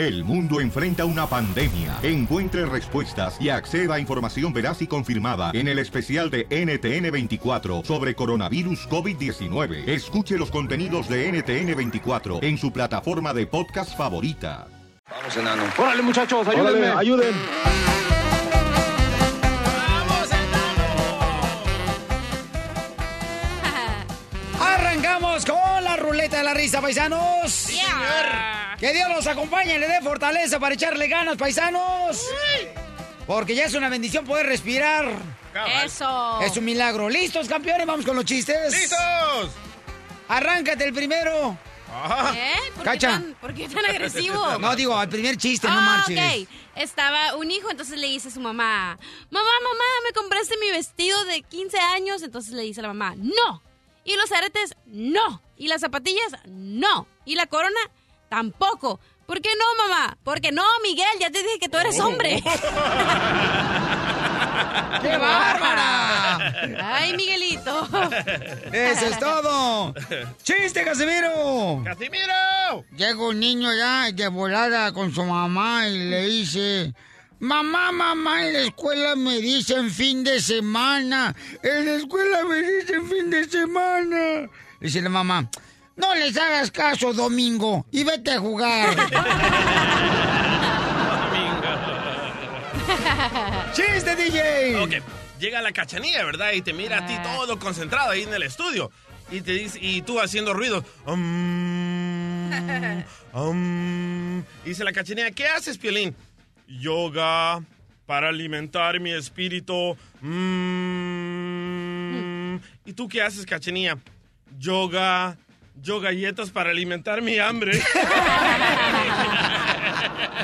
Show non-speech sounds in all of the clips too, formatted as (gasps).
El mundo enfrenta una pandemia. Encuentre respuestas y acceda a información veraz y confirmada en el especial de NTN24 sobre coronavirus COVID-19. Escuche los contenidos de NTN24 en su plataforma de podcast favorita. Vamos, enano. Órale, muchachos, ayúdenme. Órale, ayuden. (laughs) Arrancamos con la ruleta de la risa, paisanos. Que Dios los acompañe y le dé fortaleza para echarle ganas, paisanos. Porque ya es una bendición poder respirar. Eso. Es un milagro. ¿Listos, campeones? Vamos con los chistes. ¡Listos! Arráncate el primero. ¿Eh? ¿Por, Cacha. Qué tan, ¿Por qué tan agresivo? (laughs) No, digo, al primer chiste, no Ah, marches. ok. Estaba un hijo, entonces le dice a su mamá, mamá, mamá, me compraste mi vestido de 15 años. Entonces le dice a la mamá, no. Y los aretes, no. Y las zapatillas, no. Y la corona, tampoco. ¿Por qué no, mamá? Porque no, Miguel, ya te dije que tú eres hombre. (laughs) ¡Qué bárbara! Ay, Miguelito. Eso es todo. ¡Chiste, Casimiro! ¡Casimiro! Llega un niño ya de volada con su mamá y le dice... Mamá, mamá, en la escuela me dicen fin de semana. En la escuela me dicen fin de semana. Dice la mamá, no les hagas caso, Domingo, y vete a jugar. ¡Chiste, DJ! Ok, llega la cachanilla, ¿verdad? Y te mira a ti todo concentrado ahí en el estudio. Y te dice, y tú haciendo ruido. Um, um. (laughs) Dice la cachanilla, ¿qué haces, Piolín? Yoga para alimentar mi espíritu. Mm. ¿Y tú qué haces, cachanilla? Yoga, yo galletas para alimentar mi hambre. (laughs)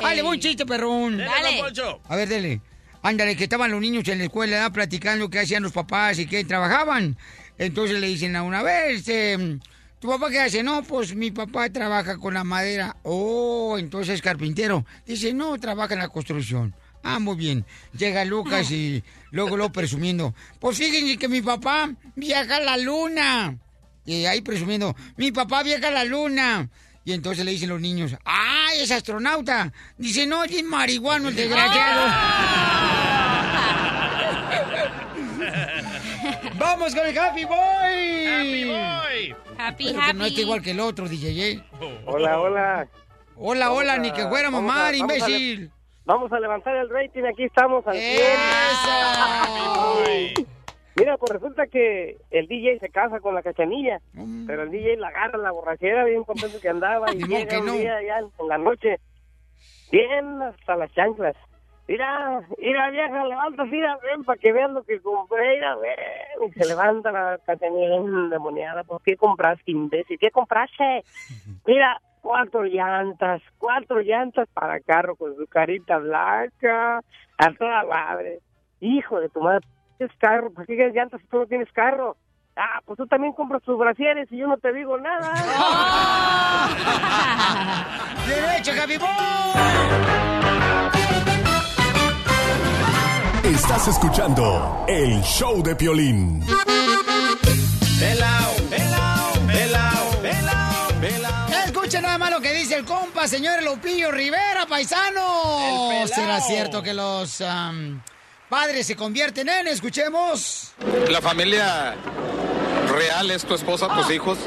Dale, buen chiste, perrón. Dale. A ver, dele. Ándale, que estaban los niños en la escuela platicando qué hacían los papás y qué trabajaban. Entonces le dicen a una vez, este, ¿tu papá qué hace? No, pues mi papá trabaja con la madera. Oh, entonces es carpintero. Dice, no, trabaja en la construcción. Ah, muy bien. Llega Lucas y luego lo presumiendo. Pues fíjense que mi papá viaja a la luna. Y ahí presumiendo, mi papá viaja a la luna. Y entonces le dicen los niños, ¡ah, es astronauta! Dice, no, es marihuano el (laughs) desgraciado. (laughs) ¡Vamos con el Happy Boy! Happy boy. Happy, Pero que no happy. está igual que el otro, DJ. Hola, hola. Hola, hola, a- ni que fuera mamá, a- vamos a- imbécil. Vamos a levantar el rating, aquí estamos al 100. ¡Eso! Mira, pues resulta que el DJ se casa con la cachanilla, Mm. pero el DJ la agarra la borrachera, bien contento que andaba, (laughs) y llega que un no. día ya en la noche, bien hasta las chanclas. Mira, mira vieja, levanta, mira, ven, para que vean lo que compré, mira, ven. Y se levanta la cachanilla endemoniada, pues, ¿qué compraste, imbécil? ¿Qué compraste? (laughs) Mira, cuatro llantas, cuatro llantas para carro con su carita blanca, a toda madre. Hijo de tu madre, ¿tienes carro? ¿Por qué quieres llantas si tú no tienes carro? Ah, pues tú también compras tus brasieres y yo no te digo nada. (laughs) ¡Bien hecho, Happy Boy! Estás escuchando el show de Piolín. Pelao, pelao, pelao, pelao, pelao. Escuchen nada más lo que dice el compa, señor Lupillo Rivera, paisano. ¿Será cierto que los am, padres se convierten en? Escuchemos. La familia real es tu esposa, tus hijos.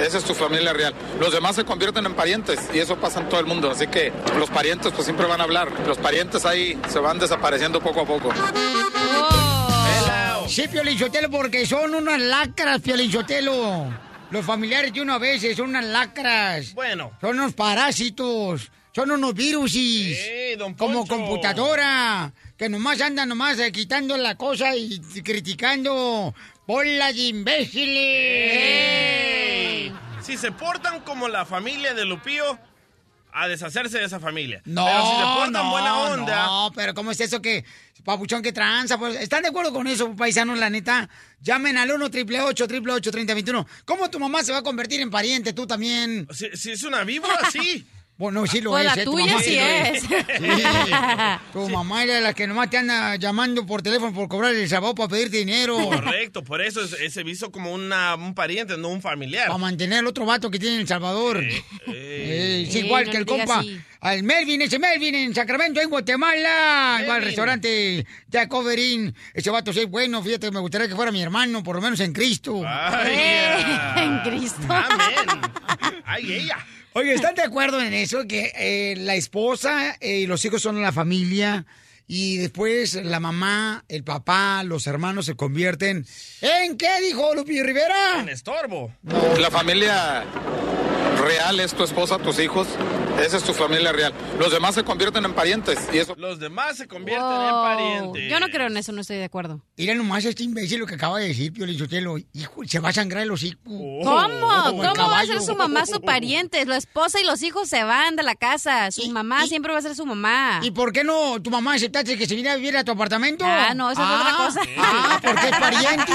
Esa es tu familia real. Los demás se convierten en parientes y eso pasa en todo el mundo. Así que los parientes pues siempre van a hablar. Los parientes ahí se van desapareciendo poco a poco. Pelao. Sí, Piolinchotelo, porque son unas lacras, Piolinchotelo. Los familiares de uno a veces son unas lacras. Bueno. Son unos parásitos. Son unos virusis. ¡Ey, don como computadora. Que nomás andan nomás eh, quitando la cosa y criticando. ¡Bola de imbéciles! ¡Ey! Si se portan como la familia de Lupío, a deshacerse de esa familia. No, Pero si se portan no, buena onda, No, pero ¿cómo es eso que papuchón que tranza? Pues, ¿Están de acuerdo con eso, paisanos, la neta? Llamen al 1 888 3021 ¿Cómo tu mamá se va a convertir en pariente? Tú también. si, si es una víbora, (laughs) sí. Bueno, sí lo Pues es. la ¿eh? Tu tuya mamá sí lo es. Sí. Tu mamá era la que nomás te anda llamando por teléfono por cobrar el sábado para pedirte dinero. Correcto, por eso es, es visto como una, un pariente, no un familiar. Para mantener al otro vato que tiene en El Salvador. Eh, Eh, es Ey, igual no que el compa. así. Al Melvin, ese Melvin en Sacramento, en Guatemala. Va al Melvin. restaurante Jacoberín. Ese vato sí es bueno, fíjate, me gustaría que fuera mi hermano, por lo menos en Cristo. Ay, Eh, ya. (laughs) en Cristo. Amén. Ay, ella. Oye, ¿están de acuerdo en eso? Que eh, la esposa eh, y los hijos son la familia y después la mamá, el papá, los hermanos se convierten en ¿qué dijo Lupillo Rivera? En estorbo. La familia real es tu esposa, tus hijos. Esa es tu familia real. Los demás se convierten en parientes y eso Los demás se convierten en parientes. Yo no creo en eso, no estoy de acuerdo. Mira nomás este imbécil lo que acaba de decir, Pio Lichotelo. Hijo, se va a sangrar el hocico. Oh. ¿Cómo? ¿Cómo va a ser su mamá su pariente? La esposa y los hijos se van de la casa. Su Y- mamá y- siempre va a ser su mamá. ¿Y por qué no tu mamá aceptaste que se viniera a vivir a tu apartamento? Ah, no, eso es otra cosa. (laughs) Ah, porque es pariente.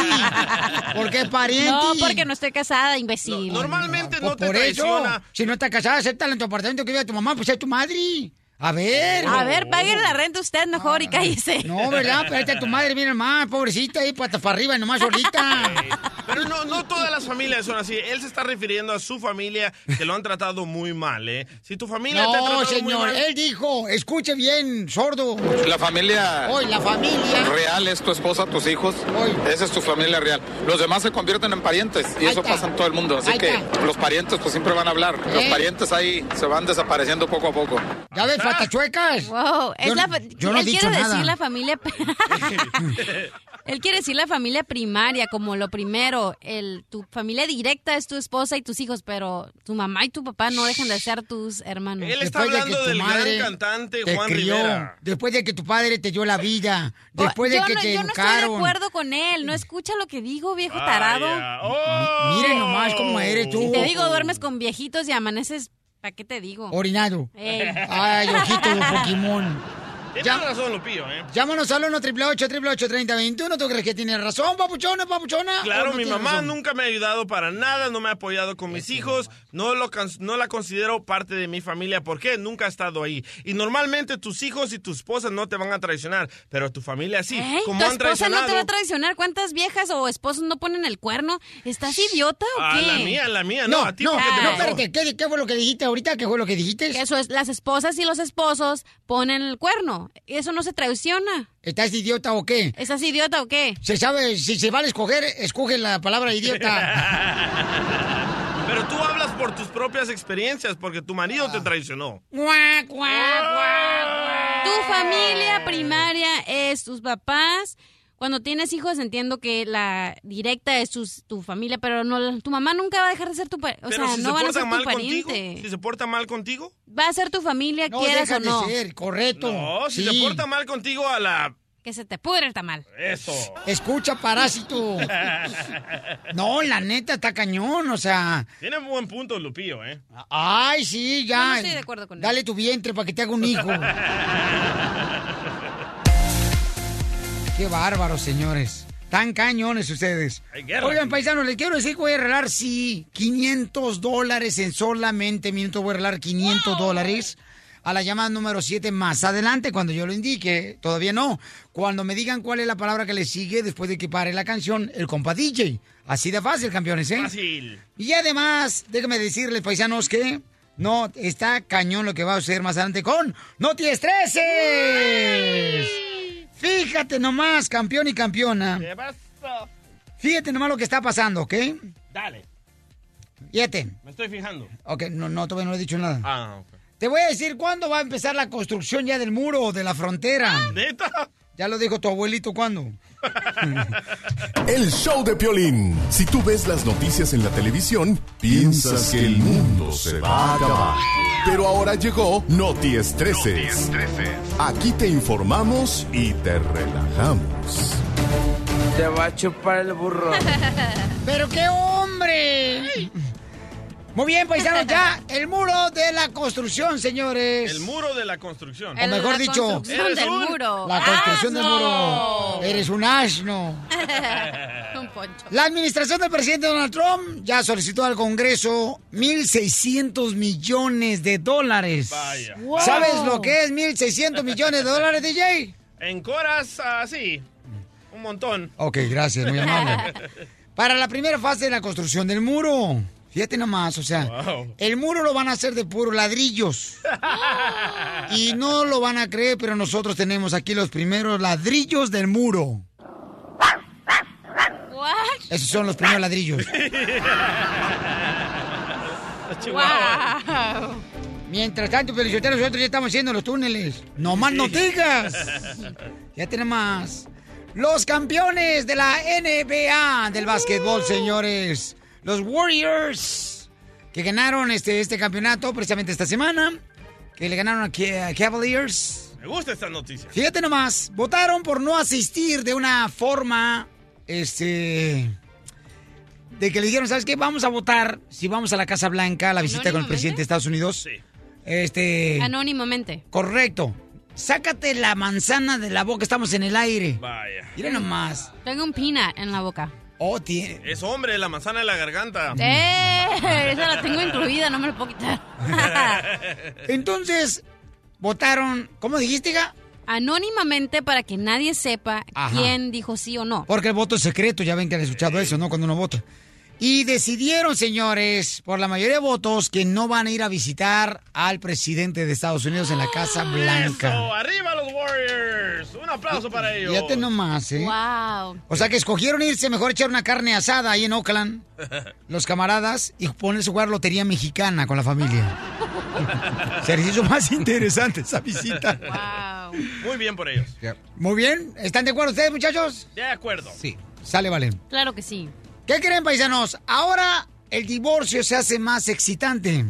Porque es pariente. No, porque no estoy casada, imbécil. Normalmente Pues no te por eso, si no estás casada, acéptala en tu apartamento que tu mamá, pues es tu madre. A ver. A ver, pague la renta usted mejor y cállese. No, ¿verdad? Pero esta tu madre viene más, pobrecita, ahí patas para arriba, nomás solita. (laughs) Pero no, no todas las familias son así. Él se está refiriendo a su familia que lo han tratado muy mal, ¿eh? Si tu familia te ha No, tratado muy señor, mal... él dijo, escuche bien, sordo. la familia Hoy la familia. real es tu esposa, tus hijos. Hoy. Esa es tu familia real. Los demás se convierten en parientes y Ahí eso está. pasa en todo el mundo. Así Ahí que está. los parientes pues siempre van a hablar. Los ¿Eh? parientes ahí se van desapareciendo poco a poco. ¿Ya ves, patachuecas? Wow, es Yo- la, fa- yo no he él dicho quiere nada. decir la familia. (laughs) él quiere decir la familia primaria como lo primero. El, tu familia directa es tu esposa y tus hijos, pero tu mamá y tu papá no dejan de ser tus hermanos. Él está Después de hablando tu del madre gran cantante te Juan crió, Rivera. después de que tu padre te dio la vida, después de que no, te yo no estoy de educaron. acuerdo con él. No escucha lo que digo, viejo Vaya. tarado. ¡Oh! Miren nomás cómo eres tú. Si te digo duermes con viejitos y amaneces, ¿para qué te digo? Orinado. Ey. Ay, ojito de Pokémon. Tienes Ya. razón, Lupillo, ¿eh? Llámanos al 1 888 3021 ¿Tú crees que tiene razón, papuchona, papuchona? ¿O Claro, no mi tiene mamá razón? nunca me ha ayudado para nada, no me ha apoyado con mis hijos, no, lo, no la considero parte de mi familia, ¿por qué? Nunca ha estado ahí. Y normalmente tus hijos y tu esposa no te van a traicionar, pero tu familia sí. ¿Eh? Como ¿Tu han esposa no te va a traicionar? ¿Cuántas viejas o esposos no ponen el cuerno? ¿Estás idiota o a qué? la mía, a la mía, no, No, a ti no, porque te no, espérate, ¿qué, ¿qué fue lo que dijiste ahorita? ¿Qué fue lo que dijiste? Que Eso es, las esposas y los esposos ponen el cuerno. Eso no se traiciona. ¿Estás idiota o qué? ¿Estás idiota o qué? Se sabe, si se vale escoger, escoge la palabra idiota. (laughs) Pero tú hablas por tus propias experiencias, porque tu marido Ah. te traicionó. Guac, guac. Tu familia primaria es tus papás. Cuando tienes hijos entiendo que la directa es tu familia, pero no tu mamá nunca va a dejar de ser tu o Pero sea, si no se van a ser tu pariente. contigo, si se porta mal contigo, Va a ser tu familia, No quieras o no. de ser, correcto. no, si sí. se porta mal contigo a la... Que se te pudre el tamal. Eso. Escucha, parásito. (laughs) No, la neta está cañón, o sea. Tiene un buen punto, Lupillo, ¿eh? Ay, sí, ya. Yo no estoy de acuerdo con él. Dale tu vientre para que te haga un hijo. (laughs) Qué bárbaros, señores. Tan cañones ustedes. Oigan, paisanos, les quiero decir que voy a arreglar, sí, 500 dólares en solamente minutos. Voy a arreglar 500 dólares a la llamada número 7 más adelante, cuando yo lo indique. Todavía no. Cuando me digan cuál es la palabra que le sigue después de que pare la canción, el compa DJ. Así de fácil, campeones, ¿eh? Fácil. Y además, déjenme decirles, paisanos, que no está cañón lo que va a suceder más adelante con Noti Estreses. Fíjate nomás, campeón y campeona. ¿Qué pasó? Fíjate nomás lo que está pasando, ¿ok? Dale, Fíjate. me estoy fijando. Ok, no, no, todavía no he dicho nada. Ah, ok. Te voy a decir cuándo va a empezar la construcción ya del muro de la frontera. ¿Neta? Ya lo dijo tu abuelito, ¿cuándo? El show de Piolín. Si tú ves las noticias en la televisión, piensas que el mundo se va a acabar. Pero ahora llegó Noti Estreses. Aquí te informamos y te relajamos. Te va a chupar el burro. (laughs) ¡Pero qué hombre! Muy bien, paisanos, ya (laughs) el muro de la construcción, señores. El muro de la construcción. O mejor la dicho, construcción eres del un- muro. La construcción del muro. Eres un asno. (laughs) Don Poncho. La administración del presidente Donald Trump ya solicitó al Congreso 1.600 millones de dólares. Vaya. Wow. ¿Sabes lo que es 1.600 millones de dólares, DJ? En Coras, ah, sí. Un montón. Ok, gracias, muy amable. (laughs) Para la primera fase de la construcción del muro. Fíjate nomás, o sea, Wow. el muro lo van a hacer de puros ladrillos. (laughs) Y no lo van a creer, pero nosotros tenemos aquí los primeros ladrillos del muro. What? Esos son los primeros ladrillos. (laughs) Wow. Mientras tanto, Felicitero, nosotros ya estamos haciendo los túneles. No más no digas. Ya tenemos más. Los campeones de la NBA del básquetbol, señores. Los Warriors, que ganaron este, este campeonato precisamente esta semana. Que le ganaron a Ca- a Cavaliers. Me gusta esta noticia. Fíjate nomás, votaron por no asistir de una forma, este, de que le dijeron, ¿sabes qué? Vamos a votar si vamos a la Casa Blanca, a la visita con el presidente de Estados Unidos. Sí. Este, Anónimamente. correcto. Sácate la manzana de la boca, estamos en el aire. Vaya. Mira nomás. Tengo un peanut en la boca. Oh, tiene. Es hombre, la manzana de la garganta. ¡Eh! Esa la tengo incluida, no me la puedo quitar. (laughs) Entonces, votaron, ¿cómo dijiste, Ga? Anónimamente para que nadie sepa Ajá. quién dijo sí o no. Porque el voto es secreto, ya ven que han escuchado eso, ¿no? Cuando uno vota. Y decidieron, señores, por la mayoría de votos, que no van a ir a visitar al presidente de Estados Unidos en la Casa Blanca. Eso, arriba los Warriors. Un aplauso para ellos. Fíjate nomás, ¿eh? Wow. O sea que escogieron irse mejor echar una carne asada ahí en Oakland, (laughs) los camaradas, y ponerse a jugar lotería mexicana con la familia. (laughs) Se les hizo más interesante esa visita. Wow. Muy bien por ellos. Muy bien, ¿están de acuerdo ustedes, muchachos? De acuerdo. Sí. Sale, vale. Claro que sí. ¿Qué creen, paisanos? Ahora el divorcio se hace más excitante.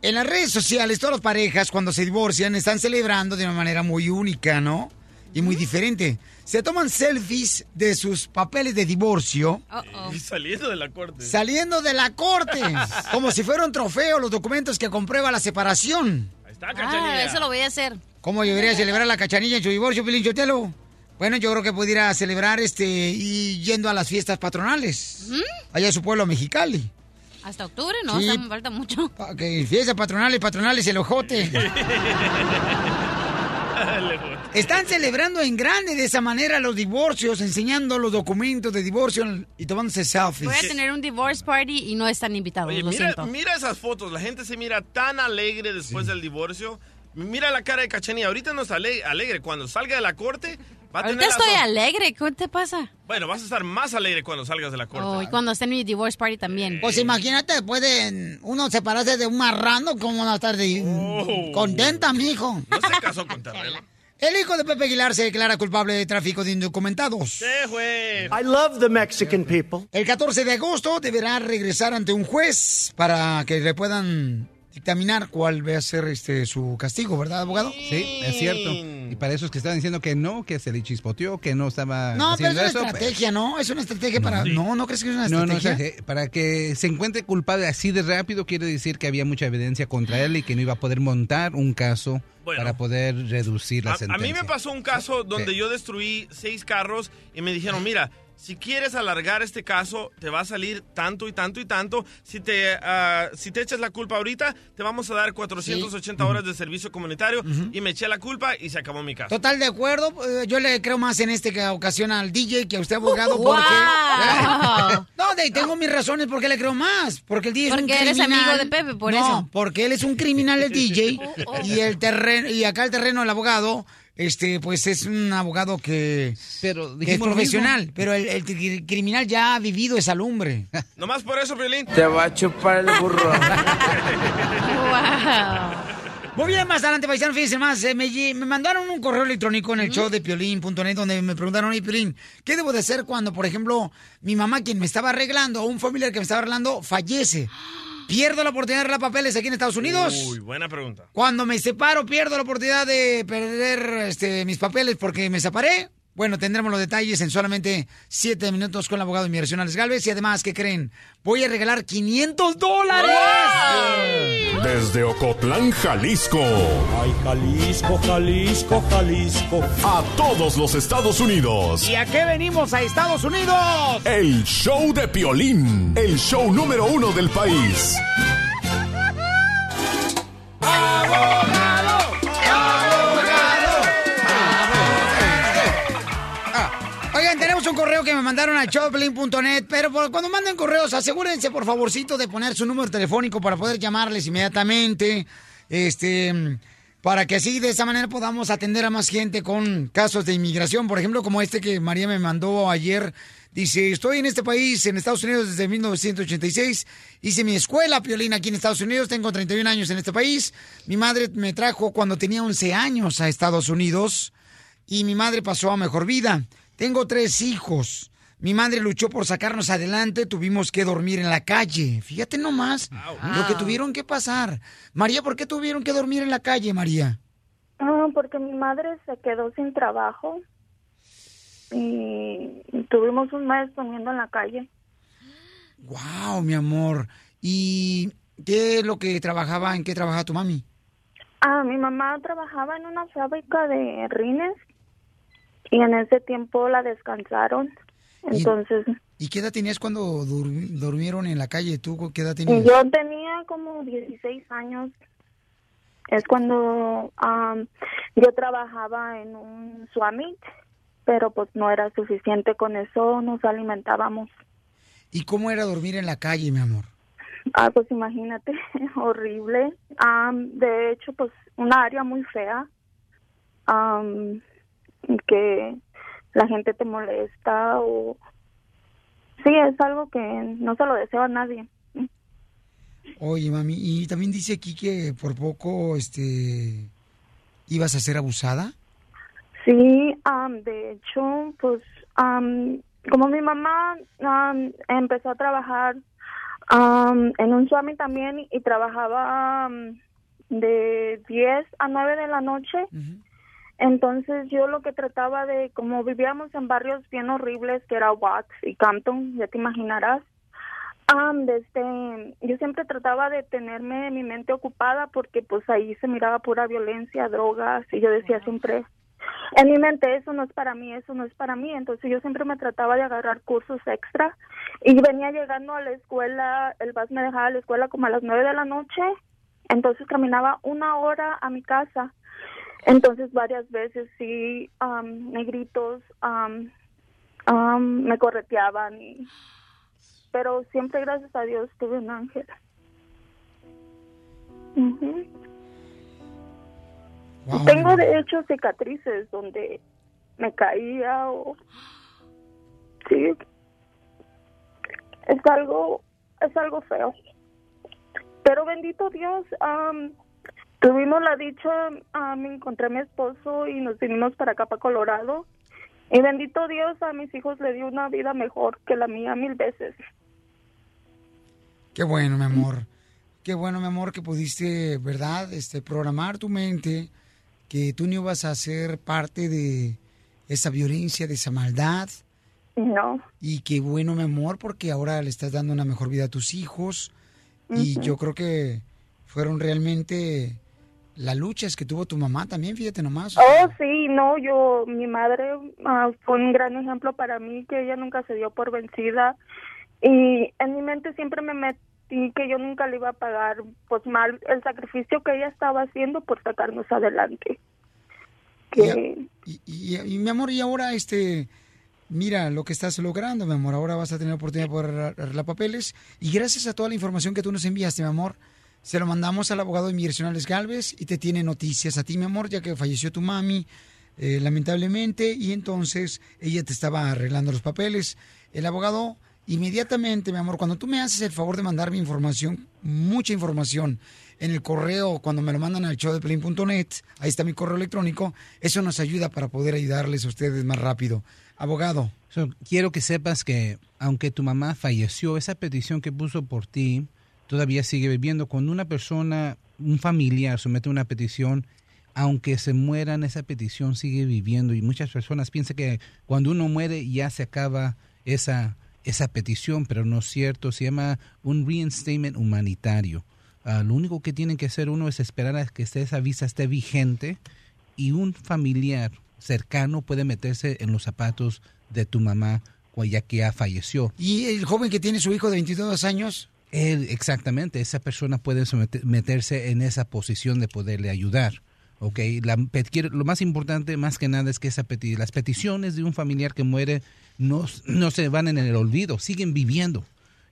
En las redes sociales, todas las parejas cuando se divorcian están celebrando de una manera muy única, ¿no? Y muy diferente. Se toman selfies de sus papeles de divorcio Uh-oh. Y saliendo de la corte. saliendo de la corte, (laughs) como si fuera un trofeo los documentos que comprueba la separación. Ahí está, cachanilla. Ah, eso lo voy a hacer. ¿Cómo debería celebrar la cachanilla en su divorcio, Pilín Chotelo? Bueno, yo creo que pudiera celebrar este y yendo a las fiestas patronales. Allá en su pueblo Mexicali. Hasta octubre, ¿no? Sí. Me falta mucho. (laughs) Que fiestas patronales, patronales, el ojote. (laughs) Están celebrando en grande de esa manera los divorcios, enseñando los documentos de divorcio y tomándose selfies. Voy a tener un divorce party y no están invitados, Oye, lo mira, siento. mira esas fotos. La gente se mira tan alegre después del divorcio. Mira la cara de Cachanilla. Ahorita no está ale- alegre. Cuando salga de la corte, a Ahorita estoy alegre, ¿qué te pasa? Bueno, vas a estar más alegre cuando salgas de la corte. Oh, y cuando esté en mi divorce party también. Pues imagínate después de uno separarse de un marrano, ¿cómo van a estar de Oh. contenta, mijo? No se casó con terreno. (laughs) El hijo de Pepe Aguilar se declara culpable de tráfico de indocumentados. Se fue. I love the Mexican people. El 14 de agosto deberá regresar ante un juez para que le puedan dictaminar cuál va a ser este su castigo, ¿verdad, abogado? Sí, es cierto. Y para esos que estaban diciendo que no, que se le chispoteó, que no estaba No, pero es una eso. pues, estrategia, ¿no? Es una estrategia para... No, ¿no crees que es una No, no, o estrategia? sea, para que se encuentre culpable así de rápido quiere decir que había mucha evidencia contra él y que no iba a poder montar un caso Bueno. para poder reducir la A, a sentencia. mí me pasó un caso donde Sí. yo destruí seis carros y me dijeron, mira, si quieres alargar este caso, te va a salir tanto y tanto y tanto. Si te, ah, si te echas la culpa ahorita, te vamos a dar 480 horas de servicio comunitario. Y me eché la culpa y se acabó mi caso. Total de acuerdo, eh, yo le creo más en esta ocasión al DJ que a usted abogado ¡Wow! (laughs) porque... (laughs) No, de, tengo mis razones por qué le creo más, porque el DJ es un Porque eres criminal. amigo de Pepe, por no, eso. porque él es un criminal el DJ (laughs) y el terreno y acá el terreno el abogado este pues es un abogado que, Pero que es profesional, mismo. pero el, el cri- criminal ya ha vivido esa lumbre. (laughs) Nomás por eso, Violín. Te va a chupar el burro. (laughs) Wow. Muy bien, más adelante, paisano, fíjense más. eh, me, me mandaron un correo electrónico en el show de piolín.net donde me preguntaron, oye, Piolín, ¿qué debo de hacer cuando, por ejemplo, mi mamá, quien me estaba arreglando, o un familiar que me estaba arreglando, fallece? (gasps) ¿Pierdo la oportunidad de arreglar papeles aquí en Estados Unidos? Uy, buena pregunta. Cuando me separo, ¿pierdo la oportunidad de perder este, mis papeles porque me separé? Bueno, tendremos los detalles en solamente siete minutos con el abogado de inmigración Alex Galvez. Y además, ¿qué creen? Voy a regalar 500 dólares. Desde Ocotlán, Jalisco. Ay, Jalisco, Jalisco, Jalisco. A todos los Estados Unidos. ¿Y a qué venimos a Estados Unidos? El show de Piolín. El show número uno del país. Un correo que me mandaron a showplane.net, pero cuando manden correos, asegúrense, por favorcito, de poner su número telefónico para poder llamarles inmediatamente. Este, para que así de esa manera podamos atender a más gente con casos de inmigración. Por ejemplo, como este que María me mandó ayer. Dice, estoy en este país, en Estados Unidos, desde 1986. Hice mi escuela, Piolina, aquí en Estados Unidos. Tengo 31 años en este país. Mi madre me trajo cuando tenía 11 años a Estados Unidos y mi madre pasó a mejor vida. Tengo tres hijos. Mi madre luchó por sacarnos adelante, tuvimos que dormir en la calle. Fíjate nomás lo que tuvieron que pasar. María, ¿por qué tuvieron que dormir en la calle, María? Ah, porque mi madre se quedó sin trabajo y tuvimos un mes durmiendo en la calle. Wow, mi amor. ¿Y qué es lo que trabajaba, en qué trabajaba tu mami? Ah, mi mamá trabajaba en una fábrica de rines y en ese tiempo la descansaron. Entonces, ¿Y qué edad tenías cuando dur- durmieron en la calle? ¿Tú qué edad tenías? yo tenía como 16 años. Es cuando am, yo trabajaba en un Swamit, pero pues no era suficiente con eso, nos alimentábamos. ¿Y cómo era dormir en la calle, mi amor? Ah, pues imagínate, (laughs) horrible. Am, de hecho, pues una área muy fea, am, que la gente te molesta o... Sí, es algo que no se lo deseo a nadie. Oye, mami, y también dice aquí que por poco, este, ibas a ser abusada. Sí, am, de hecho, pues am, como mi mamá am, empezó a trabajar en un Swami también y, y trabajaba de 10 a 9 de la noche, entonces yo lo que trataba de, como vivíamos en barrios bien horribles que era Watts y Campton, ya te imaginarás, am, desde, yo siempre trataba de tenerme mi mente ocupada porque pues ahí se miraba pura violencia, drogas y yo decía siempre, en mi mente eso no es para mí, eso no es para mí. Entonces yo siempre me trataba de agarrar cursos extra y venía llegando a la escuela, el bus me dejaba a la escuela como a las nueve de la noche, entonces caminaba una hora a mi casa. Entonces varias veces sí, am, negritos am, am, me correteaban, y, pero siempre gracias a Dios tuve un ángel. Tengo de hecho cicatrices donde me caía o sí. Es algo es algo feo. Pero bendito Dios am, tuvimos la dicha am, encontré a mi esposo y nos vinimos para acá para Colorado y bendito Dios a mis hijos le dio una vida mejor que la mía mil veces Qué bueno, mi amor. Qué bueno, mi amor, que pudiste, ¿verdad? Este, programar tu mente, que tú no ibas a ser parte de esa violencia, de esa maldad. No. Y qué bueno, mi amor, porque ahora le estás dando una mejor vida a tus hijos. Y yo creo que fueron realmente las luchas que tuvo tu mamá también, fíjate nomás. Oh, sí, no, yo, mi madre ah, fue un gran ejemplo para mí, que ella nunca se dio por vencida. Y en mi mente siempre me metí que yo nunca le iba a pagar, pues mal, el sacrificio que ella estaba haciendo por sacarnos adelante. Que, Y, y- y, mi amor, y ahora, este, mira lo que estás logrando, mi amor. Ahora vas a tener oportunidad de poder arreglar papeles. Y gracias a toda la información que tú nos enviaste, mi amor, se lo mandamos al abogado Alex Galvez y te tiene noticias a ti, mi amor, ya que falleció tu mami, eh, lamentablemente, y entonces ella te estaba arreglando los papeles. El abogado, inmediatamente, mi amor, cuando tú me haces el favor de mandarme información, mucha información, en el correo, cuando me lo mandan al showdeplane.net, ahí está mi correo electrónico, eso nos ayuda para poder ayudarles a ustedes más rápido. Abogado. Quiero que sepas que aunque tu mamá falleció, esa petición que puso por ti todavía sigue viviendo. Cuando una persona, un familiar, somete una petición, aunque se mueran, esa petición sigue viviendo y muchas personas piensan que cuando uno muere ya se acaba esa, esa petición, pero no es cierto, se llama un reinstatement humanitario. Ah, lo único que tiene que hacer uno es esperar a que esa visa esté vigente y un familiar cercano puede meterse en los zapatos de tu mamá ya que ya falleció. ¿Y el joven que tiene su hijo de 22 años? Él, exactamente, esa persona puede meterse en esa posición de poderle ayudar. ¿ok? La, lo más importante, más que nada, es que esa peti- las peticiones de un familiar que muere no, no se van en el olvido, siguen viviendo.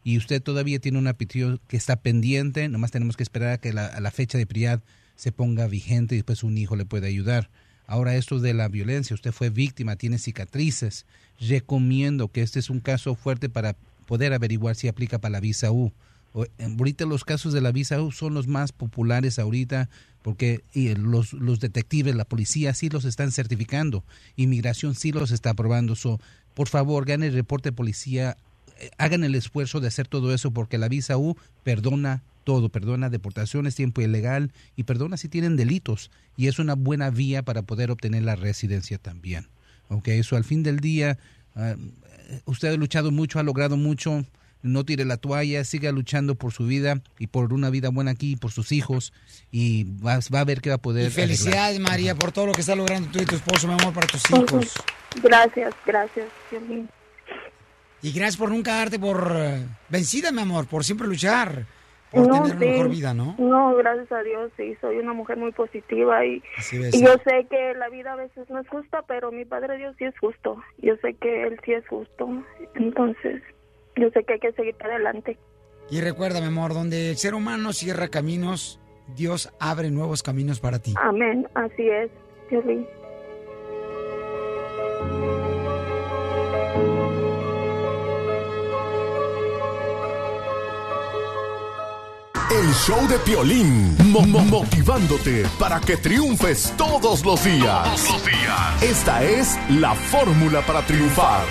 Y usted todavía tiene una petición que está pendiente, nomás tenemos que esperar a que la, a la fecha de prioridad se ponga vigente y después un hijo le puede ayudar. Ahora esto de la violencia, usted fue víctima, tiene cicatrices. Recomiendo que este es un caso fuerte para poder averiguar si aplica para la visa U. Ahorita los casos de la visa U son los más populares ahorita porque y los, los detectives, la policía sí los están certificando, inmigración sí los está aprobando. So, por favor, gane el reporte de policía, eh, hagan el esfuerzo de hacer todo eso porque la visa U perdona todo, perdona deportaciones, tiempo ilegal y perdona si tienen delitos y es una buena vía para poder obtener la residencia también. Ok, eso al fin del día, ah, usted ha luchado mucho, ha logrado mucho, no tire la toalla, siga luchando por su vida y por una vida buena aquí, por sus hijos y va, va a ver que va a poder. Y felicidades, arreglar. María, por todo lo que está logrando tú y tu esposo, mi amor, para tus hijos. Gracias, gracias. Y gracias por nunca darte por eh, vencida, mi amor, por siempre luchar, por No, tener una sí. mejor vida, ¿no? No, gracias a Dios, sí, soy una mujer muy positiva y, y yo sé que la vida a veces no es justa, pero mi Padre Dios sí es justo. Yo sé que Él sí es justo. Entonces, yo sé que hay que seguir para adelante. Y recuerda, mi amor, donde el ser humano cierra caminos, Dios abre nuevos caminos para ti. Amén, así es, Piolín. El show de Piolín, mo- mo- motivándote para que triunfes todos los días. Todos los días. Esta es la fórmula para triunfar.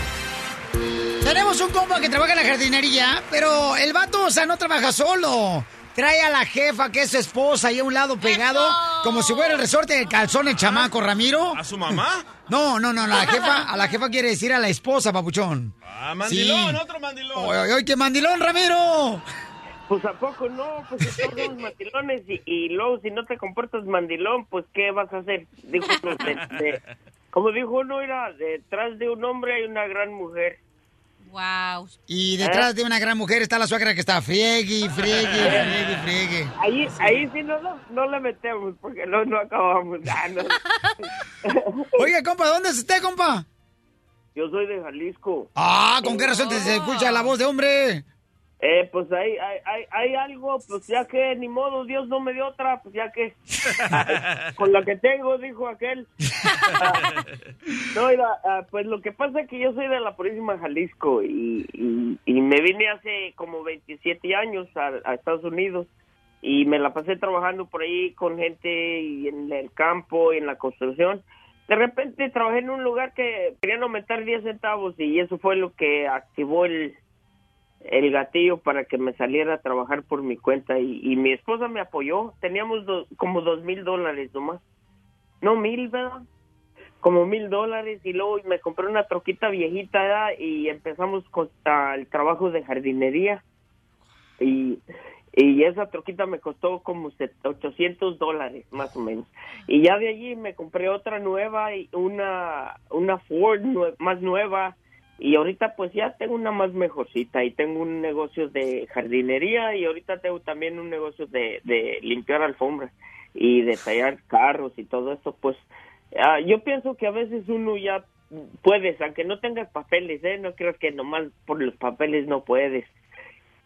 Tenemos un compa que trabaja en la jardinería, pero el vato, o sea, no trabaja solo. Trae a la jefa, que es su esposa, ahí a un lado pegado, como si fuera el resorte del calzón el chamaco, Ramiro. ¿A su mamá? (laughs) No, no, no, la jefa, a la jefa quiere decir a la esposa, papuchón. Ah, mandilón, Sí. otro mandilón. Oye, oye, oye, qué mandilón, Ramiro. Pues a poco no, pues si todos somos mandilones y, y luego si no te comportas mandilón, pues ¿qué vas a hacer? Dijo uno, de- de- como dijo uno, era detrás de un hombre hay una gran mujer. Wow. Y detrás de una gran mujer está la suegra que está friegue, friegue, friegue, friegue. Ahí, ahí sí no, no, no le metemos porque no, no acabamos. Ah, no. (laughs) Oiga, compa, ¿dónde es usted, compa? Yo soy de Jalisco. Ah, ¿con qué razón te se escucha la voz de hombre? Eh, pues hay, hay, hay, hay algo, pues ya que ni modo, Dios no me dio otra, pues ya que (laughs) con la que tengo, dijo aquel. (laughs) No, mira, ah, pues lo que pasa es que yo soy de la Purísima Jalisco y, y, y me vine hace como 27 años a, a Estados Unidos y me la pasé trabajando por ahí con gente y en el campo y en la construcción. De repente trabajé en un lugar que querían aumentar 10 centavos y eso fue lo que activó el, el gatillo para que me saliera a trabajar por mi cuenta y, mi esposa me apoyó. Teníamos do- como dos mil dólares nomás. No mil, ¿verdad? Como mil dólares y luego me compré una troquita viejita y empezamos con el trabajo de jardinería y, y esa troquita me costó como set- 800 dólares más o menos. Y ya de allí me compré otra nueva y una, una Ford más nueva y ahorita pues ya tengo una más mejorcita y tengo un negocio de jardinería y ahorita tengo también un negocio de, limpiar alfombras y de tallar carros y todo eso pues ah, yo pienso que a veces uno ya puedes, aunque no tengas papeles, ¿eh? no creas que nomás por los papeles no puedes.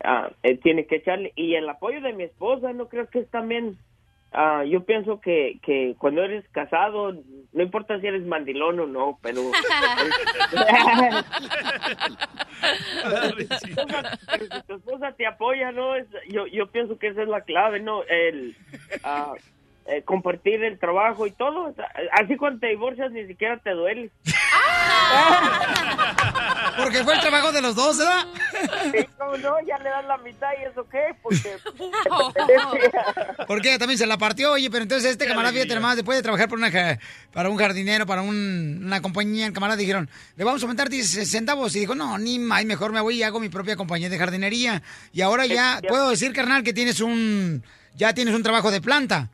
Ah, eh, tiene que echarle y el apoyo de mi esposa no creo que es también ah, yo pienso que, que cuando eres casado no importa si eres mandilón o no pero (laughs) pero si tu esposa te apoya no es yo yo pienso que esa es la clave no el ah, eh, compartir el trabajo y todo. Así cuando te divorcias ni siquiera te duele. (laughs) Porque fue el trabajo de los dos, ¿verdad? Sí, ¿cómo no? Ya le dan la mitad y eso qué, porque... (laughs) (laughs) Porque ella también se la partió, oye, pero entonces este camarada, fíjate nomás, después de trabajar por una, para un jardinero, para un- una compañía, el camarada dijeron, le vamos a aumentar 10 centavos. Y dijo, no, ni más, mejor me voy y hago mi propia compañía de jardinería. Y ahora ya, puedo decir, carnal, que tienes un, ya tienes un trabajo de planta.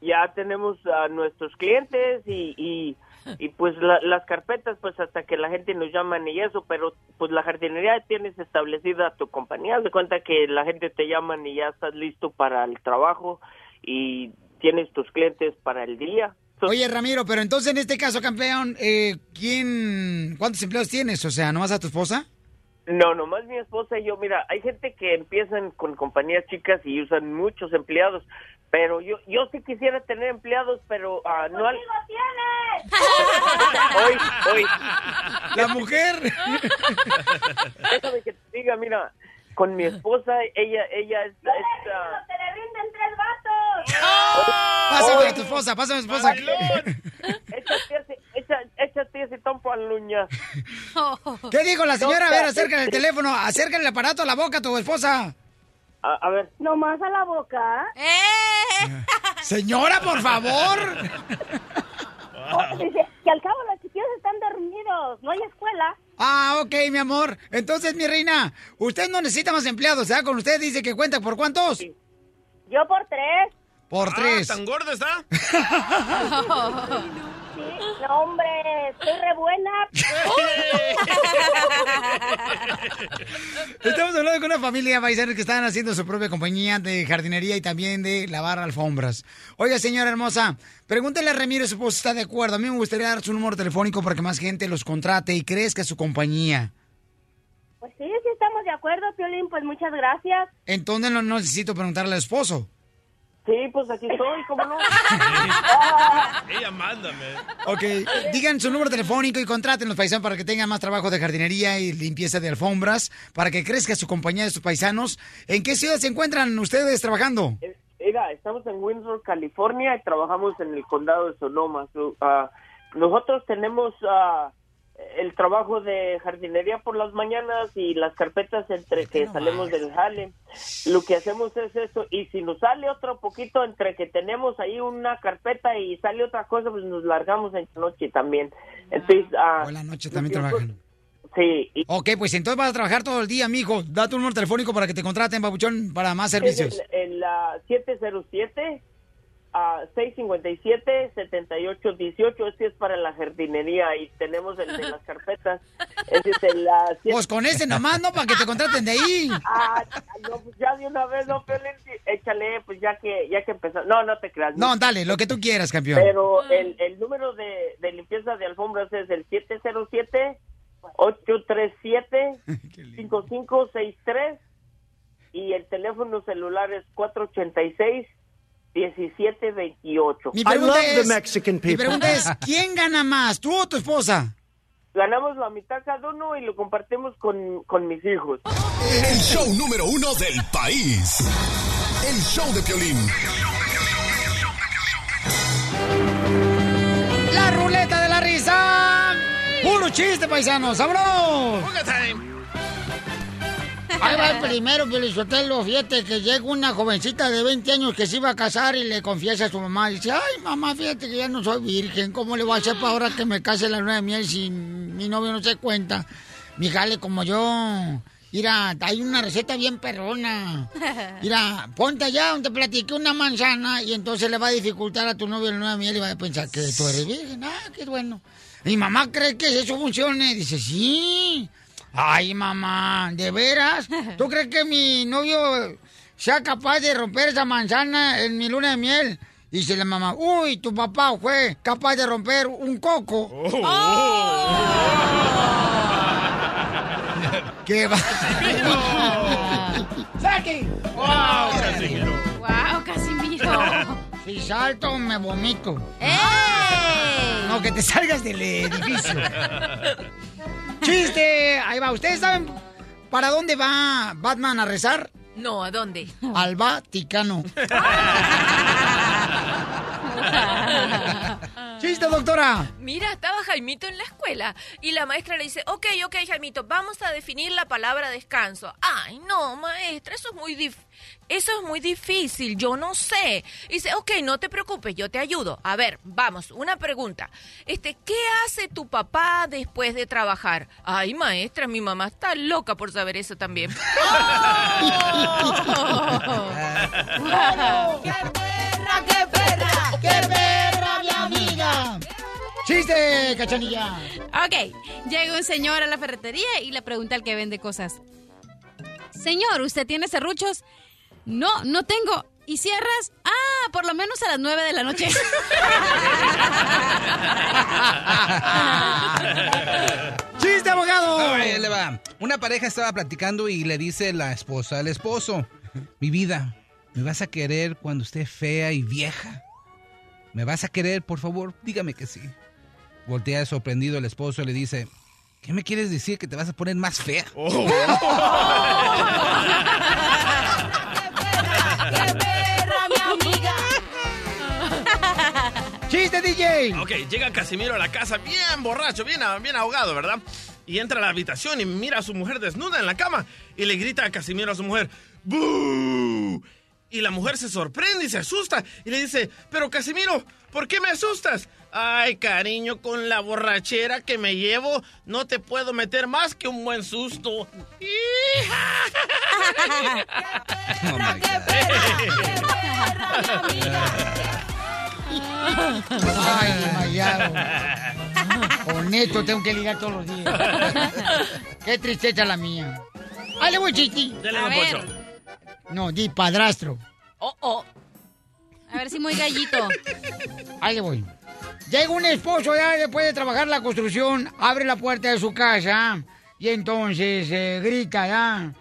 ya tenemos a nuestros clientes y, y, y pues la- las carpetas pues hasta que la gente nos llaman y eso, pero pues la jardinería tienes establecida tu compañía, de cuenta que la gente te llaman y ya estás listo para el trabajo y tienes tus clientes para el día. Oye, Ramiro, pero entonces en este caso, campeón, eh, ¿quién, cuántos empleados tienes? O sea, ¿nomás a tu esposa? No, nomás mi esposa y yo, mira, hay gente que empiezan con compañías chicas y usan muchos empleados, pero yo yo sí quisiera tener empleados, pero ah, no al... hoy, hoy. La mujer. Déjame que te diga, mira, con mi esposa, ella, ella es... es, ah, ¡Te le rinden tres vatos! Pásame a tu esposa, pásame a tu esposa. échate ese, echa- échate ese tompo a luña. (laughs) ¿Qué dijo la señora? A ver, acércale el teléfono, acércale el aparato a la boca a tu esposa. A, a ver. ¿Nomás a la boca? (laughs) Señora, por favor. Oh, dice que al cabo los chiquillos están dormidos, no hay escuela. Ah, ok, mi amor. Entonces, mi reina, usted no necesita más empleados, ¿verdad? Con usted dice que cuenta por cuántos. Yo por tres. Por tres. ¿Tan gorda está? (laughs) (laughs) No, hombre, estoy re buena. (laughs) Estamos hablando con una familia paisanos que están haciendo su propia compañía de jardinería y también de lavar alfombras. Oiga, señora hermosa, pregúntele a Ramiro si pues, está de acuerdo. A mí me gustaría dar su número telefónico para que más gente los contrate y crezca su compañía. Pues sí, sí estamos de acuerdo, Piolín, pues muchas gracias. Entonces no necesito preguntarle al esposo. Sí, pues aquí estoy, ¿cómo no? (laughs) Ella mándame. Ok, digan su número telefónico y contraten los paisanos para que tengan más trabajo de jardinería y limpieza de alfombras, para que crezca su compañía de sus paisanos. ¿En qué ciudad se encuentran ustedes trabajando? Mira, estamos en Windsor, California y trabajamos en el condado de Sonoma. So, ah, nosotros tenemos ah, el trabajo de jardinería por las mañanas y las carpetas entre que salimos del jale. Lo que hacemos es eso y si nos sale otro poquito entre que tenemos ahí una carpeta y sale otra cosa, pues nos largamos en la noche también. Entonces, ah, la noche también trabajan. Sí. Ok, pues entonces vas a trabajar todo el día, mijo. Da tu número telefónico para que te contraten, babuchón, para más servicios. El, el, ah, 707 a 657-7818, este es para la jardinería y tenemos el de las carpetas. Ese es el, siete- Pues con ese nomás, ¿no? Para que te contraten de ahí. Ah, no, pues ya de una vez, no, Piolín, sí, échale, pues ya que, ya que empezó. No, no te creas. No, dale, lo que tú quieras, campeón. Pero el, el número de, de limpieza de alfombras es el 707-837-5563 (laughs) y el teléfono celular es 486-1728. Mi pregunta, es, mi pregunta es, ¿quién gana más, tú o tu esposa? Ganamos la mitad cada uno y lo compartimos con, con mis hijos. El show número uno del país. El show de Piolín. ¡La ruleta de la risa! ¡Puro chiste, paisanos! ¡Vámonos! Ahí va el (laughs) primero, Pelizotelo. Fíjate que llega una jovencita de 20 años que se iba a casar y le confiesa a su mamá. Y dice, ay, mamá, fíjate que ya no soy virgen. ¿Cómo le voy a hacer para ahora que me case la luna de miel si mi novio no se cuenta? Mi jale, como yo... Mira, hay una receta bien perrona. Mira, ponte allá donde platiqué una manzana y entonces le va a dificultar a tu novio la luna de miel y va a pensar que tú eres virgen. Ah, qué bueno. Mi mamá cree que eso funcione. Dice, sí. Ay, mamá, ¿de veras? ¿Tú crees que mi novio sea capaz de romper esa manzana en mi luna de miel? Dice la mamá, uy, tu papá fue capaz de romper un coco. ¡Qué va! ¡Saki! ¡Wow! ¡Wow, Casimiro! Si salto, me vomito. ¡Ey! No, que te salgas del edificio. ¡Chiste! Ahí va. ¿Ustedes saben para dónde va Batman a rezar? No, ¿a dónde? Al Vaticano. (laughs) ¡Chiste, doctora! Mira, estaba Jaimito en la escuela y la maestra le dice, ok, ok, Jaimito, vamos a definir la palabra descanso. Ay, no, maestra, eso es muy dif eso es muy difícil, yo no sé. Dice, ok, no te preocupes, yo te ayudo. A ver, vamos, una pregunta. Este, ¿qué hace tu papá después de trabajar? Ay, maestra, mi mamá está loca por saber eso también. (laughs) (laughs) ¡Qué perra, qué perra! ¡Qué perra! ¡Chiste, cachanilla! Ok, llega un señor a la ferretería y le pregunta al que vende cosas. Señor, ¿usted tiene serruchos? No, no tengo. ¿Y cierras? Ah, por lo menos a las nueve de la noche. (laughs) ¡Chiste, abogado! Le va. Una pareja estaba platicando y le dice la esposa al esposo, mi vida, ¿me vas a querer cuando esté fea y vieja? ¿Me vas a querer, por favor? Dígame que sí. Voltea sorprendido el esposo y le dice, ¿qué me quieres decir? ¿Que te vas a poner más fea? (laughs) ¡Qué perra, mi amiga! (laughs) ¡Chiste, DJ! Ok, llega Casimiro a la casa bien borracho, bien, bien ahogado, ¿verdad? Y entra a la habitación y mira a su mujer desnuda en la cama y le grita a Casimiro a su mujer, ¡Bú! Y la mujer se sorprende y se asusta y le dice, pero Casimiro, ¿por qué me asustas? Ay, cariño, con la borrachera que me llevo, no te puedo meter más que un buen susto. (laughs) Ay, desmayado. Con esto tengo que ligar todos los días. Qué tristeza la mía. ¡Ay, le voy, chiqui! Dale, A don ver. No, di padrastro. Oh, oh. A ver si muy gallito. Ahí le voy. Llega un esposo ya después de trabajar la construcción, abre la puerta de su casa y entonces eh, grita ya.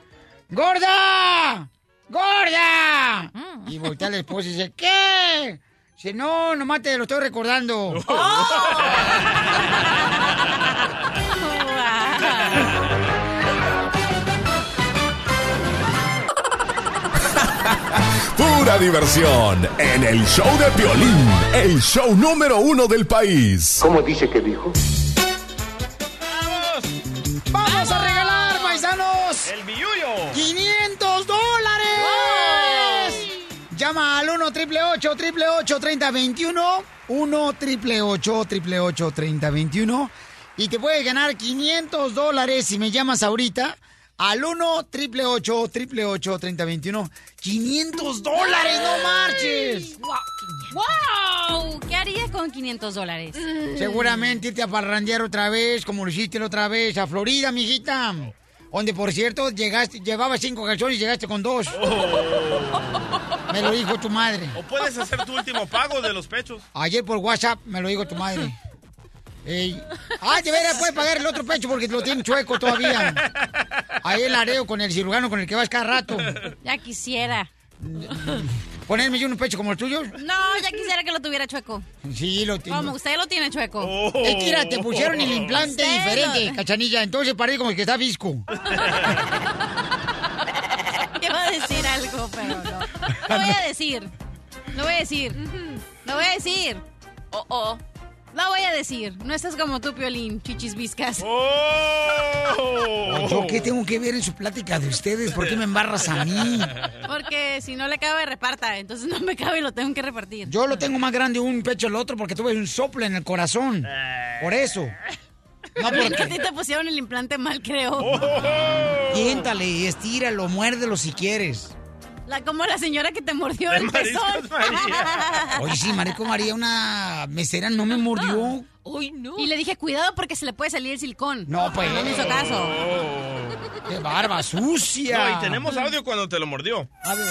¡Gorda! ¡Gorda! Y voltea la esposa y dice, ¿qué? Dice, no, nomás te lo estoy recordando. (laughs) Pura diversión en el show de violín, el show número uno del país. ¿Cómo dice que dijo? ¡Vamos a regalar, paisanos! ¡El billuyo! ¡500 dólares! Llama al 1 888 888 3021 1 888 888 3021 y te puedes ganar 500 dólares si me llamas ahorita al 1 888 888 3021 ¡500 dólares! ¡No marches! ¡Wow! ¿Qué harías con 500 dólares? Seguramente irte a parrandear otra vez, como lo hiciste la otra vez, a Florida, mijita. Donde, por cierto, llegaste, llevabas cinco calzones y llegaste con dos. Me lo dijo tu madre. O puedes hacer tu último pago de los pechos. Ayer por WhatsApp me lo dijo tu madre. Ey. Ah, de veras puedes pagar el otro pecho porque lo tiene chueco todavía. Ahí el areo con el cirujano con el que vas cada rato. Ya quisiera. Ponerme yo un pecho como el tuyo. No, ya quisiera que lo tuviera chueco. Sí, lo tengo. Como usted lo tiene chueco. Es que mira, te pusieron el implante Usted diferente, lo- cachanilla. Entonces parece como el que está visco. (laughs) Iba a decir algo, pero no. Lo voy a decir. Lo voy a decir. Lo voy a decir. Oh, oh. Lo voy a decir. No estás como tú, Piolín, chichis viscas. Oh. ¿Yo qué tengo que ver en su plática de ustedes? ¿Por qué me embarras a mí? Porque si no le cabe, reparta. Entonces no me cabe y lo tengo que repartir. Yo lo tengo más grande un pecho el otro porque tuve un soplo en el corazón. Por eso. No (laughs) A ti porque. te pusieron el implante mal, creo. Tiéntale, estíralo, muérdelo si quieres. La, como la señora que te mordió De el pezón. (laughs) Oye, sí, Marico María, una mesera no me mordió. Uy, no. Y le dije, cuidado porque se le puede salir el silicón. No, pues. No me hizo caso. (laughs) ¡Qué barba sucia! No, y tenemos audio cuando te lo mordió. A ver.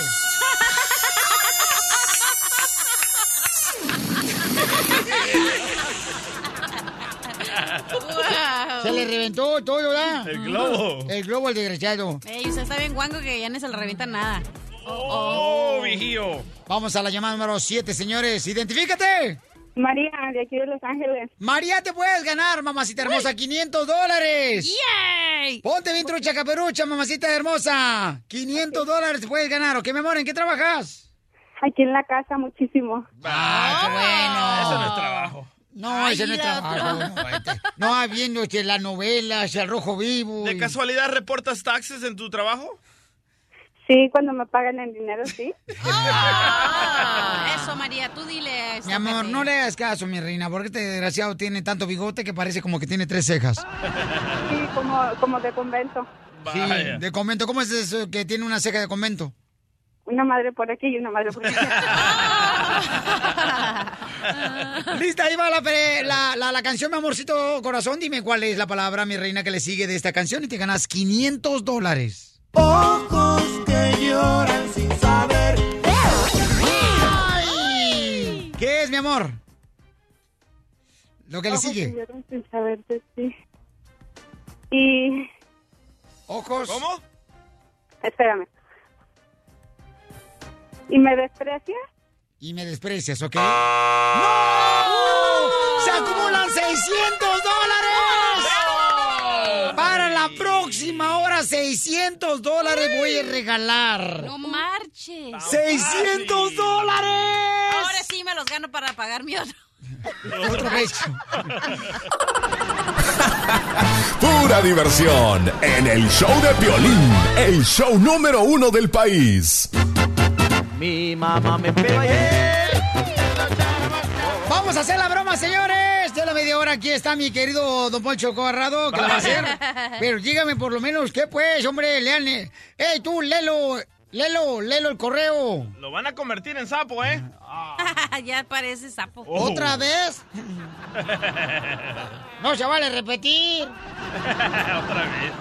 Se le reventó todo, ¿verdad? El globo. El globo, el desgraciado. Ey, usted está bien guango que ya no se le revienta nada. Oh, vigío. Vamos a la llamada número 7, señores. ¡Identifícate! María, de aquí de Los Ángeles. María, te puedes ganar, mamacita hermosa, 500 dólares. ¡Yay! Ponte bien trucha caperucha, mamacita hermosa. 500 dólares te puedes ganar. ¿O qué, mi amor? ¿En qué trabajas? Aquí en la casa muchísimo. ¡Ah, qué bueno! Eso no es trabajo. No, ese no es Ay, trabajo. No, este- No, habiendo este, la novela, el rojo vivo. ¿De y- casualidad reportas taxes en tu trabajo? Sí, cuando me pagan en dinero, sí. Ah, eso, María, tú dile eso. Mi amor, no le hagas caso, mi reina, porque este desgraciado tiene tanto bigote que parece como que tiene tres cejas. Sí, como, como de convento. Sí, Vaya. de convento. ¿Cómo es eso que tiene una ceja de convento? Una madre por aquí y una madre por allá. (laughs) Lista, ahí va la, la, la- la canción, mi amorcito corazón. Dime cuál es la palabra, mi reina, que le sigue de esta canción y te ganas 500 dólares. Que lloran sin saber. ¡Ay! ¿Qué es, mi amor? Lo que le Ojos sigue. que lloran sin saber de ti. Y... ¿Ojos? ¿Cómo? Espérame. ¿Y me desprecia? Y me desprecias, ¿ok? ¡No! ¡Se acumulan 600 dólares! Para la próxima hora, 600 dólares voy a regalar. No marches. ¡600 dólares! Ahora sí me los gano para pagar mi otro. Otro beso. (laughs) Pura diversión en el show de Piolín, el show número uno del país. Mi mamá me pegó ayer. Vamos a hacer la broma, señores. De la media hora aquí está mi querido Don Poncho Corrado, que la va a hacer. (laughs) Pero dígame por lo menos qué pues, hombre, lean. eh. ¡Ey, tú, lelo! Lelo, lelo el correo. Lo van a convertir en sapo, ¿eh? (laughs) ya parece sapo. ¿Otra vez? (laughs) No se vale repetir. Otra vez.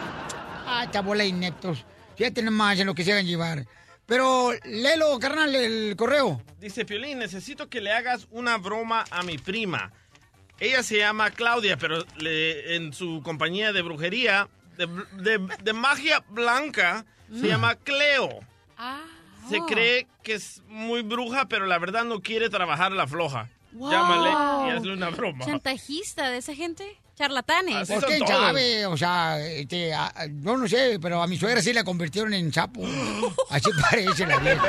Ah, esta bola de ineptos. Fíjate nomás en lo que se hagan llevar. Pero, lelo, carnal, el correo. Dice Piolín, necesito que le hagas una broma a mi prima. Ella se llama Claudia, pero le- en su compañía de brujería, de, de- de magia blanca, se llama Cleo. Ah, Se cree que es muy bruja, pero la verdad no quiere trabajar la floja. Wow. Llámale y hazle una broma. ¿Chantajista de esa gente? ¿Charlatanes? Así Pues quién todos. sabe, o sea, este, a- yo no sé, pero a mi suegra sí la convirtieron en sapo. (gasps) Así parece la vieja.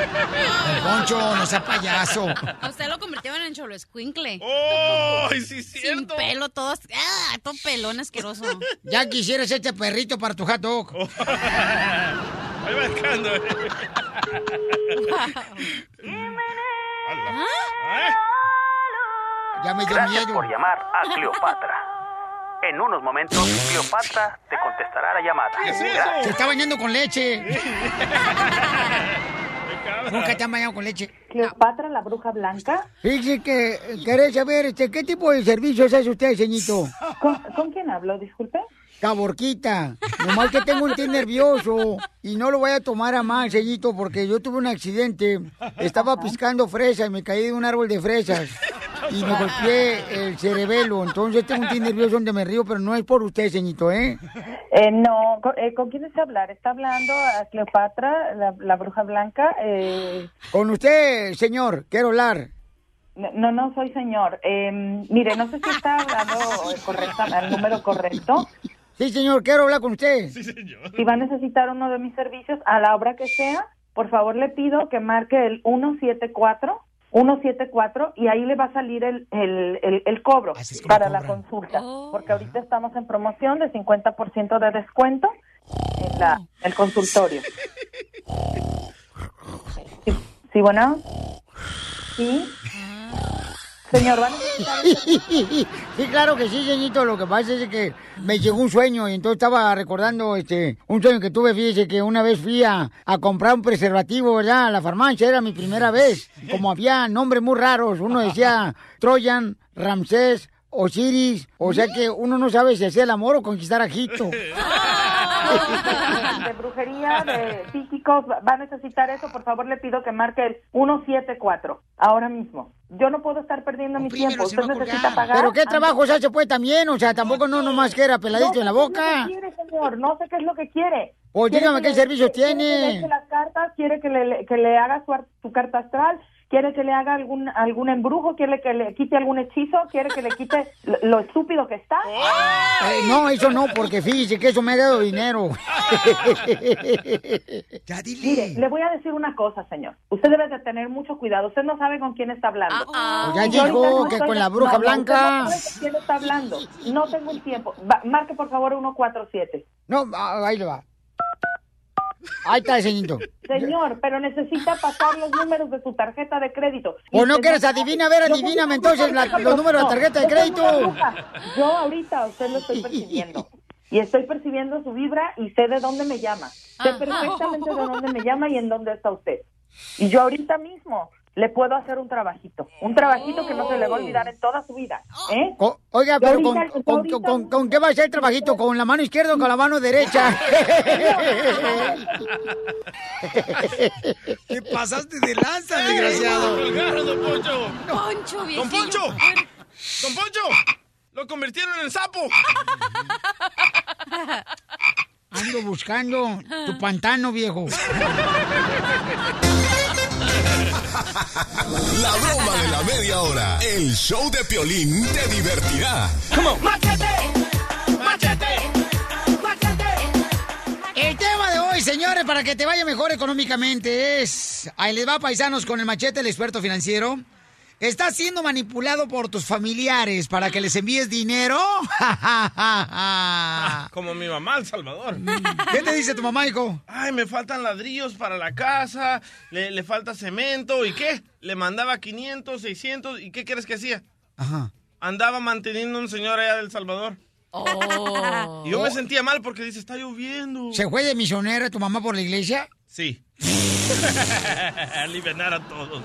Don Poncho, no sea payaso. A usted lo convirtieron en cholo escuincle. ¡Oh! Sí, Sin pelo, todo, ah, todo pelón asqueroso. Ya quisieras este perrito para tu hot dog. (laughs) Ahí va buscando. Ya me dio Gracias miedo. por llamar a Cleopatra. En unos momentos, Cleopatra te contestará la llamada. Se está bañando con leche. Nunca te han bañado con leche. Cleopatra, la bruja blanca. Fíjese que querés saber este, qué tipo de servicios hace usted, señito. ¿Con, con quién hablo? Disculpe. Caborquita, nomás que tengo un té nervioso y no lo voy a tomar a mal, señito, porque yo tuve un accidente. Estaba piscando fresas y me caí de un árbol de fresas y me golpeé el cerebelo. Entonces tengo un té nervioso donde me río, pero no es por usted, señito, ¿eh? Eh, no, ¿con, eh, ¿con quién desea hablar? ¿Está hablando a Cleopatra, la, la bruja blanca? Eh, Con usted, señor, quiero hablar. no, no soy señor. Eh, mire, no sé si está hablando correcta, al número correcto. Sí, señor, quiero hablar con usted. Si va a necesitar uno de mis servicios a la hora que sea, por favor le pido que marque el 174 174 y ahí le va a salir el, el, el, el cobro para la consulta, porque ahorita estamos en promoción de 50% de descuento en la, el consultorio. (laughs) Sí, ¿Sí, bueno? ¿Sí? Señor, ¿va a (laughs) necesitar Sí, claro que sí, señorito. Lo que pasa es que me llegó un sueño y entonces estaba recordando este un sueño que tuve. Fíjese que una vez fui a, a comprar un preservativo, ¿verdad? A la farmacia, era mi primera vez. Como había nombres muy raros, uno decía Troyan, Ramsés, Osiris. O sea que uno no sabe si hacía el amor o conquistar a Egipto. (laughs) de brujería, de psíquicos, va a necesitar eso, por favor le pido que marque el 174, ahora mismo. Yo no puedo estar perdiendo mi tiempo, usted necesita pagar. Pero qué trabajo se hace pues también, o sea, tampoco no nomás que era peladito en la No sé qué es boca. lo que quiere, señor, no sé qué es lo que quiere. Pues ¿Quiere dígame qué quiere que le tiene. eche las cartas, quiere que le, que le haga su carta astral, ¿Quiere que le haga algún algún embrujo? ¿Quiere que le quite algún hechizo? ¿Quiere que le quite lo, lo estúpido que está? Eh, no, eso no, porque fíjese que eso me ha dado dinero. (laughs) ya dile. Mire, le voy a decir una cosa, señor. Usted debe de tener mucho cuidado. Usted no sabe con quién está hablando. Ah, Ya Y yo dijo ahorita que con la bruja blanca. no sabe con quién está hablando. No tengo el tiempo. Va- marque, por favor, 147. No, ah, ahí le va. Ahí está el señorito. Señor, pero necesita pasar los números de su tarjeta de crédito. ¿O no quieres adivina? A ver, adivíname entonces la- los números de no, tarjeta de soy una crédito. Yo ahorita a usted lo estoy percibiendo. Y estoy percibiendo su vibra y sé de dónde me llama. Sé perfectamente de (laughs) dónde me llama y en dónde está usted. Y yo ahorita mismo le puedo hacer un trabajito. Un trabajito que no se le va a olvidar en toda su vida. ¿eh? O- oiga, pero con, ahorita- yo con- ahorita- con- con qué va a ser el trabajito? ¿Con la mano izquierda o con la mano derecha? Te pasaste de lanza, desgraciado. ¡Colgaron, don Poncho! Poncho, ¡Don viejillo. Poncho! ¡Don Poncho! ¡Lo convirtieron en sapo! Ando buscando tu pantano, viejo. (laughs) La broma de la media hora. El show de Piolín te divertirá. El tema de hoy, señores, para que te vaya mejor económicamente es... Ahí les va, paisanos, con el machete, el experto financiero. ¿Estás siendo manipulado por tus familiares para que les envíes dinero? (laughs) Como mi mamá, El Salvador. ¿Qué te dice tu mamá, hijo? Ay, me faltan ladrillos para la casa, le, le falta cemento, ¿y qué? Le mandaba 500, 600, ¿y qué crees que hacía? Ajá. Andaba manteniendo a un señor allá del Salvador. Oh. Y yo me sentía mal porque dice, está lloviendo. ¿Se fue de misionera tu mamá por la iglesia? Sí. (laughs) Aliviar a todos.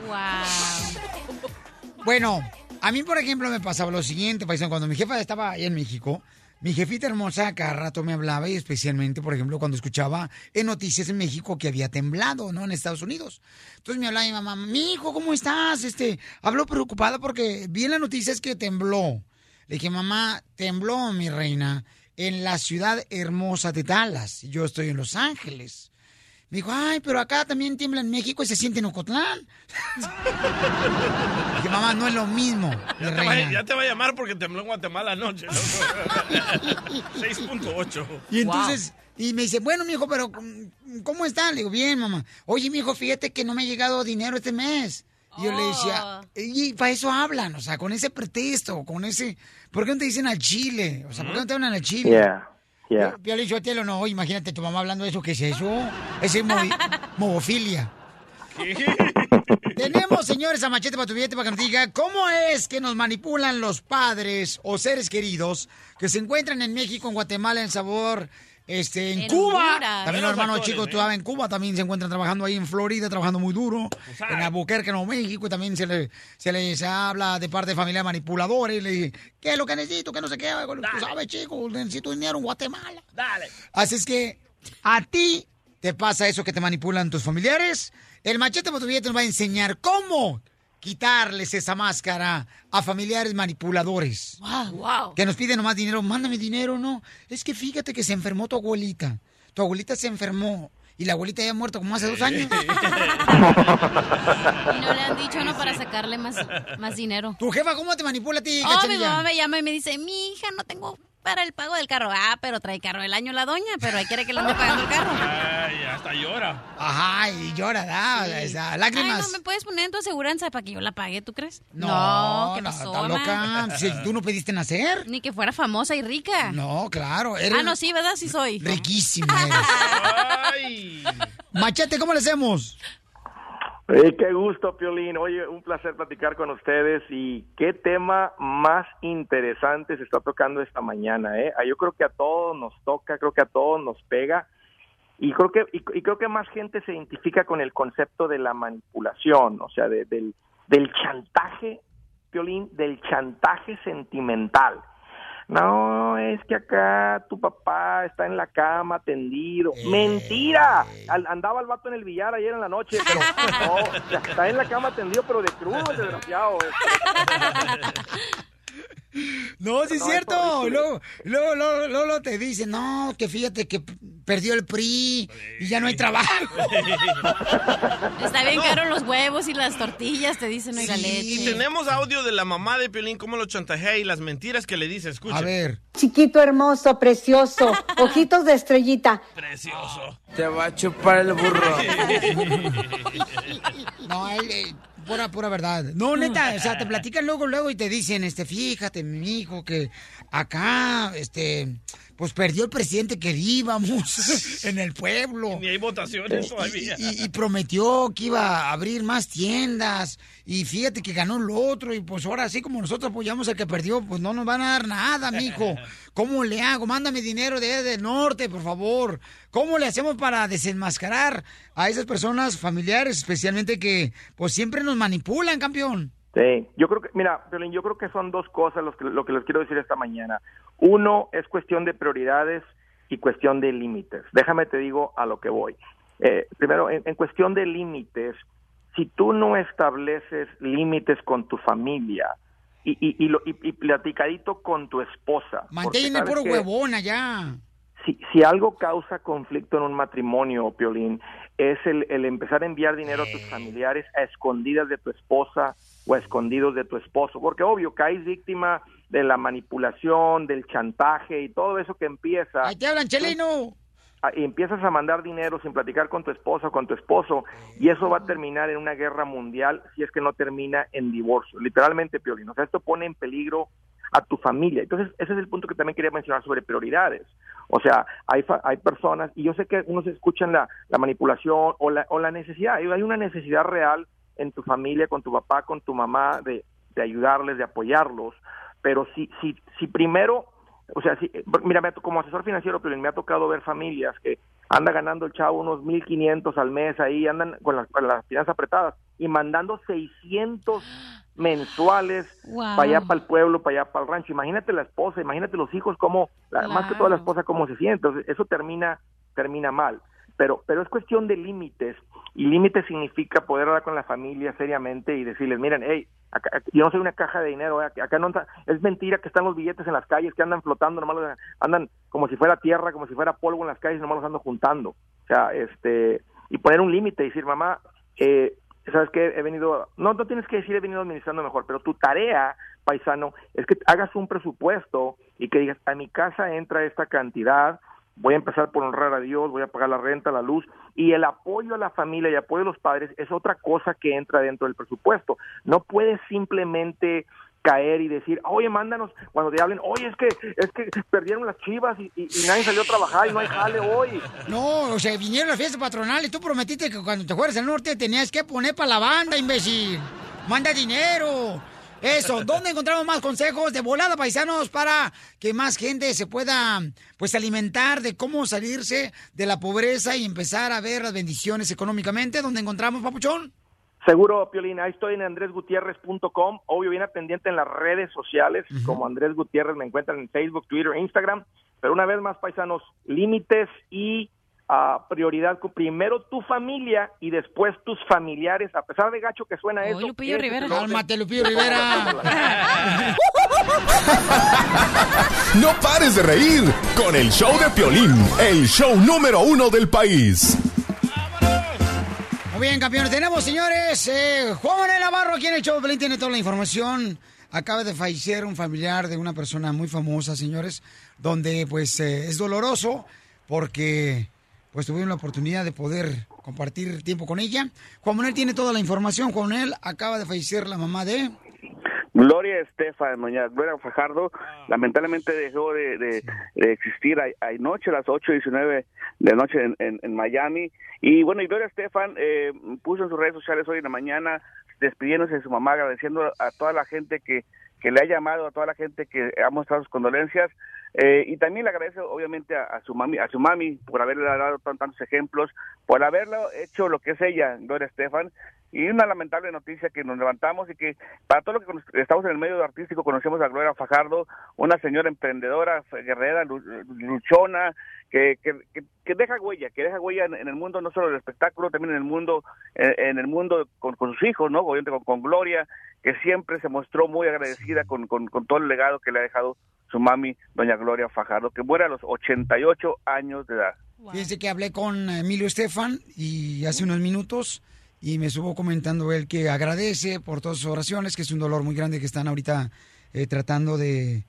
Bueno, a mí, por ejemplo, me pasaba lo siguiente, paisano. Cuando mi jefa estaba allá en México, mi jefita hermosa cada rato me hablaba y especialmente, por ejemplo, cuando escuchaba en noticias en México que había temblado, ¿no? En Estados Unidos. Entonces me hablaba mi mamá, mi hijo, ¿cómo estás? Este, habló preocupada porque vi en las noticias que tembló. Le dije, mamá, tembló, mi reina, en la ciudad hermosa de Dallas. Yo estoy en Los Ángeles. Me dijo, ay, pero acá también tiembla en México y se siente en Ocotlán. (laughs) Dije, mamá, no es lo mismo, mi Ya te, va, reina. ya te va a llamar porque tembló en Guatemala anoche. loco. (laughs) 6.8. Y entonces, y me dice, bueno, mijo, pero mm, ¿cómo está? Le digo, bien, mamá. Oye, mijo, fíjate que no me ha llegado dinero este mes. Y yo le decía, y para eso hablan, o sea, con ese pretexto, con ese... ¿Por qué no te dicen al chile? O sea, ¿por qué no te hablan al chile? Yeah, yeah. Yo le dicho a Telo, no, imagínate tu mamá hablando de eso, ¿qué es eso? Ese es (laughs) movofilia. Tenemos, señores, a Machete para tu billete para que nos diga cómo es que nos manipulan los padres o seres queridos que se encuentran en México, en Guatemala, en Sabor, este, en, En Cuba. Honduras. También los hermanos actores, chicos ¿eh? en Cuba también se encuentran trabajando ahí en Florida, trabajando muy duro. En Albuquerque, Nuevo México, y también se, le- se les habla de parte de familia manipuladores. Le dicen, ¿qué es lo que necesito? ¿Qué no sé qué? Tú sabes, chicos, necesito dinero en Guatemala. Dale. Así es que a ti te pasa eso que te manipulan tus familiares. El machete para tu billete nos va a enseñar cómo quitarles esa máscara a familiares manipuladores. Wow, wow. Que nos piden nomás dinero, mándame dinero, no. Es que fíjate que se enfermó tu abuelita. Tu abuelita se enfermó y la abuelita ya ha muerto como hace dos años. Y no le han dicho no para sacarle más, más dinero. ¿Tu jefa cómo te manipula a ti, Oh, mi mamá me llama y me dice, mi hija, no tengo para el pago del carro. Ah, pero trae carro del año la doña, pero ahí quiere que le ande pagando el carro. Ay, hasta llora. Ajá, y llora, da, Sí. o sea, Ay, lágrimas. no, ¿me puedes poner en tu aseguranza para que yo la pague, tú crees? No, que no, no, está loca. Si tú no pediste nacer. Ni que fuera famosa y rica. No, claro. eres Ah, no, sí, ¿verdad? Sí soy. Riquísima (laughs) eres. Machete, ¿cómo le hacemos? Eh, qué gusto, Piolín. Oye, un placer platicar con ustedes y qué tema más interesante se está tocando esta mañana. ¿eh? Ah, Yo creo que a todos nos toca, creo que a todos nos pega y creo que y, creo que más gente se identifica con el concepto de la manipulación, o sea, de- del del chantaje, Piolín, del chantaje sentimental. No, es que acá tu papá está en la cama tendido. ¡Mentira! Al- andaba el vato en el billar ayer en la noche, pero no, está en la cama tendido, pero de crudo, desgraciado. (laughs) No, sí es No, cierto. luego, luego, luego te dicen, no, que fíjate que perdió el PRI y ya no hay trabajo. (laughs) Está bien caro los huevos y las tortillas, te dicen, oiga, leche. Y tenemos audio de la mamá de Piolín, cómo lo chantajea y las mentiras que le dice. Escucha. A ver. Chiquito, hermoso, precioso, (laughs) ojitos de estrellita. Precioso. Te va a chupar el burro. (laughs) No, él, eh, pura, pura verdad. No, neta, o sea, te platican luego, luego y te dicen, este, fíjate, mi hijo, que acá, este, pues perdió el presidente que íbamos (laughs) en el pueblo. Ni hay votaciones todavía. Y, y prometió que iba a abrir más tiendas. Y fíjate que ganó el otro. Y pues ahora, así como nosotros apoyamos al que perdió, pues no nos van a dar nada, mijo. (laughs) ¿Cómo le hago? Mándame dinero de del norte, por favor. ¿Cómo le hacemos para desenmascarar a esas personas familiares, especialmente que pues siempre nos manipulan, campeón? Sí, yo creo que, mira, Piolín, yo creo que son dos cosas los que, lo que les quiero decir esta mañana. Uno es cuestión de prioridades y cuestión de límites. Déjame te digo a lo que voy. Eh, primero, en, en cuestión de límites, si tú no estableces límites con tu familia y, y, y, lo- y- y platicadito con tu esposa. Manténme puro huevón allá. si, si algo causa conflicto en un matrimonio, Piolín, es el, el empezar a enviar dinero a tus familiares a escondidas de tu esposa o escondidos de tu esposo, porque obvio caes víctima de la manipulación, del chantaje y todo eso que empieza. ¡Ahí te hablan, chelino! Ah, Y empiezas a mandar dinero sin platicar con tu esposa o con tu esposo y eso va a terminar en una guerra mundial si es que no termina en divorcio. Literalmente, Piolín. O sea, esto pone en peligro a tu familia. Entonces, ese es el punto que también quería mencionar sobre prioridades. O sea, hay, fa- hay personas, y yo sé que unos escuchan la, la manipulación o la, o la necesidad, hay una necesidad real en tu familia, con tu papá, con tu mamá, de, de ayudarles, de apoyarlos, pero si, si, si primero, o sea, si, mira, como asesor financiero, pero me ha tocado ver familias que anda ganando el chavo unos 1.500 al mes ahí, andan con las, con las finanzas apretadas y mandando 600 mensuales Wow. para allá, para el pueblo, para allá, para el rancho. Imagínate la esposa, imagínate los hijos, cómo, la- más que toda la esposa, cómo se siente. Entonces, eso termina, termina mal. Pero, pero es cuestión de límites. Y límites significa poder hablar con la familia seriamente y decirles, miren, hey, acá- acá- yo no soy una caja de dinero, eh, acá, acá no es mentira que están los billetes en las calles, que andan flotando, nomás los- andan como si fuera tierra, como si fuera polvo en las calles, nomás los ando juntando. O sea, este, y poner un límite y decir, mamá, eh, sabes que he venido, no, no tienes que decir he venido administrando mejor, pero tu tarea, paisano, es que hagas un presupuesto y que digas, a mi casa entra esta cantidad, voy a empezar por honrar a Dios, voy a pagar la renta, la luz, y el apoyo a la familia y apoyo a los padres es otra cosa que entra dentro del presupuesto. No puedes simplemente caer y decir, oye, mándanos, cuando te hablen, oye, es que, es que perdieron las chivas y, nadie salió a trabajar y no hay jale hoy. No, o sea, vinieron las fiestas patronales. Tú prometiste que cuando te fueras al norte tenías que poner para la banda, imbécil. Manda dinero. Eso, ¿dónde encontramos más consejos de volada, paisanos, para que más gente se pueda, pues, alimentar de cómo salirse de la pobreza y empezar a ver las bendiciones económicamente? ¿Dónde encontramos, papuchón? Seguro, Piolín, ahí estoy en andresgutierrez.com, obvio viene pendiente en las redes sociales, como Andrés Gutiérrez me encuentran en Facebook, Twitter, Instagram, pero una vez más, paisanos, límites y ah, prioridad, con primero tu familia y después tus familiares, a pesar de gacho que suena eso. Lupillo es Rivera. Cálmate, Lupillo Rivera. (laughs) No pares de reír con el show de Piolín, el show número uno del país. Muy bien, campeones. Tenemos, señores, eh, Juan Manuel Navarro, aquí en el show de Pelín tiene toda la información. Acaba de fallecer un familiar de una persona muy famosa, señores, donde pues eh, es doloroso porque pues tuvieron la oportunidad de poder compartir tiempo con ella. Juan Manuel tiene toda la información. Juan Manuel acaba de fallecer la mamá de... Gloria Estefan, doña Gloria Fajardo, lamentablemente dejó de, de- de existir a- anoche a las 8.19 de noche en, en- en Miami. Y bueno, y Gloria Estefan eh, puso en sus redes sociales hoy en la mañana despidiéndose de su mamá, agradeciendo a toda la gente que, que le ha llamado, a toda la gente que ha mostrado sus condolencias. Eh, y también le agradece obviamente a, su mami, a su mami por haberle dado tan- tantos ejemplos, por haberlo hecho lo que es ella, Gloria Estefan. y una lamentable noticia que nos levantamos y que para todos los que estamos en el medio artístico conocemos a Gloria Fajardo, una señora emprendedora, guerrera, lu- luchona, que, que, que- deja huella, que deja huella en, el mundo no solo del espectáculo, también en el mundo, en, el mundo con, con sus hijos, ¿no? Con, con Gloria, que siempre se mostró muy agradecida con, con, con todo el legado que le ha dejado su mami, doña Gloria Fajardo, que muere a los 88 años de edad. Fíjense que hablé con Emilio Estefan y hace unos minutos y me estuvo comentando él que agradece por todas sus oraciones, que es un dolor muy grande que están ahorita eh, tratando de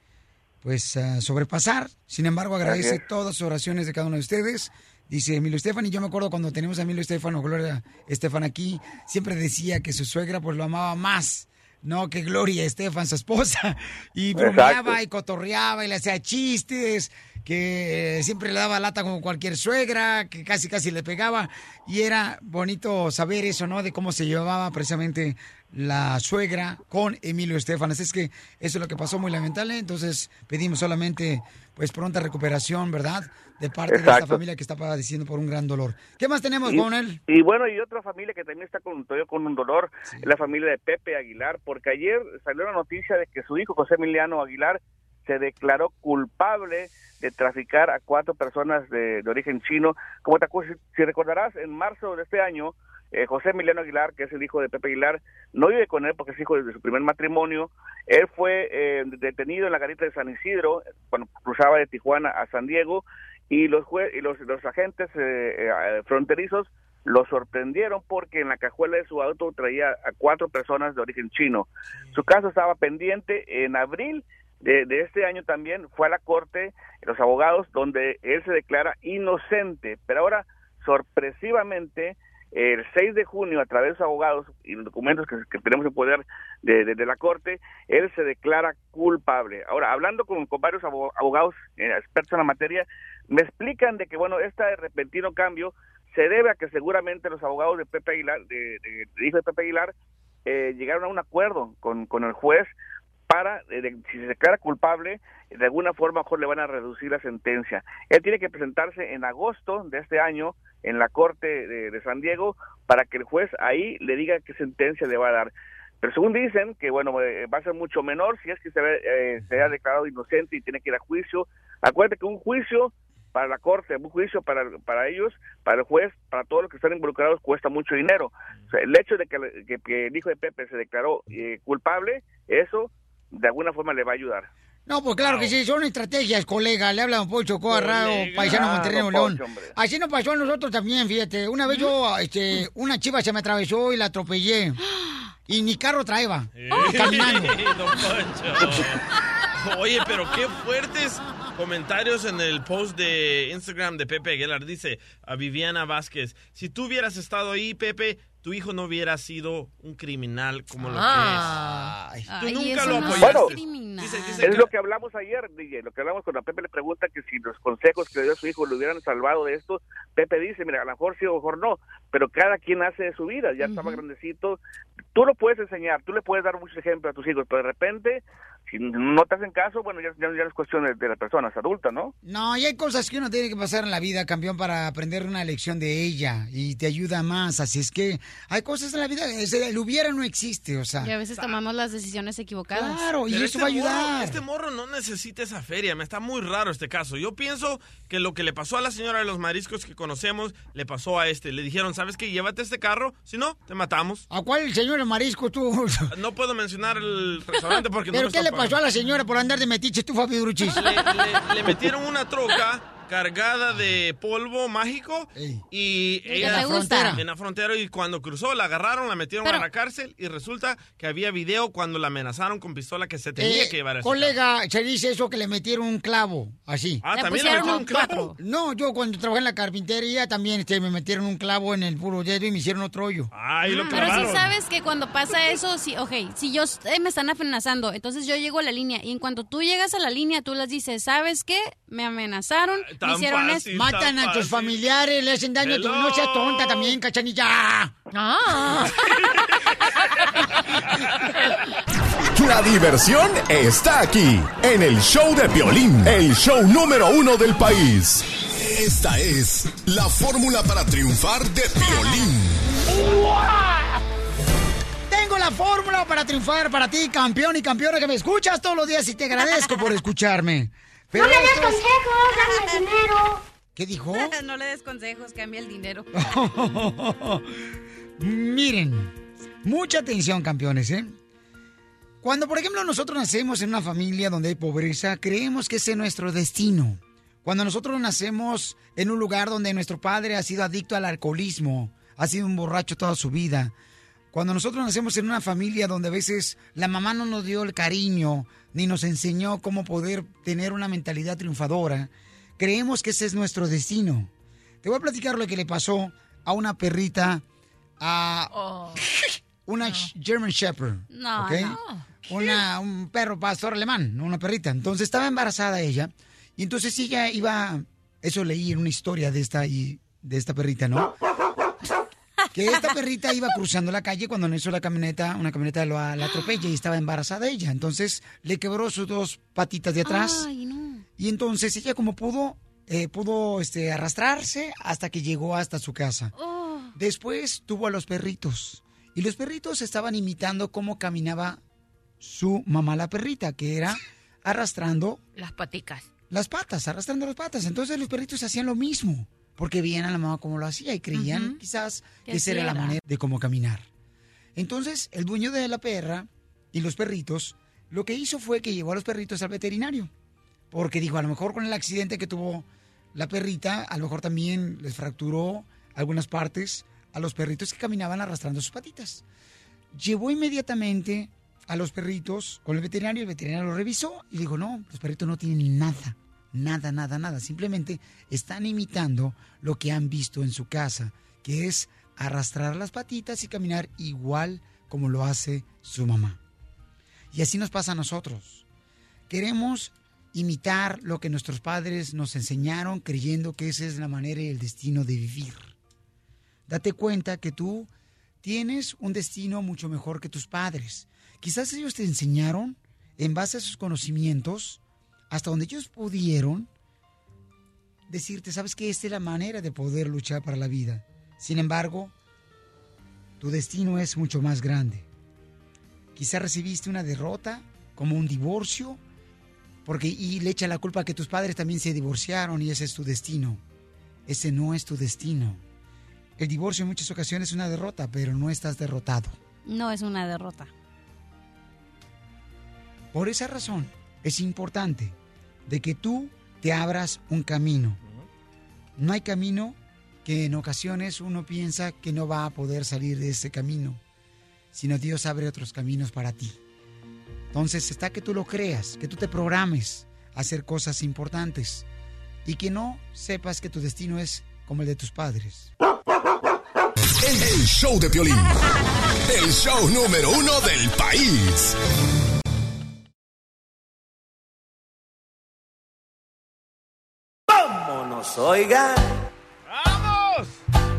pues ah, sobrepasar. Sin embargo, agradece todas sus oraciones de cada uno de ustedes. Dice Emilio Estefan, y yo me acuerdo cuando tenemos a Emilio Estefan o Gloria Estefan aquí, siempre decía que su suegra pues lo amaba más. No, que Gloria Estefan, su esposa, (laughs) y bromeaba y cotorreaba y le hacía chistes, que eh, siempre le daba lata como cualquier suegra, que casi casi le pegaba, y era bonito saber eso, ¿no? De cómo se llevaba precisamente la suegra con Emilio Estefan. Así es que eso es lo que pasó muy lamentable, entonces pedimos solamente pues pronta recuperación, ¿verdad? De parte de esta familia que está padeciendo por un gran dolor. ¿Qué más tenemos, Y- él? Y bueno, y otra familia que también está con, todavía con un dolor, es la familia de Pepe Aguilar, porque ayer salió la noticia de que su hijo José Emiliano Aguilar se declaró culpable de traficar a cuatro personas de, de origen chino. Como te acuerdas, si recordarás, en marzo de este año, eh, José Emiliano Aguilar, que es el hijo de Pepe Aguilar, no vive con él porque es hijo de su primer matrimonio. Él fue eh, detenido en la garita de San Isidro cuando cruzaba de Tijuana a San Diego y los jue- y los, los agentes eh, eh, fronterizos lo sorprendieron porque en la cajuela de su auto traía a cuatro personas de origen chino. Su caso estaba pendiente en abril de, de este año también fue a la corte los abogados donde él se declara inocente, pero ahora sorpresivamente el 6 de junio a través de sus abogados y los documentos que, tenemos en poder de, la corte, él se declara culpable. Ahora, hablando con, varios abo- abogados eh, expertos en la materia, me explican de que, bueno, este repentino cambio se debe a que seguramente los abogados de Pepe Aguilar, de, de- hijo de Pepe Aguilar, eh, llegaron a un acuerdo con, con el juez para, eh, si se declara culpable, de alguna forma mejor le van a reducir la sentencia. Él tiene que presentarse en agosto de este año en la Corte de, San Diego para que el juez ahí le diga qué sentencia le va a dar. Pero según dicen, que bueno, eh, va a ser mucho menor si es que se, ve, eh, se ha declarado inocente y tiene que ir a juicio. Acuérdate que un juicio para la corte, un juicio para, para ellos, para el juez, para todos los que están involucrados cuesta mucho dinero. El hecho de que, que- que el hijo de Pepe se declaró eh, culpable, eso de alguna forma le va a ayudar. No, pues claro que sí, son estrategias, colega. Le habla don Poncho Coarrao, paisano Ah, Monterrey, Nuevo León. Así nos pasó a nosotros también, fíjate. Una vez yo, este, una chiva se me atravesó y la atropellé. Y ni carro traeba, (laughs) caminando. Don Poncho. Oye, pero qué fuertes comentarios en el post de Instagram de Pepe Aguilar. Dice a Viviana Vázquez, si tú hubieras estado ahí, Pepe, tu hijo no hubiera sido un criminal como lo Ah. que es. Tú Ay, nunca lo apoyaste. criminal. Dice- dice Es que- lo que hablamos ayer, DJ, lo que hablamos cuando a Pepe le pregunta que si los consejos que le dio a su hijo lo hubieran salvado de esto, Pepe dice, mira, a lo mejor sí o a lo mejor no, pero cada quien hace de su vida, ya estaba grandecito, tú lo puedes enseñar, tú le puedes dar muchos ejemplos a tus hijos, pero de repente, si no te hacen caso, bueno, ya, ya, ya es cuestión de, de las personas adultas, ¿no? No, y hay cosas que uno tiene que pasar en la vida, campeón, para aprender una lección de ella y te ayuda más. Así es que hay cosas en la vida, el hubiera no existe, o sea. Y a veces tomamos las decisiones equivocadas. Claro, y Pero eso este va a morro- ayudar. este morro no necesita esa feria. Me está muy raro este caso. Yo pienso que lo que le pasó a la señora de los mariscos que conocemos, le pasó a este. Le dijeron, ¿sabes qué? Llévate este carro. Si no, te matamos. ¿A cuál señor de marisco tú? No puedo mencionar el restaurante porque (laughs) no ¿Pero me qué está le pasó a la señora por andar de metiche tú, Fabi Druchis? le, le- le metieron una troca cargada de polvo mágico y En ella la frontera. en la frontera y cuando cruzó la agarraron, la metieron Pero- a la cárcel y resulta que había video cuando la amenazaron con pistola que se tenía Eh, que llevar a ese colega, se dice eso que le metieron un clavo, así. Ah, Le ¿también le metieron un clavo? No, yo cuando trabajé en la carpintería también este, me metieron un clavo en el puro dedo y me hicieron otro hoyo. Ay, lo Pero sí sabes que cuando pasa eso, sí, ok, si yo eh, me están amenazando, entonces yo llego a la línea y en cuanto tú llegas a la línea, tú les dices, ¿sabes qué? Me amenazaron, me Tan hicieron fácil, esto. Matan a tus familiares, le hacen daño a tu... No seas tonta también, cachanilla. Ah. (laughs) La diversión está aquí, en el show de Piolín, el show número uno del país. Esta es la fórmula para triunfar de Piolín. (laughs) tenemos la fórmula para triunfar para ti, campeón y campeona que me escuchas todos los días y te agradezco por escucharme. Pero no le des esto es- consejos, dame dinero. ¿Qué dijo? (laughs) no le des consejos, cambia el dinero. (laughs) Miren, mucha atención, campeones, ¿eh? Cuando, por ejemplo, nosotros nacemos en una familia donde hay pobreza, creemos que ese es nuestro destino. Cuando nosotros nacemos en un lugar donde nuestro padre ha sido adicto al alcoholismo, ha sido un borracho toda su vida. Cuando nosotros nacemos en una familia donde a veces la mamá no nos dio el cariño, ni nos enseñó cómo poder tener una mentalidad triunfadora, creemos que ese es nuestro destino. Te voy a platicar lo que le pasó a una perrita, a una German Shepherd. No, ¿ok? no. Una, un perro pastor alemán, una perrita. Entonces estaba embarazada ella. Y entonces ella iba, eso leí en una historia de esta, y, de esta perrita, ¿no? Que esta perrita iba cruzando la calle cuando en eso la camioneta, una camioneta lo- la atropella y estaba embarazada ella. Entonces le quebró sus dos patitas de atrás. Ay, no. Y entonces ella como pudo, eh, pudo este, arrastrarse hasta que llegó hasta su casa. Oh. Después tuvo a los perritos. Y los perritos estaban imitando cómo caminaba su mamá la perrita, que era arrastrando Las paticas. las patas, arrastrando las patas. Entonces los perritos hacían lo mismo, porque veían a la mamá cómo lo hacía y creían quizás Que esa era la era. manera de cómo caminar. Entonces el dueño de la perra y los perritos lo que hizo fue que llevó a los perritos al veterinario, porque dijo, a lo mejor con el accidente que tuvo la perrita, a lo mejor también les fracturó algunas partes a los perritos que caminaban arrastrando sus patitas. Llevó inmediatamente a los perritos con el veterinario, el veterinario lo revisó y dijo, no, los perritos no tienen nada, nada, nada, nada. Simplemente están imitando lo que han visto en su casa, que es arrastrar las patitas y caminar igual como lo hace su mamá. Y así nos pasa a nosotros. Queremos imitar lo que nuestros padres nos enseñaron creyendo que esa es la manera y el destino de vivir. Date cuenta que tú tienes un destino mucho mejor que tus padres. Quizás ellos te enseñaron en base a sus conocimientos, hasta donde ellos pudieron, decirte, sabes que esta es la manera de poder luchar para la vida. Sin embargo, tu destino es mucho más grande. Quizás recibiste una derrota, como un divorcio, porque y le echa la culpa a que tus padres también se divorciaron y ese es tu destino. Ese no es tu destino. El divorcio en muchas ocasiones es una derrota, pero no estás derrotado. No es una derrota. Por esa razón es importante de que tú te abras un camino. No hay camino que en ocasiones uno piensa que no va a poder salir de ese camino, sino Dios abre otros caminos para ti. Entonces está que tú lo creas, que tú te programes a hacer cosas importantes y que no sepas que tu destino es como el de tus padres. El show de Piolín. El show número uno del país. Vámonos, oiga. ¡Vamos!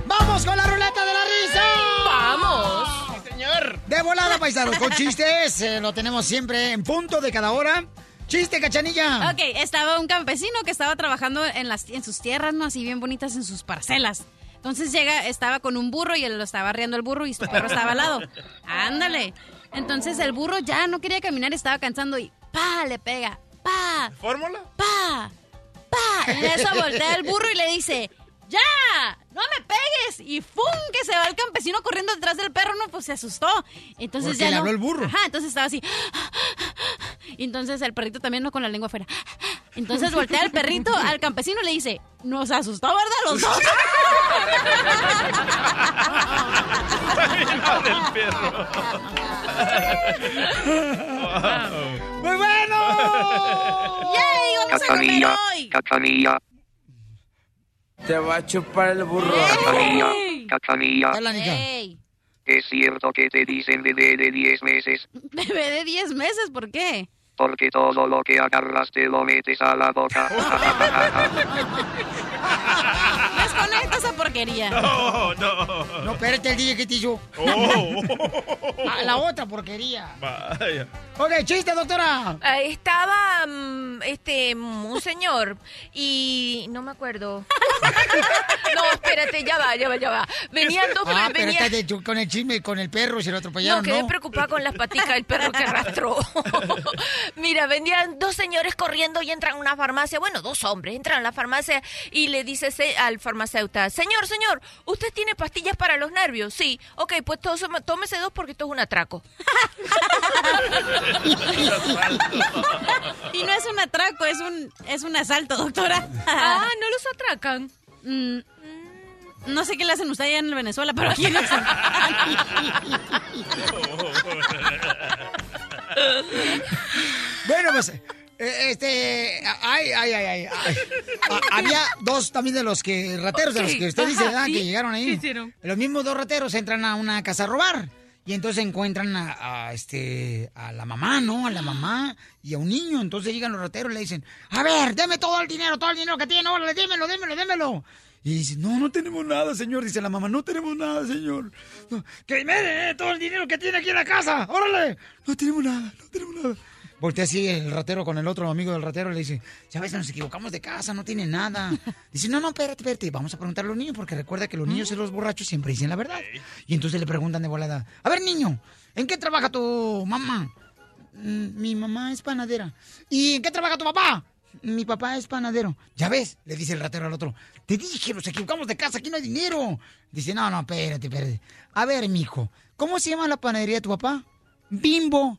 ¡Vamos con la ruleta de la risa! ¡Vamos! Sí, señor. De volada, paisanos, con chistes. eh, lo tenemos siempre en punto de cada hora. ¡Chiste, cachanilla! Ok, estaba un campesino que estaba trabajando en, las, en sus tierras, ¿no? Así bien bonitas en sus parcelas. Entonces llega, estaba con un burro y él lo estaba arriando el burro y su perro estaba al lado. Ándale. Entonces el burro ya no quería caminar, estaba cansando y ¡pa! le pega. ¡Pa! ¿Fórmula? ¡Pa! ¡Pa! En eso voltea el burro y le dice, ¡Ya! ¡No me pegues! Y ¡fum! Que se va el campesino corriendo detrás del perro, no, pues se asustó. Entonces Porque ya le no- habló el burro. Ajá, entonces estaba así. Y entonces el perrito también no con la lengua afuera. Entonces voltea el perrito al campesino y le dice, nos asustó, ¿verdad? Los dos. del perro. ¡Muy bueno! ¡Yay! ¡Vamos a comer Cachanilla, hoy! cachanilla, Te va a chupar el burro. cachanilla, cachanilla. Hola, Nica. ¡Ey! Es cierto que te dicen bebé de 10 meses, (laughs) Bebé de 10 meses, ¿por qué? porque todo lo que agarras te lo metes a la boca. (laughs) (laughs) Porquería. No, no. No, espérate el DJ que te hizo. Oh. La otra porquería. Vaya. Ok, chiste, doctora. Estaba mm, este un señor y no me acuerdo. (laughs) no, espérate, ya va, ya va, ya va. Venían dos, Ah, pero venía- con el chisme, con el perro, se lo atropellaron, No, ¿no? quedé preocupada con las paticas del perro que arrastró. (laughs) Mira, venían dos señores corriendo y entran a una farmacia. Bueno, dos hombres entran a la farmacia y le dice al farmacéutico, señor, señor, ¿usted tiene pastillas para los nervios? Sí. Ok, pues tó- tómese dos porque esto es un atraco. (laughs) Y no es un atraco, es un, es un asalto, doctora. Ah, ¿no los atracan? Mm, no sé qué le hacen ustedes allá en Venezuela, pero aquí no Bueno, pues, este, ay, ay, ay, ay. Ah, había dos también de los que, rateros de los que usted dice, sí. Que llegaron ahí. ¿Qué hicieron? Los mismos dos rateros entran a una casa a robar. Y entonces encuentran a, a, este, a la mamá, ¿no? A la mamá y a un niño. Entonces llegan los rateros y le dicen, a ver, deme todo el dinero, todo el dinero que tiene, órale, démelo, démelo, démelo. Y dice, no, no tenemos nada, señor. Dice la mamá, no tenemos nada, señor. No, que me dé todo el dinero que tiene aquí en la casa, órale. No tenemos nada, no tenemos nada. Voltea así el ratero con el otro amigo del ratero y le dice, ¿sabes? Nos equivocamos de casa, no tiene nada. (laughs) Dice, no, no, espérate, espérate, vamos a preguntar a los niños porque recuerda que los niños y los borrachos siempre dicen la verdad. Y entonces le preguntan de volada, a ver, niño, ¿en qué trabaja tu mamá? "Mm, Mi mamá es panadera. ¿Y en qué trabaja tu papá? Mi papá es panadero. Ya ves, le dice el ratero al otro. Te dije, nos equivocamos de casa, aquí no hay dinero. Dice, no, no, espérate, espérate. A ver, mijo, ¿cómo se llama la panadería de tu papá? Bimbo.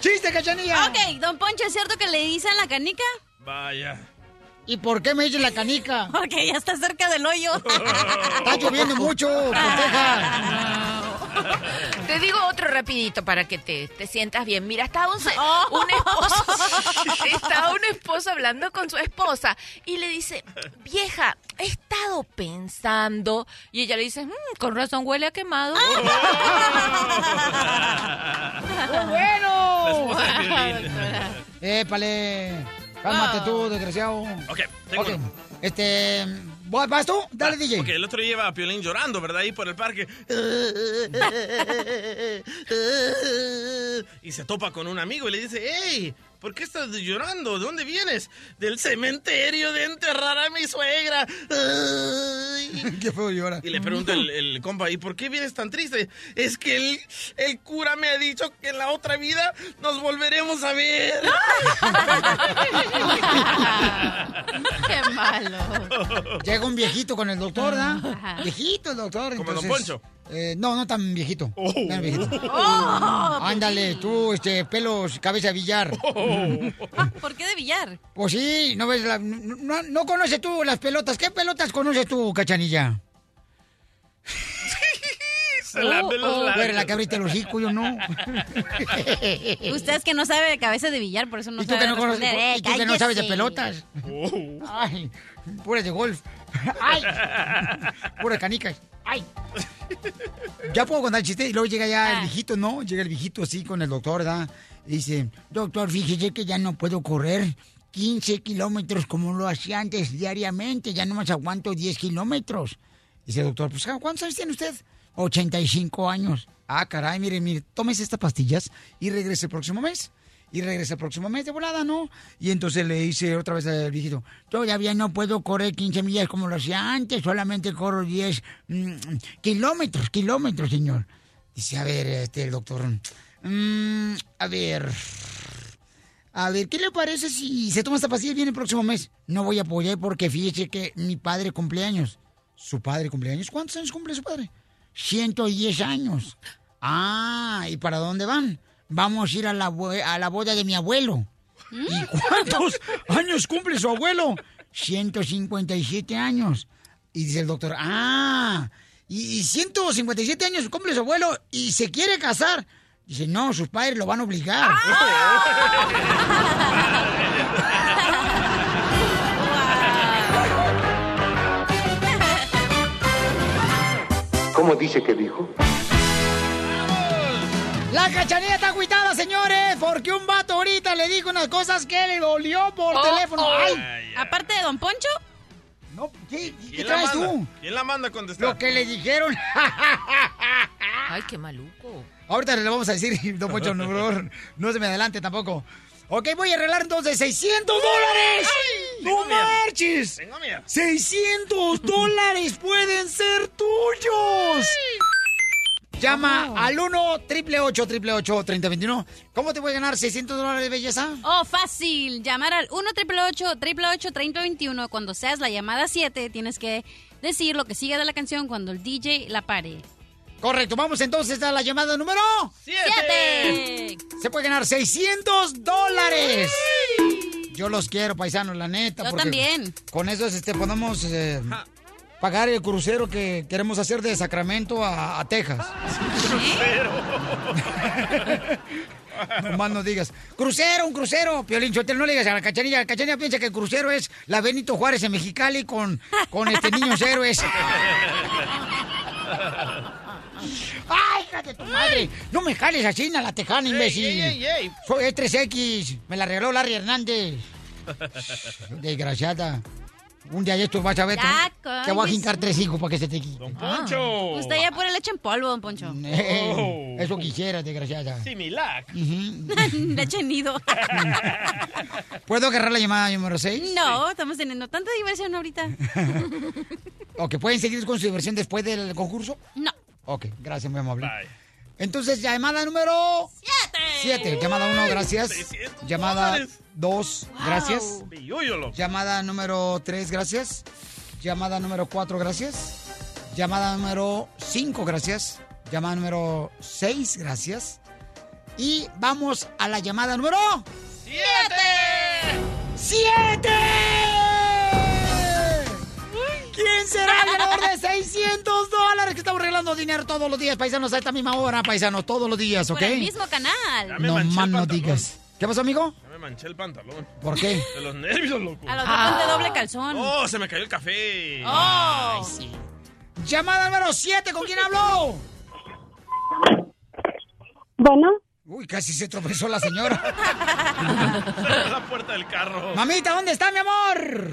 ¡Chiste, cachanilla! Ok, don Poncho, ¿es cierto que le dicen la canica? Vaya. ¿Y por qué me dice la canica? Porque ya está cerca del hoyo. Está lloviendo mucho, proteja. (laughs) Te digo otro rapidito para que te, te sientas bien. Mira, estaba (laughs) un, esposo, (laughs) estaba un esposo hablando con su esposa y le dice, vieja, he estado pensando. Y ella le dice, "Mm, con razón huele a quemado. ¡Muy bueno! Épale. Cálmate tú, desgraciado. Ok, tengo Ok, uno. Este. ¿Vas tú? Dale, DJ. Ok, el otro lleva a Piolín llorando, ¿verdad? Ahí por el parque. (laughs) Y se topa con un amigo y le dice, hey, ¿por qué estás llorando? ¿De dónde vienes? Del cementerio de enterrar a mi suegra. (laughs) Qué feo llora. Y le pregunta el, el compa, ¿y por qué vienes tan triste? Es que el, el cura me ha dicho que en la otra vida nos volveremos a ver. (laughs) Qué malo. (laughs) Llega un viejito con el doctor, ¿verdad? Ajá. Viejito el doctor. Como don entonces, Poncho. Eh, no, no tan viejito. No tan viejito. Oh. Ándale, tú, este, pelos, cabeza de billar. ¿Por qué de billar? Pues sí, no ves la- no, no- no conoces tú las pelotas. ¿Qué pelotas conoces tú, cachanilla? (laughs) Se los Tú eres la que abriste el hocico, yo no. (laughs) Usted es que no sabe de cabeza de billar, por eso no ¿Y tú sabe que no, conoces-. Eh, y tú que no sabes de pelotas? Ay, puras de golf. (laughs) Ay, puras canicas. Ay. (laughs) Ya puedo contar el chiste y luego llega ya el viejito, ¿no? Llega el viejito así con el doctor, ¿verdad? Y dice, doctor, fíjese que ya no puedo correr 15 kilómetros como lo hacía antes diariamente, ya no más aguanto 10 kilómetros. Dice el doctor, pues ¿cuántos años tiene usted? 85 años. Ah, caray, mire, mire, tómese estas pastillas y regrese el próximo mes. Y regresa el próximo mes de volada, ¿no? Y entonces le dice otra vez al viejito, todavía no puedo correr 15 millas como lo hacía antes, solamente corro 10 mm, kilómetros, kilómetros, señor. Dice, a ver, este, doctor, mm, a ver, a ver, ¿qué le parece si se toma esta pastilla y viene el próximo mes? No voy a apoyar porque fíjese que mi padre cumpleaños. ¿Su padre cumpleaños? ¿Cuántos años cumple su padre? 110 años. Ah, ¿y para dónde van? Vamos a ir a la, a la boda de mi abuelo. ¿Y cuántos (laughs) años cumple su abuelo? 157 años. Y dice el doctor, ah, y, y 157 años cumple su abuelo y se quiere casar. Dice, no, sus padres lo van a obligar. ¿Cómo dice que dijo? ¡La cachanilla está agüitada! señores, porque un vato ahorita le dijo unas cosas que le dolió por Oh, teléfono. oh. Ay, Aparte de Don Poncho. No, ¿qué, ¿Quién traes tú? ¿Quién la manda a contestar? Lo que le dijeron. (laughs) Ay, qué maluco. Ahorita le vamos a decir, (laughs) don Poncho, no, se me adelante tampoco. Ok, voy a arreglar entonces 600 dólares. ¡No miedo. marches! Tengo miedo. 600 dólares pueden ser tuyos. Llama al 1 888 3021 ¿Cómo te voy a ganar 600 dólares, belleza? Oh, fácil. Llamar al 1 888 3021 Cuando seas la llamada 7, tienes que decir lo que sigue de la canción cuando el DJ la pare. Correcto, vamos entonces a la llamada número 7. Se puede ganar 600 dólares. Yo los quiero, paisanos, la neta. Yo porque también. Con eso este, podemos eh, pagar el crucero que queremos hacer de Sacramento a, a Texas. (laughs) No más no digas. Crucero, un crucero. Piolín Chotel, no le digas a la cachanilla. La cachanilla piensa que el crucero es la Benito Juárez en Mexicali con, con este niños héroes. (laughs) ¡Ay, hija de tu madre! No me jales así, a la tejana, imbécil. ey, ey, ey. Soy es 3X. Me la regaló Larry Hernández. (laughs) Desgraciada. Un día de estos vas a ver Ya, que voy a jincar tres hijos para que se te quite. Don Poncho. Usted ya pone leche en polvo, Don Poncho. Eh, Eso quisiera, desgraciada. Similar. (laughs) leche en nido. (laughs) ¿Puedo agarrar la llamada número 6? No, estamos teniendo tanta diversión ahorita. (laughs) ¿O que pueden seguir con su diversión después del concurso? No. Ok, gracias, muy amable. Entonces, llamada número... 7. Llamada 1, gracias. Llamada 2, gracias. Pillúyolo. Llamada número 3, gracias. Llamada número 4, gracias. Llamada número 5, gracias. Llamada número 6, gracias. Y vamos a la llamada número... ¡Siete! ¡Siete! ¿Quién será el ganador de 600 dólares? Que estamos regalando dinero todos los días, paisanos, a esta misma hora, paisanos, todos los días, ¿ok? Por el mismo canal. No más no digas. ¿Qué pasó, amigo? Ya me manché el pantalón. ¿Por qué? (laughs) De los nervios, loco. A los dos ponte doble calzón. Oh, se me cayó el café. Oh. Llamada número 7, ¿con quién habló? Bueno, Uy, casi se tropezó la señora. (laughs) la puerta del carro. Mamita, ¿dónde está, mi amor?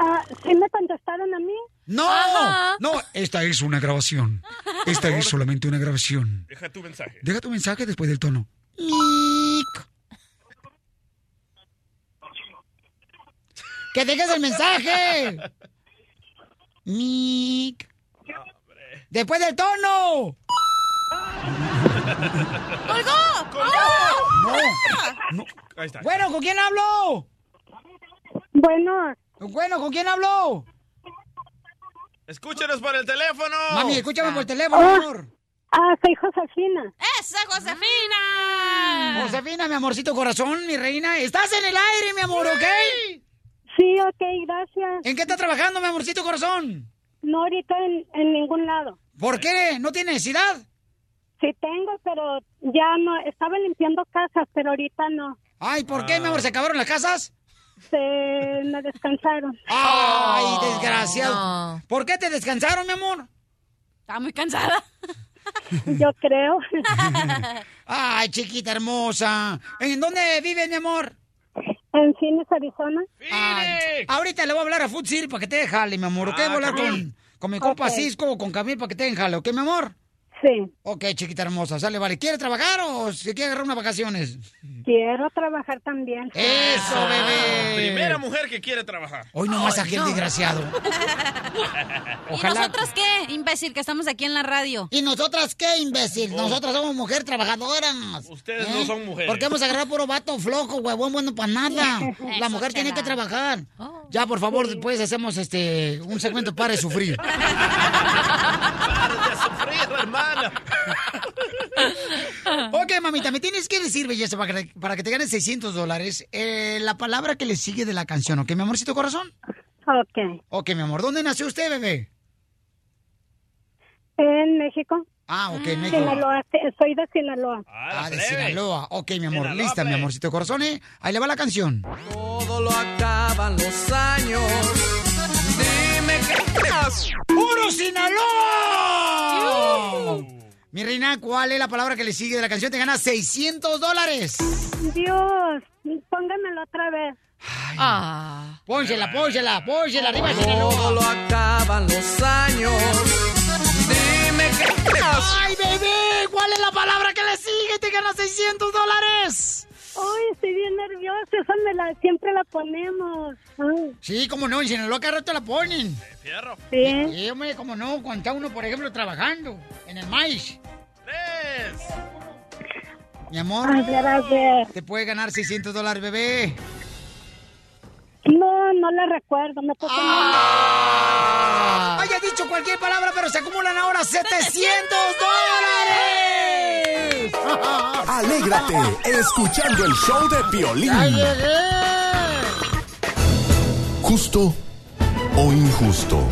Ah, ¿sí me contestaron a mí? No, Ajá. no, esta es una grabación. Esta es solamente una grabación. Deja tu mensaje. Deja tu mensaje después del tono. ¡Que dejes el mensaje! Mic. Después del tono. ¡Colgó! No, no. Ahí está. Bueno, ¿con quién hablo? Bueno, Bueno, ¿con quién hablo? Escúchenos por el teléfono. Mami, escúchame por teléfono, mi amor. ah, soy Josefina. ¡Esa Josefina! Josefina, mi amorcito corazón, mi reina. Estás en el aire, mi amor, ¿ok? Sí, ok, gracias. ¿En qué estás trabajando, mi amorcito corazón? No ahorita en, en ningún lado. ¿Por qué? ¿No tiene necesidad? Sí tengo, pero ya no. Estaba limpiando casas, pero ahorita no. Ay, ¿por qué, mi amor? ¿Se acabaron las casas? Se me descansaron. Ay, desgraciado. No. ¿Por qué te descansaron, mi amor? Estaba muy cansada. Yo creo. Ay, chiquita hermosa. ¿En dónde vives, mi amor? en Phoenix, Arizona. Ay, ahorita le voy a hablar a Food City para que te jale, mi amor. ¿Ok? Ah, voy a hablar con, con mi compa Ok. Cisco o con Camil para que te jale. ¿Ok, mi amor? Sí, Ok, chiquita hermosa. Sale, vale. ¿Quiere trabajar o se quiere agarrar unas vacaciones? quiero trabajar también. ¡Eso, bebé! Primera mujer que quiere trabajar. Hoy nomás aquel desgraciado. (laughs) ¿Y nosotros qué, imbécil, que estamos aquí en la radio? ¿Y nosotras qué, imbécil? Nosotras somos mujeres trabajadoras. Oh. Ustedes no son mujeres. Porque hemos agarrado puro vato flojo, huevón, bueno para nada. (laughs) La mujer tiene que trabajar. Ya, por favor, después hacemos este un segmento para de sufrir. (laughs) (laughs) De sufrir, hermana. ok, mamita, me tienes que decir, belleza, para que, para que te ganes 600 dólares, eh, la palabra que le sigue de la canción, ¿ok, mi amorcito corazón? Ok. Ok, mi amor, ¿dónde nació usted, bebé? En México. Ah, ok, en México. Sinaloa. Soy de Sinaloa. Ah, de Sinaloa. Ok, mi amor, Sinaloa, lista, mi amorcito corazón, ¿eh? Ahí le va la canción. Todo lo acaban los años. Dime qué ¡Puro Sinaloa! Mi reina, ¿cuál es la palabra que le sigue de la canción? Te ganas 600 dólares. Dios, póngamelo otra vez. Ah. Pónsela, pónsela, pónsela, arriba, Sinaloa. Solo acaban los años. Dime qué ¡Ay, bebé! ¿Cuál es la palabra que le sigue? Te ganas 600 dólares. Ay, estoy bien nerviosa. Esa me la, siempre la ponemos. Ay. Sí, como no, en Sinaloa cada rato la ponen. Fierro. Sí. Sí, hombre, como no, cuando está uno, por ejemplo, trabajando en el maíz. ¡Tres! Mi amor, A ver, a ver. te puede ganar 600 dólares, bebé. No, no la recuerdo. Me toca Ah. Haya dicho cualquier palabra, pero se acumulan ahora 700 dólares. (laughs) Alégrate escuchando el show de Piolín. ¡Ya llegué! Justo o injusto.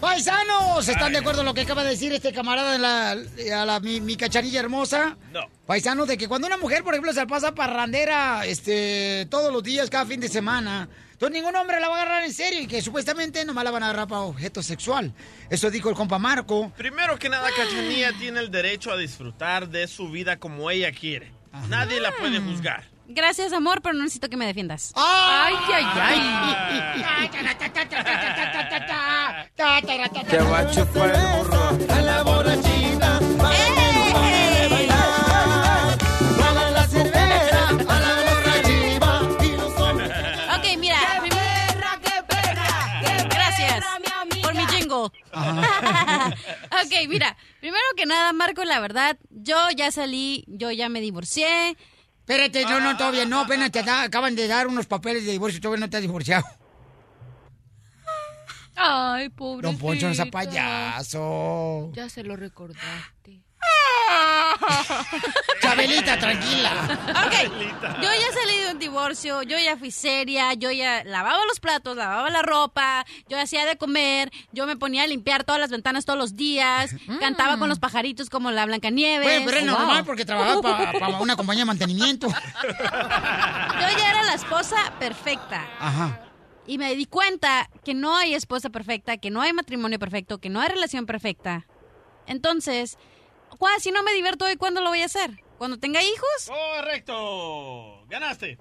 Paisanos, ¿están de acuerdo en lo que acaba de decir este camarada de la, a la- mi, mi cacharilla hermosa? No. Paisanos, de que cuando una mujer, por ejemplo, se pasa parrandera este, todos los días, cada fin de semana, entonces ningún hombre la va a agarrar en serio y que supuestamente nomás la van a agarrar para objeto sexual. Eso dijo el compa Marco. Primero que nada, Cachanilla tiene el derecho a disfrutar de su vida como ella quiere. Nadie la puede juzgar. Gracias, amor, pero no necesito que me defiendas. ¡Ay, ay, Te va a chupar el burro. A la borrachita. Bájale, bailar. Baja la cerveza. A la borrachita. Y los hombres. Ok, mira. Gracias por mi jingle. (laughs) ok, mira. Primero que nada, Marco, la verdad, yo ya salí, yo ya me divorcié. Espérate, no, no, todavía no, apenas te da- acaban de dar unos papeles de divorcio, todavía no te has divorciado. Ay, pobre. Don Poncho no sea payaso. Ya se lo recordaste. (laughs) Chabelita, tranquila. Ok, yo ya salí de un divorcio, yo ya fui seria, yo ya lavaba los platos, lavaba la ropa, yo hacía de comer, yo me ponía a limpiar todas las ventanas todos los días, cantaba con los pajaritos como la Blancanieves. Bueno, pero es Wow. normal porque trabajaba para (laughs) una compañía de mantenimiento. Yo ya era la esposa perfecta. Ajá. Y me di cuenta que no hay esposa perfecta, que no hay matrimonio perfecto, que no hay relación perfecta. Entonces, ¿cuál, si no me divierto hoy, ¿cuándo lo voy a hacer? ¿Cuando tenga hijos? Correcto. Ganaste.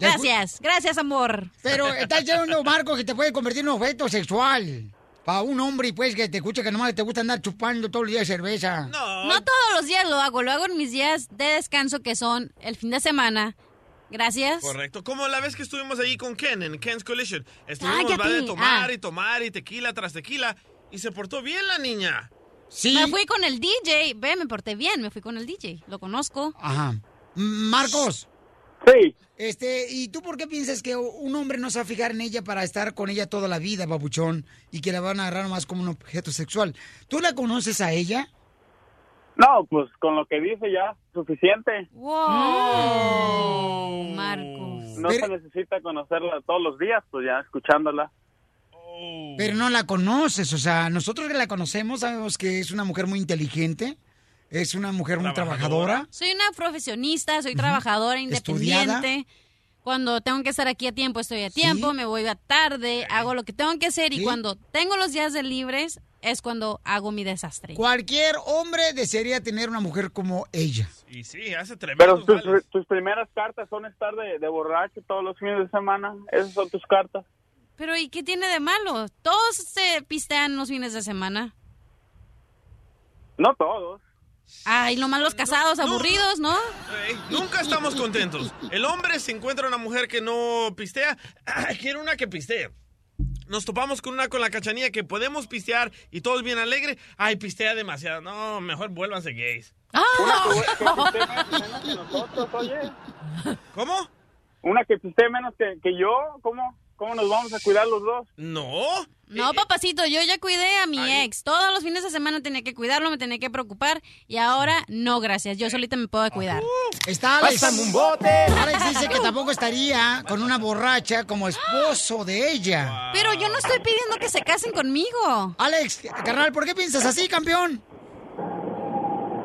Gracias, gracias, amor. Pero (laughs) estás diciendo, Marco, que te puede convertir en un objeto sexual. Para un hombre, pues, que te escucha que nomás te gusta andar chupando todo el día cerveza. No todos los días lo hago, lo hago en mis días de descanso que son el fin de semana. Gracias. Correcto. Como la vez que estuvimos ahí con Ken en Ken's Collision. Estuvimos va de tomar Ah. y tomar y tequila tras tequila. Y se portó bien la niña. Sí. Me fui con el DJ, ve, me porté bien, me fui con el DJ, lo conozco. Ajá. Marcos. Sí. Este, ¿y tú por qué piensas que un hombre no se va a fijar en ella para estar con ella toda la vida, babuchón, y que la van a agarrar más como un objeto sexual? ¿Tú la conoces a ella? No, pues con lo que dice ya, suficiente. Wow, Marcos. No se necesita conocerla todos los días, pues ya escuchándola. Pero no la conoces, o sea, nosotros que la conocemos sabemos que es una mujer muy inteligente, es una mujer muy trabajadora. Soy una profesionista, soy trabajadora, independiente. Estudiada. Cuando tengo que estar aquí a tiempo, estoy a tiempo, me voy a tarde, hago lo que tengo que hacer y Sí. cuando tengo los días de libres es cuando hago mi desastre. Cualquier hombre desearía tener una mujer como ella. Y sí, hace Pero tremendo. tus, tus primeras cartas son estar de, de borracho todos los fines de semana. Esas son tus cartas. Pero ¿y qué tiene de malo? Todos se pistean los fines de semana. No todos. Ay, nomás los casados aburridos, ¿no? Nunca estamos contentos. El hombre se encuentra una mujer que no pistea, ¡ay, quiere una que pistee. Nos topamos con una con la cachanilla que podemos pistear y todos bien alegre. Ay, pistea demasiado. No, mejor vuélvanse gays. Nosotros, (laughs) oye. ¿Cómo? Una que piste menos que, que yo. ¿Cómo? ¿Cómo nos vamos a cuidar los dos? No. No, papacito, yo ya cuidé a mi ex. Todos los fines de semana tenía que cuidarlo, me tenía que preocupar. Y ahora, no, gracias. Yo solita me puedo cuidar. Está Alex. Pásame un bote. Alex dice que tampoco estaría con una borracha como esposo de ella. Pero yo no estoy pidiendo que se casen conmigo. Alex, carnal, ¿por qué piensas así, campeón?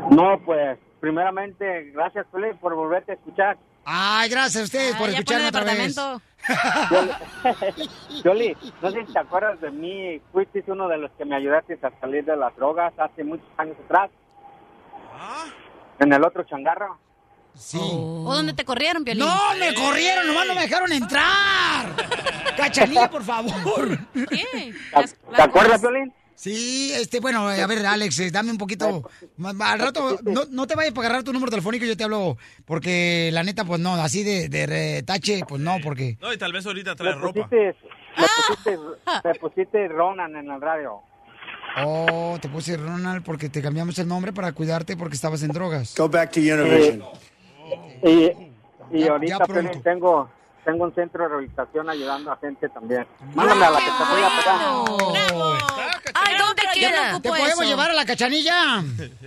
No, pues, primeramente, gracias, Felipe, por volverte a escuchar. Ay, gracias a ustedes por ya escucharme pone otra vez. departamento. (laughs) Yoli, no sé si te acuerdas de mí, fuiste uno de los que me ayudaste a salir de las drogas hace muchos años atrás. En el otro changarro. Sí. ¿O dónde te corrieron, Piolín? No, me corrieron, nomás no me dejaron entrar. (laughs) Cachanilla, por favor. ¿Qué? ¿Te acuerdas, Violín? Sí, este, bueno, a ver, Alex, eh, dame un poquito. ma- Al rato, no, no te vayas para agarrar tu número telefónico, yo te hablo, porque la neta, pues no, así de, de retache, pues no, porque. No, y tal vez ahorita trae Me ropa. pusiste, me pusiste, me pusiste Ronan en el radio. Oh, te puse Ronald porque te cambiamos el nombre para cuidarte porque estabas en drogas. Go back to Univision. Y, y ahorita ya tengo, tengo un centro de rehabilitación ayudando a gente también. Mándame a la que te voy a pegar. Ay, ¿dónde queda? ¿Te podemos llevar a la cachanilla?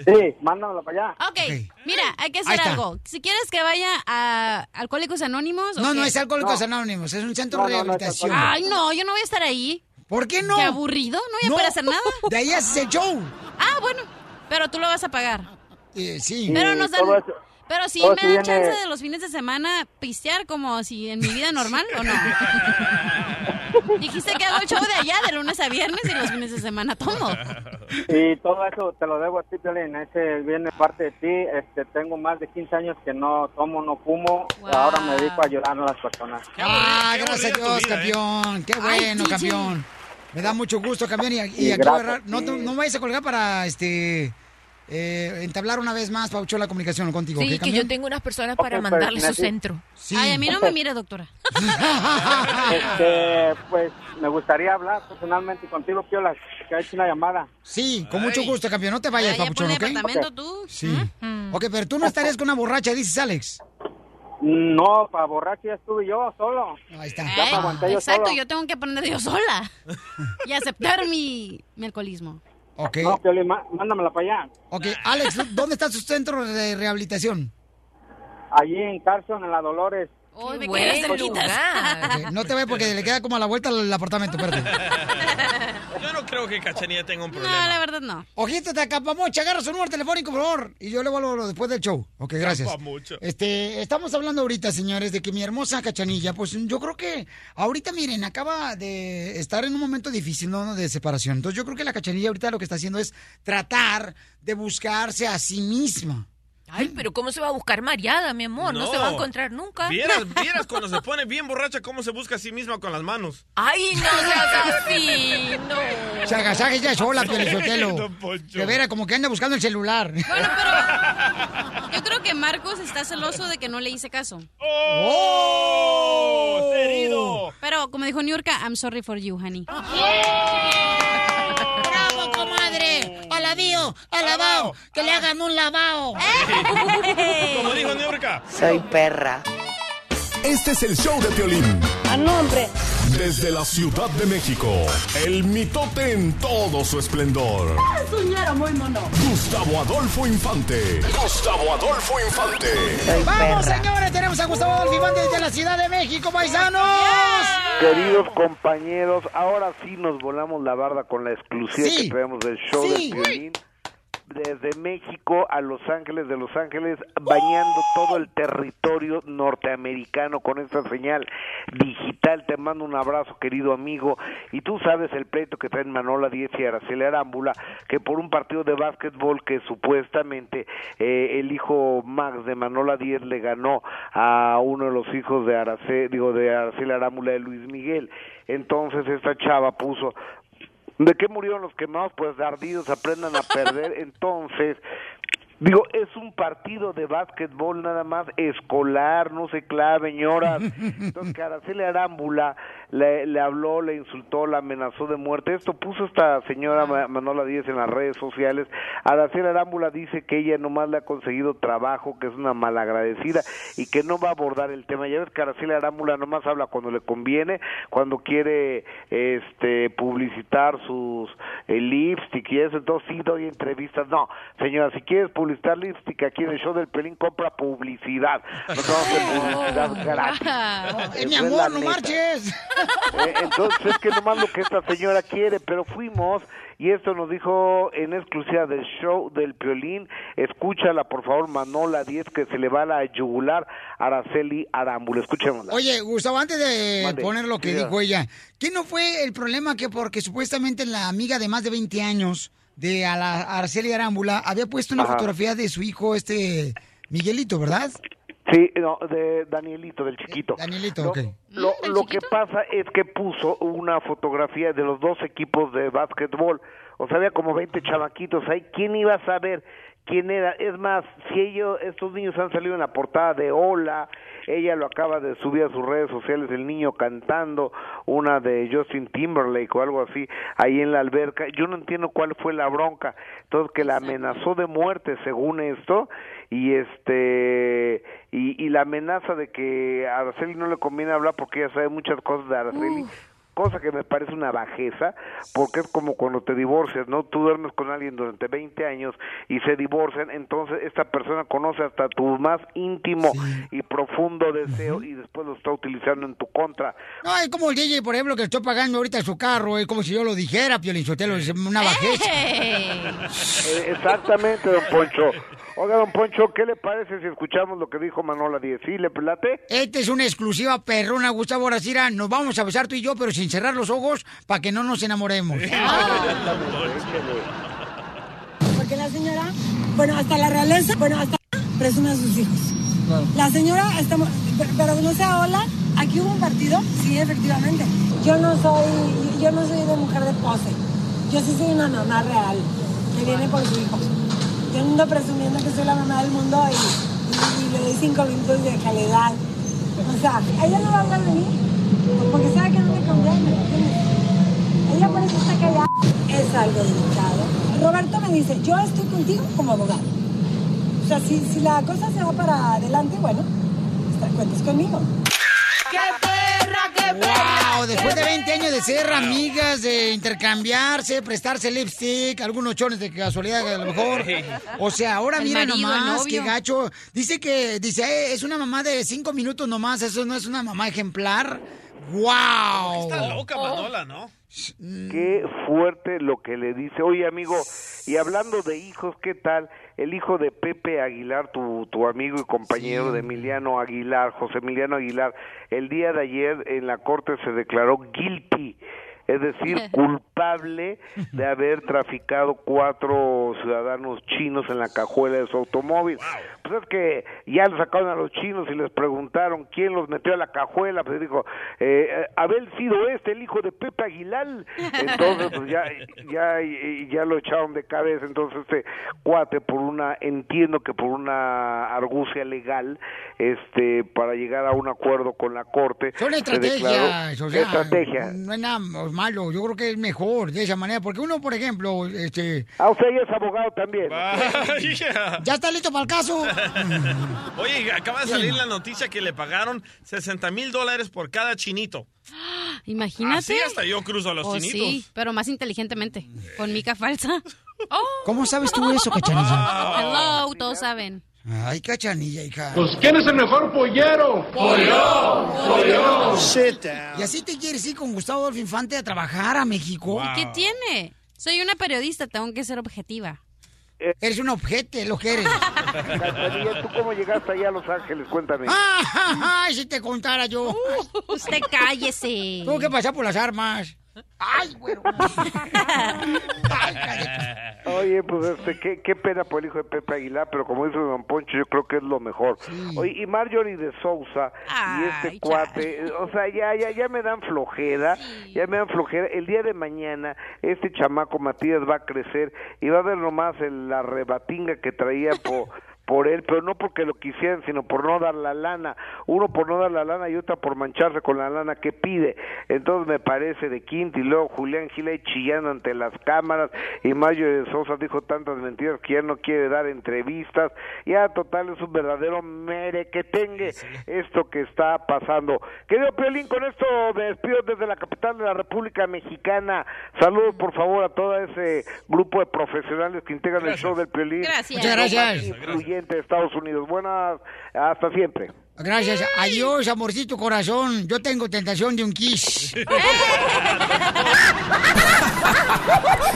Sí, mándamela para allá. Ok, mira, hay que hacer algo. Si quieres que vaya a Alcohólicos Anónimos... ¿o No, qué? no es Alcohólicos Anónimos, es un centro No, de no, no rehabilitación. Ay, no, yo no voy a estar ahí. ¿Por qué no? Qué aburrido, no voy a No. poder hacer nada. (laughs) De ahí haces el show. Ah, bueno, pero tú lo vas a pagar. Eh, sí. Pero nos dan... Pero si todo me eso dan viene- chance de los fines de semana pistear como si en mi vida normal o no. (laughs) Dijiste que hago el show de allá de lunes a viernes y los fines de semana tomo. Y todo eso te lo debo a ti, Piolín. Ese viene parte de ti. Este, tengo más de 15 años que no tomo, no fumo. Ahora me dedico a ayudar a las personas. Ah, gracias a Dios, campeón. Qué bueno, Ay, campeón. Me da mucho gusto, campeón. Y, y Sí, aquí a gracias, agarrar- no, sí. no, no vayas a colgar para este eh, entablar una vez más, Paucho, la comunicación contigo. Sí, ¿ok, que yo tengo unas personas para Ok, pues, mandarle su centro. Ay, a mí no me mire, doctora. (laughs) Este, pues me gustaría hablar personalmente contigo, Piola, que ha hecho una llamada. Sí, con mucho gusto, campeón. No te vayas, Ah, pone ¿ok? departamento tú. Sí. Ok, pero tú no estarías con una borracha, dices Alex. No, para borracho ya estuve yo solo. Ahí está. Ya aguanté yo Exacto, solo. yo tengo que aprender yo sola. y aceptar mi, mi alcoholismo. Ok. No, mándamela para allá. Ok, Alex, ¿dónde está su centro de rehabilitación? Allí en Carson, en la Dolores. Me lugar. Ok, no te vayas porque le queda como a la vuelta al apartamento, espérate. (laughs) Yo no creo que Cachanilla tenga un No, problema. la verdad no. Ojito de Acapamocha, agarra su número telefónico, por favor. Y yo le vuelvo después del show. Ok, gracias. Acapamocha. Este, estamos hablando ahorita, señores, de que mi hermosa cachanilla, pues yo creo que ahorita, miren, acaba de estar en un momento difícil, ¿no? De separación. Entonces yo creo que la cachanilla ahorita lo que está haciendo es tratar de buscarse a sí misma. Ay, pero ¿cómo se va a buscar mareada, mi amor? No, se va a encontrar nunca. Vieras, (laughs) vieras cuando se pone bien borracha cómo se busca a sí misma con las manos. Ay, no seas así, no. Se agasaje ya sola, Poncho. De veras, como que anda buscando el celular. Bueno, pero (laughs) yo creo que Marcos está celoso de que no le hice caso. ¡Oh! ¡Herido! Pero como dijo New York, I'm sorry for you, honey. ¡Bravo, ¡Alabío! ¡Alabao! ¡Que le hagan un lavao! (laughs) Como dijo Niurka. Soy perra. Este es el show de Piolín. A nombre. Desde la Ciudad de México, el mitote en todo su esplendor. Suñero muy mono. Gustavo Adolfo Infante. Gustavo Adolfo Infante. ¡Vamos, señores! Tenemos a Gustavo Adolfo Infante desde la Ciudad de México, paisanos. Queridos compañeros, ahora sí nos volamos la barda con la exclusiva Sí. que traemos del show Sí. del violín. Desde México a Los Ángeles, de Los Ángeles, bañando todo el territorio norteamericano con esta señal digital. Te mando un abrazo, querido amigo. Y tú sabes el pleito que traen Manola Díez y Araceli Arámbula, que por un partido de básquetbol que supuestamente eh, el hijo Max de Manola Díez le ganó a uno de los hijos de Araceli, digo, de Araceli Arámbula de Luis Miguel. Entonces esta chava puso, ¿De qué murieron los quemados? Pues de ardidos, aprendan a perder. (laughs) Entonces, digo, es un partido de básquetbol nada más escolar, no se clave, señoras. (laughs) Entonces, que Araceli Arámbula le, le habló, le insultó, la amenazó de muerte. Esto puso esta señora Ma- Manola Díez en las redes sociales. Araceli Arámbula dice que ella nomás le ha conseguido trabajo, que es una malagradecida y que no va a abordar el tema. Ya ves que Araceli Arámbula nomás habla cuando le conviene, cuando quiere este publicitar sus eh, lipstick y eso, entonces sí doy entrevistas. No, señora, si quieres publicitar lipstick aquí en el show del Pelín, compra publicidad. No te vamos a hacer publicidad (laughs) gratis. Eh, mi amor, no marches. Eh, entonces es que nomás lo que esta señora quiere, pero fuimos y esto nos dijo en exclusiva del show del Piolín, escúchala por favor Manola 10 que se le va a la yugular a Araceli Arámbula, escuchémosla. Oye, Gustavo, antes de poner lo que Sí, dijo ella, ¿qué no fue el problema que porque supuestamente la amiga de más de 20 años de a la Araceli Arámbula, había puesto una Ajá. fotografía de su hijo, este Miguelito, ¿verdad? Sí, no, de Danielito, del chiquito. Danielito, Lo- ok. Lo, lo que pasa es que puso una fotografía de los dos equipos de básquetbol. O sea, había como 20 chamaquitos ahí. ¿Quién iba a saber quién era? Es más, si ellos, estos niños han salido en la portada de Hola, ella lo acaba de subir a sus redes sociales, el niño cantando, una de Justin Timberlake o algo así, ahí en la alberca. Yo no entiendo cuál fue la bronca. Entonces, que la amenazó de muerte, según esto, y este y, y la amenaza de que a Araceli no le conviene hablar porque ella sabe muchas cosas de Araceli cosa que me parece una bajeza porque es como cuando te divorcias no tú duermes con alguien durante 20 años y se divorcian entonces esta persona conoce hasta tu más íntimo y profundo deseo y después lo está utilizando en tu contra No, es como el DJ, por ejemplo, que estoy pagando ahorita su carro, es como si yo lo dijera, Piolín Sotelo, es una bajeza. Eh, exactamente don Poncho oiga don Poncho ¿qué le parece si escuchamos lo que dijo Manola Díez? ¿sí le plate? Esta es una exclusiva perrona, Gustavo Aracira. Nos vamos a besar tú y yo, pero sin cerrar los ojos para que no nos enamoremos. Porque la señora, bueno, hasta la realeza, bueno, hasta presume a sus hijos. La señora, estamos, pero no sea hola, aquí hubo un partido, sí, efectivamente. Yo no soy, yo no soy de mujer de pose. Yo sí soy una mamá real, que viene por su hijo. Yo no ando presumiendo que soy la mamá del mundo y, y- y le doy cinco minutos de calidad. O sea, ella no va a hablar de mí, porque sabe que no me conviene. Ella por eso está callada. Es algo delicado. Roberto me dice, yo estoy contigo como abogado. O sea, si, si la cosa se va para adelante, bueno, cuentas conmigo. ¡Qué perra, qué perra! Wow, después de 20 años de ser amigas, de intercambiarse, prestarse lipstick, algunos chones de casualidad a lo mejor. O sea, ahora El mira marido, nomás, qué gacho. Dice que, dice, "Eh, es una mamá de cinco minutos nomás, eso no es una mamá ejemplar. ¡Wow! Está loca, Manola, ¿no? Qué fuerte lo que le dice. Oye, amigo, y hablando de hijos, ¿qué tal? El hijo de Pepe Aguilar, tu, tu amigo y compañero de Emiliano Aguilar, José Emiliano Aguilar, el día de ayer en la corte se declaró guilty, es decir, (laughs) culpable de haber traficado cuatro ciudadanos chinos en la cajuela de su automóvil. Pues es que ya le sacaron a los chinos y les preguntaron quién los metió a la cajuela, pues dijo, eh, haber sido este, el hijo de Pepe Aguilar. Entonces, pues ya, ya, ya lo echaron de cabeza. Entonces, este cuate, por una, entiendo que por una argucia legal, este, para llegar a un acuerdo con la corte, Son estrategias, declaró- o sea, estrategia. no es nada malo, yo creo que es mejor de esa manera, porque uno, por ejemplo, este... Ah, usted ya es abogado también. (laughs) ¿Ya está listo para el caso? (laughs) Oye, acaba de salir la noticia que le pagaron 60 mil dólares por cada chinito. (gasps) Imagínate. Así hasta yo cruzo a los Oh, chinitos. sí, pero más inteligentemente. Con mica falsa. Oh. ¿Cómo sabes tú eso, cachanilla? (laughs) Hello, todos saben. Ay, cachanilla, hija. Pues, ¿quién es el mejor pollero? Pollo, pollo. Y así te quieres ir con Gustavo Adolfo Infante a trabajar a México. ¿Y qué tiene? Soy una periodista, tengo que ser objetiva. Eres un objeto, lo que eres. Cachanilla, ¿tú cómo llegaste allá a Los Ángeles? Cuéntame. Ah, Ay, si te contara yo. Uh, usted cállese. Tuvo que pasar por las armas. Ay, güero. (laughs) Oye, pues este, qué, qué pena por el hijo de Pepe Aguilar, pero como dice Don Poncho, yo creo que es lo mejor. Oye, y Marjorie de Sousa y este cuate, o sea, ya, ya, ya me dan flojera, ya me dan flojera. El día de mañana, este chamaco Matías va a crecer y va a ver nomás el- la rebatinga que traía por (laughs) por él, pero no porque lo quisieran, sino por no dar la lana. Uno por no dar la lana y otra por mancharse con la lana que pide. Entonces me parece de quinto y luego Julián Gil ahí chillando ante las cámaras y Mayo de Sosa dijo tantas mentiras que ya no quiere dar entrevistas. Ya total es un verdadero mere que tenga esto que está pasando. Querido Piolín, con esto me despido desde la capital de la República Mexicana. Saludos por favor a todo ese grupo de profesionales que integran el show del Piolín. Gracias. Muchas gracias. De Estados Unidos. Buenas, hasta siempre. Gracias. Adiós, amorcito corazón. Yo tengo tentación de un kiss. (laughs)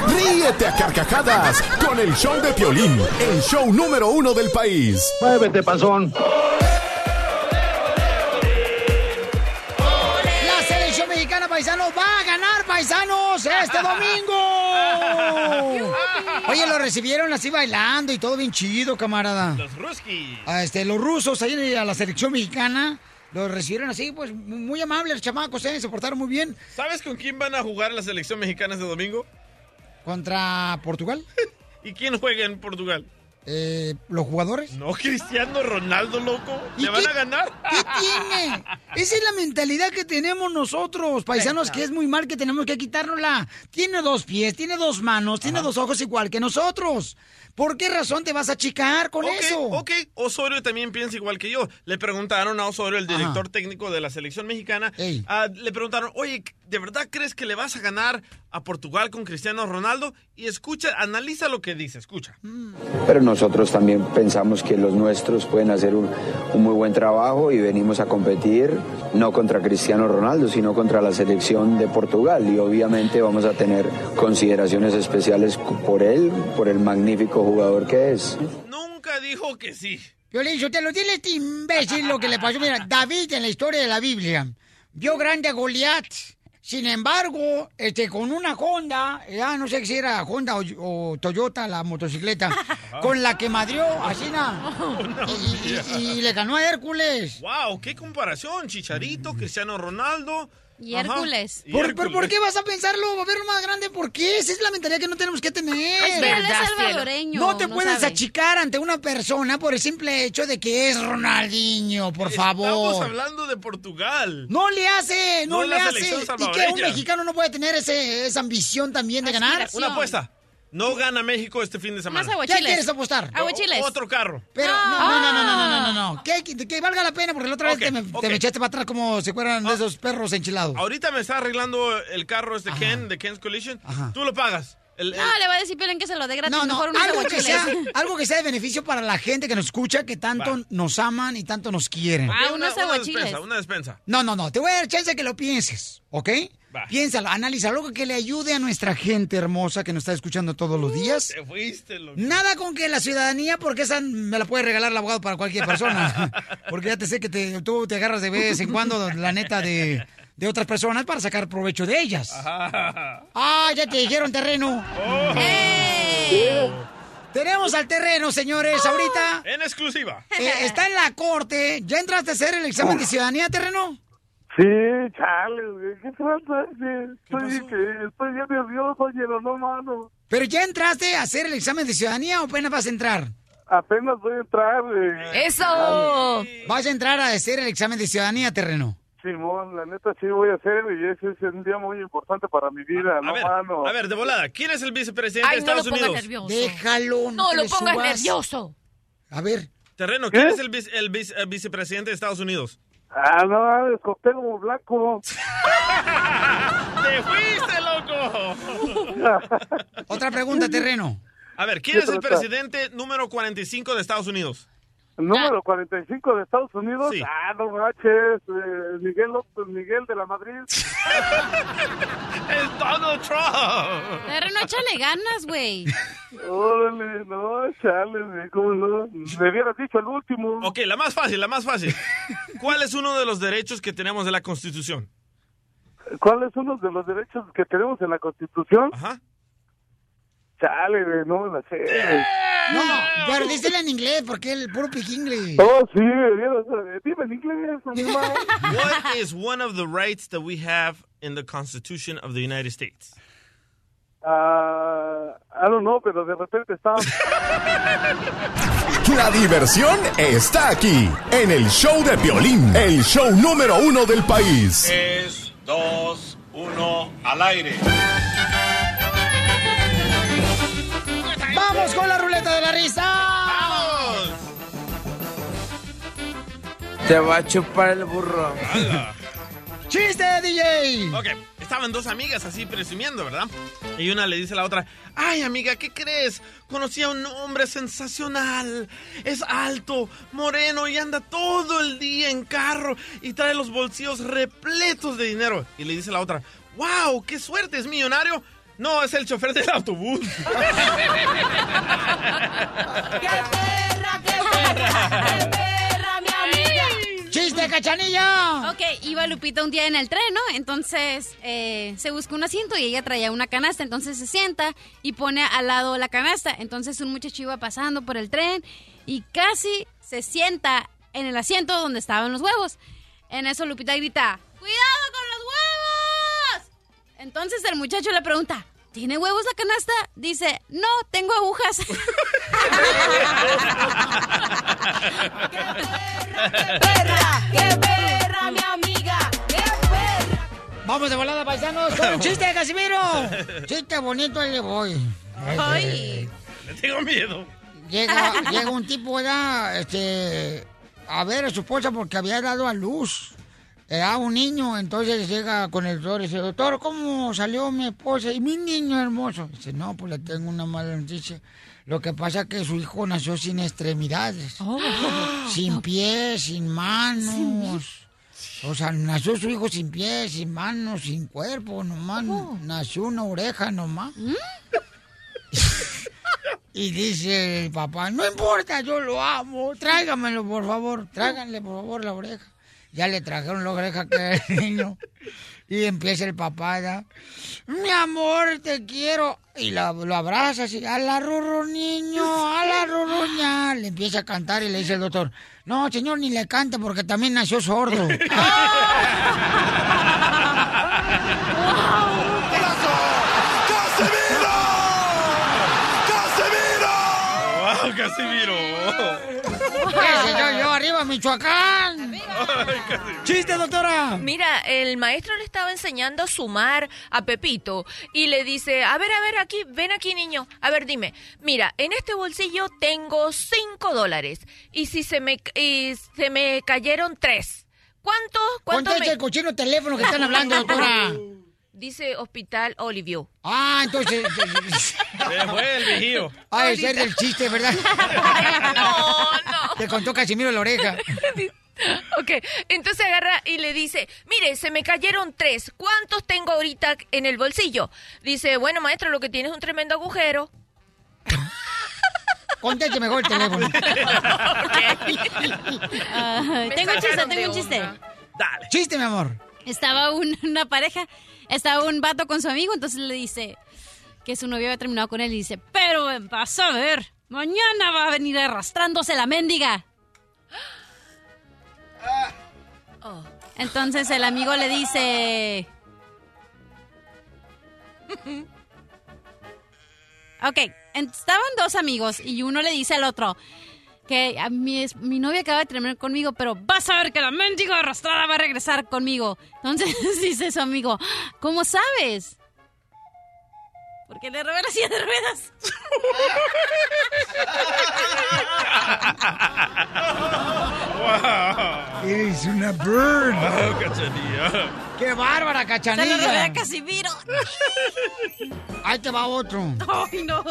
Ríete a carcajadas con el show de Piolín, el show número uno del país. Muévete, panzón. La selección mexicana paisano va a ganar, paisanos, este (laughs) domingo. Oye, lo recibieron así bailando y todo bien chido, camarada. Los Ruski. Ah, Este, los rusos ahí a la selección mexicana los recibieron así, pues muy amables, los chamacos, ¿eh? se portaron muy bien. ¿Sabes con quién van a jugar la selección mexicana este domingo? ¿Contra Portugal? (laughs) ¿Y quién juega en Portugal? Eh, ¿Los jugadores? No, Cristiano Ronaldo, loco. ¿Y ¿Le van a ganar? ¿Qué tiene? Esa es la mentalidad que tenemos nosotros, paisanos, que es muy mal que tenemos que quitárnosla. Tiene dos pies, tiene dos manos, tiene dos ojos igual que nosotros. ¿Por qué razón te vas a achicar con eso? Ok, Osorio también piensa igual que yo. Le preguntaron a Osorio, el director técnico de la selección mexicana, ah, le preguntaron, oye, ¿de verdad crees que le vas a ganar a Portugal con Cristiano Ronaldo? Y escucha, analiza lo que dice, escucha. Pero nosotros también pensamos que los nuestros pueden hacer un, un muy buen trabajo y venimos a competir no contra Cristiano Ronaldo, sino contra la selección de Portugal. Y obviamente vamos a tener consideraciones especiales por él, por el magnífico jugador que es. Nunca dijo que sí. Violín, yo te lo dile este imbécil lo que le pasó. Mira, David en la historia de la Biblia vio grande a Goliat. Sin embargo, este, con una Honda, ya no sé si era Honda o, o Toyota, la motocicleta, (laughs) con la que madrió así na, (laughs) y, y- y le ganó a Hércules. ¡Wow! ¡Qué comparación! Chicharito, Cristiano Ronaldo. Y. Hércules. Y ¿Por, Hércules. por, por qué vas a pensarlo, a verlo más grande? ¿Por qué? Esa es la mentalidad que no tenemos que tener. Es es salvadoreño. No te no puedes sabe. achicar ante una persona por el simple hecho de que es Ronaldinho, por Estamos favor. hablando de Portugal. No le hace, no, No le hace. ¿Y que un mexicano no puede tener ese, esa ambición también de ganar? Una apuesta. No gana México este fin de semana. ¿Qué quieres apostar? Aguachiles. Otro carro. Pero no, no, no, no, no, no, no, no, no. Que, que- que valga la pena porque la otra vez te me, te me echaste para atrás como si fueran de esos perros enchilados. Ahorita me está arreglando el carro este Ken, de Ken's Collision. Tú lo pagas. El- el- No, le va a decir Piolín que se lo dé gratis. No, no, mejor unos algo que, sea, (laughs) algo que sea de beneficio para la gente que nos escucha, que tanto Va. nos aman y tanto nos quieren. Ah, una, una despensa, una despensa. No, no, no, te voy a dar chance que lo pienses, ¿ok? Va. Piénsalo, analiza algo que le ayude a nuestra gente hermosa que nos está escuchando todos los días. Te fuiste, loco. Nada con que la ciudadanía, porque esa me la puede regalar el abogado para cualquier persona. (laughs) Porque ya te sé que te- tú te agarras de vez en cuando, la neta, de, de otras personas para sacar provecho de ellas. Ah, ya te dijeron terreno. ¡Ey! Tenemos al terreno, señores, ahorita. En exclusiva. eh, está en la corte. ¿Ya entraste a hacer el examen de ciudadanía, terreno? Sí, chale, güey, ¿qué trata? Estoy, estoy bien nervioso, hielo, no, mano. ¿Pero ya entraste a hacer el examen de ciudadanía o apenas vas a entrar? Apenas voy a entrar. eh, ¡Eso! Vas a entrar a hacer el examen de ciudadanía, terreno. Simón, la neta sí voy a hacer y ese es un día muy importante para mi vida, A no, ver, mano. a ver, de volada. ¿Quién es el vicepresidente Ay, de no lo Estados pongas Unidos? nervioso. Déjalo. No lo pongas subas. nervioso. A ver. Terreno, ¿quién es el, vice- el vice- el vicepresidente de Estados Unidos? Ah, no, escopé como blanco. (laughs) ¡Te fuiste, loco! Otra pregunta, terreno. A ver, ¿quién ¿Qué es el presidente número 45 de Estados Unidos? Número 45 de Estados Unidos. Sí. Ah, no manches, eh, Miguel López, Miguel de la Madrid. (laughs) ¡Es Donald Trump! Terreno, échale ganas, güey. Órale, no, chale, güey, ¿cómo no? Me hubieras dicho el último. Ok, la más fácil, la más fácil. ¿Cuál es uno de los derechos que tenemos de la Constitución? ¿Cuáles son los de los derechos que tenemos en la Constitución? Ajá. Chale, güey, no me la sé. No, pero díselo en inglés, porque el puro piquingle. Oh, sí, eh, dime en inglés, animal. (laughs) What is one of the rights that we have in the Constitution of the United States? Ah, I don't know, pero de repente estaba... (laughs) La diversión está aquí, en el show de Piolín, el show número uno del país. 3, 2, 1, al aire. ¡Vamos con la ruleta de la risa! ¡Vamos! Te va a chupar el burro. ¡Chiste, DJ! Ok, estaban dos amigas así presumiendo, ¿verdad? Y una le dice a la otra, ay amiga, ¿qué crees? Conocí a un hombre sensacional. Es alto, moreno y anda todo el día en carro y trae los bolsillos repletos de dinero. Y le dice a la otra, wow, qué suerte, es millonario. No, es el chofer del autobús. (laughs) ¡Qué perra, qué perra! ¡Qué perra, mi amiga! ¡Chiste, cachanilla! Ok, iba Lupita un día en el tren, ¿no? Entonces eh, se busca un asiento y ella traía una canasta. Entonces se sienta y pone al lado la canasta. Entonces un muchacho iba pasando por el tren y casi se sienta en el asiento donde estaban los huevos. En eso Lupita grita, ¡Cuidado con los huevos! Entonces el muchacho le pregunta, ¿tiene huevos la canasta? Dice, no, tengo agujas. (laughs) (laughs) perra! ¡Qué perra, mi amiga! ¡Qué perra! Vamos de volada, paisanos, con un (laughs) chiste, Casimiro. Chiste bonito, ahí le voy. Ay. Le tengo miedo. Llega, llega un tipo, ¿verdad? Este, a ver a su esposa porque había dado a luz eh, a un niño. Entonces llega con el doctor y dice, doctor, ¿cómo salió mi esposa y mi niño hermoso? Dice, no, pues le tengo una mala noticia. Lo que pasa es que su hijo nació sin extremidades, (gasps) sin pies, sin manos. O sea, nació su hijo sin pies, sin manos, sin cuerpo, nomás. Nació una oreja nomás. (laughs) Y dice el papá, no importa, yo lo amo, tráigamelo por favor, tráiganle por favor la oreja. Ya le trajeron la oreja que el (laughs) niño. Y empieza el papá, ¿ya? mi amor, te quiero. Y la- lo abraza así, a la rurru niño, a la rurruña. Le empieza a cantar y le dice el doctor, no, señor, ni le cante porque también nació sordo. (laughs) (laughs) ¡Wow, Casimiro! Ese soy yo, arriba Michoacán. ¡Chiste, doctora! Mira, el maestro le estaba enseñando a sumar a Pepito y le dice, a ver, a ver, aquí, ven aquí, niño. A ver, dime, mira, en este bolsillo tengo cinco dólares y si se me, y se me cayeron tres. ¿Cuánto? ¿Cuánto Conteste me- el cochino teléfono que están hablando, doctora. (laughs) Dice Hospital Olivio. Ah, entonces... Se fue el vigío. Ah, ese es el chiste, ¿verdad? no, no. Te contó Casimiro la oreja. Ok, entonces agarra y le dice, mire, se me cayeron tres. ¿Cuántos tengo ahorita en el bolsillo? Dice, bueno, maestro, lo que tiene es un tremendo agujero. Conteste mejor el teléfono. Tengo un chiste, tengo de un chiste. Dale. Chiste, mi amor. Estaba un- una pareja, estaba un vato con su amigo, entonces le dice que su novio había terminado con él y dice, pero vas a ver, mañana va a venir arrastrándose la mendiga. Oh. Entonces el amigo le dice... Ok, estaban dos amigos y uno le dice al otro que a mi, es- mi novia acaba de terminar conmigo, pero vas a ver que la mendiga arrastrada va a regresar conmigo. Entonces (laughs) dice su amigo, ¿cómo sabes? Porque le robé la silla de ruedas. (laughs) Eres una bird. Wow, cachanilla. ¡Qué bárbara, Se cachanilla! lo robé a Casimiro. (laughs) Ahí te va otro. Ay, no.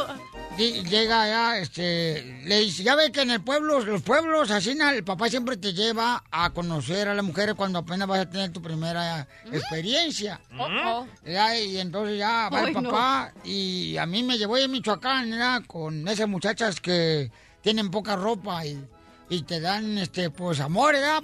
Ll- Llega ya, este, le dice, ya ve que en el pueblo, los pueblos, así, el papá siempre te lleva a conocer a las mujeres cuando apenas vas a tener tu primera experiencia. Oh, Ya, y entonces ya va el no. papá y a mí me llevó a Michoacán, ¿verdad? con esas muchachas que tienen poca ropa y, y te dan, este, pues, amor, ¿verdad?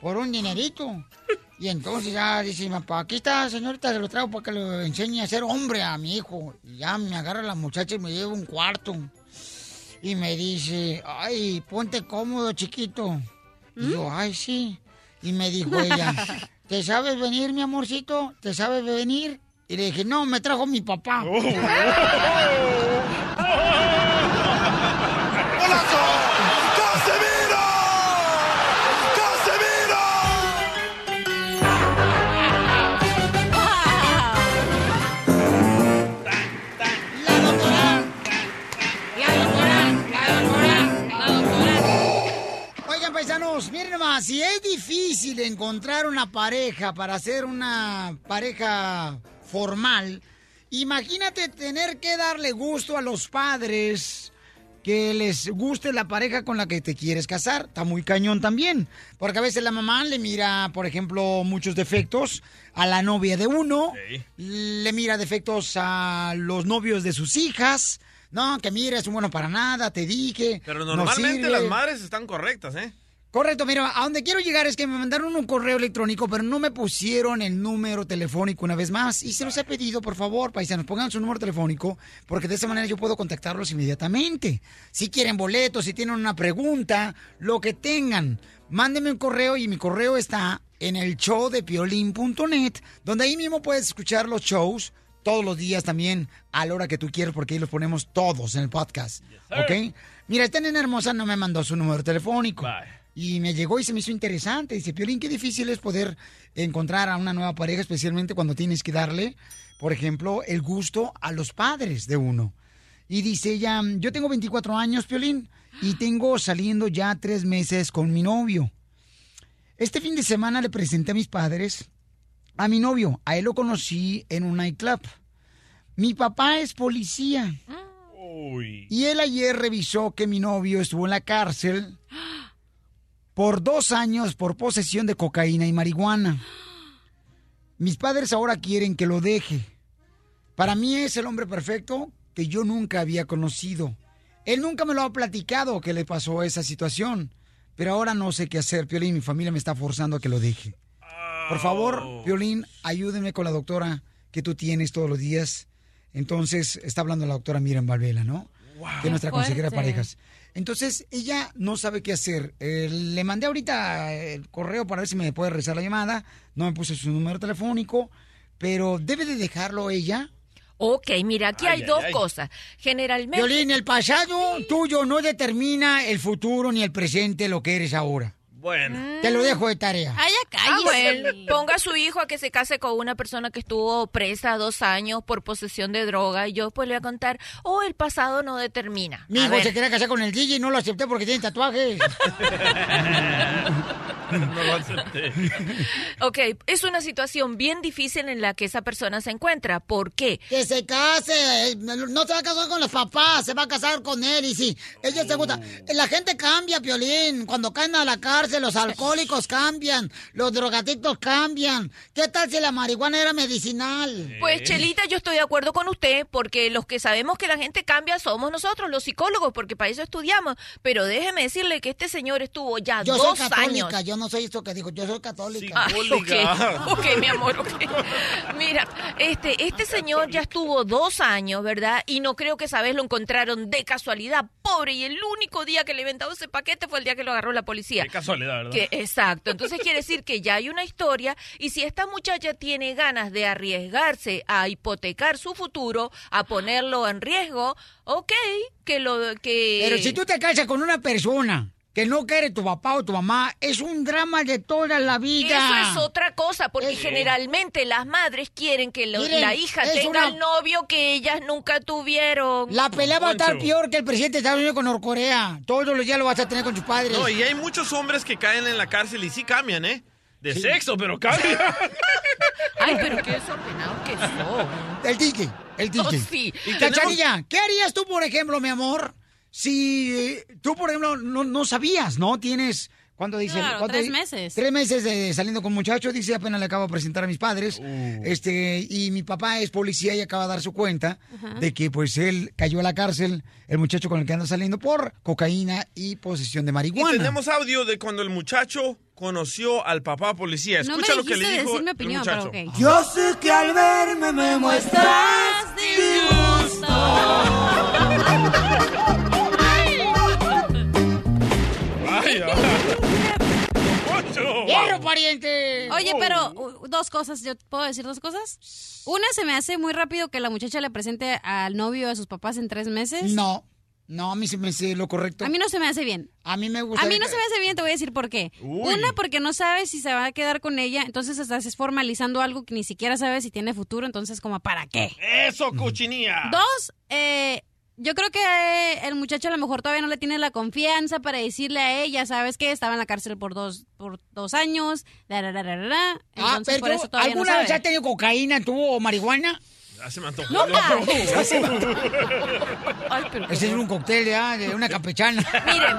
Por un dinerito. (laughs) Y entonces ya dice mi papá, aquí está, señorita, se lo traigo para que lo enseñe a ser hombre a mi hijo. Y ya me agarra la muchacha y me lleva un cuarto. Y me dice, ay, ponte cómodo, chiquito. Y yo, ay, sí. Y me dijo ella, (laughs) ¿te sabes venir, mi amorcito? ¿Te sabes venir? Y le dije, no, me trajo mi papá. Oigan, (laughs) paisanos, miren nomás, si es difícil encontrar una pareja para hacer una pareja formal, imagínate tener que darle gusto a los padres que les guste la pareja con la que te quieres casar. Está muy cañón también. Porque a veces la mamá le mira, por ejemplo, muchos defectos a la novia de uno, le mira defectos a los novios de sus hijas. No, que mira, es un bueno para nada, te dije. Pero no normalmente las madres están correctas, ¿eh? Correcto, mira, a donde quiero llegar es que me mandaron un correo electrónico, pero no me pusieron el número telefónico una vez más. Y se los he pedido, por favor, paisanos, pongan su número telefónico, porque de esa manera yo puedo contactarlos inmediatamente. Si quieren boletos, si tienen una pregunta, lo que tengan, mándenme un correo y mi correo está en el show de piolín.net, donde ahí mismo puedes escuchar los shows todos los días también a la hora que tú quieras, porque ahí los ponemos todos en el podcast. ¿Ok? Mira, esta nena hermosa no me mandó su número telefónico. Y me llegó y se me hizo interesante. Dice, Piolín, qué difícil es poder encontrar a una nueva pareja, especialmente cuando tienes que darle, por ejemplo, el gusto a los padres de uno. Y dice ella, yo tengo 24 años, Piolín, y tengo saliendo ya tres meses con mi novio. Este fin de semana le presenté a mis padres a mi novio. A él lo conocí en un nightclub. Mi papá es policía. Y él ayer revisó que mi novio estuvo en la cárcel por dos años por posesión de cocaína y marihuana. Mis padres ahora quieren que lo deje. Para mí es el hombre perfecto que yo nunca había conocido. Él nunca me lo ha platicado que le pasó esa situación. Pero ahora no sé qué hacer, Piolín. Mi familia me está forzando a que lo deje. Por favor, Piolín, ayúdenme con la doctora que tú tienes todos los días. Entonces, está hablando la doctora Miriam Valvela, ¿no? que es nuestra consejera de parejas. Entonces, ella no sabe qué hacer. Eh, le mandé ahorita el correo para ver si me puede rezar la llamada. No me puse su número telefónico, pero debe de dejarlo ella. Ok, mira, aquí Ay, hay ay, dos ay. cosas. Generalmente... Violín, el pasado tuyo no determina el futuro ni el presente, lo que eres ahora. Bueno. Te lo dejo de tarea. Ay, Ah, bueno, ponga a su hijo a que se case con una persona que estuvo presa dos años por posesión de droga y yo pues le voy a contar, oh, el pasado no determina. Mi A hijo ver. se quería casar con el DJ y no lo acepté porque tiene tatuajes. (laughs) no lo acepté. Ok, es una situación bien difícil en la que esa persona se encuentra. ¿Por qué? Que se case, eh, no se va a casar con los papás, se va a casar con él y sí, ella se gusta. La gente cambia, Piolín, cuando caen a la cárcel, los alcohólicos cambian, los drogadictos cambian. ¿Qué tal si la marihuana era medicinal? Pues Chelita, yo estoy de acuerdo con usted, porque los que sabemos que la gente cambia somos nosotros, los psicólogos, porque para eso estudiamos. Pero déjeme decirle que este señor estuvo ya Yo soy dos católica, años. yo no soy esto que digo, yo soy católica. Ah, ok, (laughs) ok, mi amor, ok. Mira, este, este señor ya estuvo dos años, ¿verdad? Y no creo que esa vez lo encontraron de casualidad, pobre, y el único día que le inventó ese paquete fue el día que lo agarró la policía. Qué casualidad, ¿verdad? Que, exacto. Entonces quiere decir que ya hay una historia y si esta muchacha tiene ganas de arriesgarse a hipotecar su futuro, a ponerlo en riesgo, ok, que lo que Pero si tú te casas con una persona que no quiere tu papá o tu mamá, es un drama de toda la vida. Eso es otra cosa, porque generalmente las madres quieren que lo- Miren, la hija es tenga una- el novio que ellas nunca tuvieron. La pelea va a estar peor que el presidente de Estados Unidos con Norcorea. Todos los días lo vas a tener con tus padres. No, y hay muchos hombres que caen en la cárcel y sí cambian, ¿eh? De sexo, pero cambian. (laughs) Ay, pero qué desordenado que son. El DJ, el DJ. Oh, sí. Y Cachanilla, ¿qué harías tú, por ejemplo, mi amor, si tú, por ejemplo, no, no sabías, ¿no? Tienes, ¿cuánto dice? Claro, ¿Cuánto tres di- meses. Tres meses de saliendo con muchacho, dice, apenas le acabo de presentar a mis padres. Uh. Este, y mi papá es policía y acaba de dar su cuenta de que, pues, él cayó a la cárcel, el muchacho con el que anda saliendo por cocaína y posesión de Y marihuana. tenemos audio de cuando el muchacho conoció al papá policía. No Escucha lo que le dijo mi el opinión, muchacho. pero ok. Yo sé que al verme me muestras ¡Hierro, pariente! Oye, Oh. pero dos cosas, ¿yo puedo decir dos cosas? Una, se me hace muy rápido que la muchacha le presente al novio a sus papás en tres meses. No, no, a mí se me hace lo correcto. A mí no se me hace bien. A mí me gusta. A mí no se me hace bien, te voy a decir por qué. Uy. Una, porque no sabes si se va a quedar con ella, entonces estás formalizando algo que ni siquiera sabes si tiene futuro, entonces como, ¿para qué? Eso, cochinilla. Dos, eh, yo creo que el muchacho a lo mejor todavía no le tiene la confianza para decirle a ella, ¿sabes qué? Estaba en la cárcel por dos, por dos años, la, la, la. Ah, entonces pero por eso todavía no ¿alguna vez sabe. has tenido cocaína tú o marihuana? Me Ese es un cóctel de una campechana. (laughs) Miren,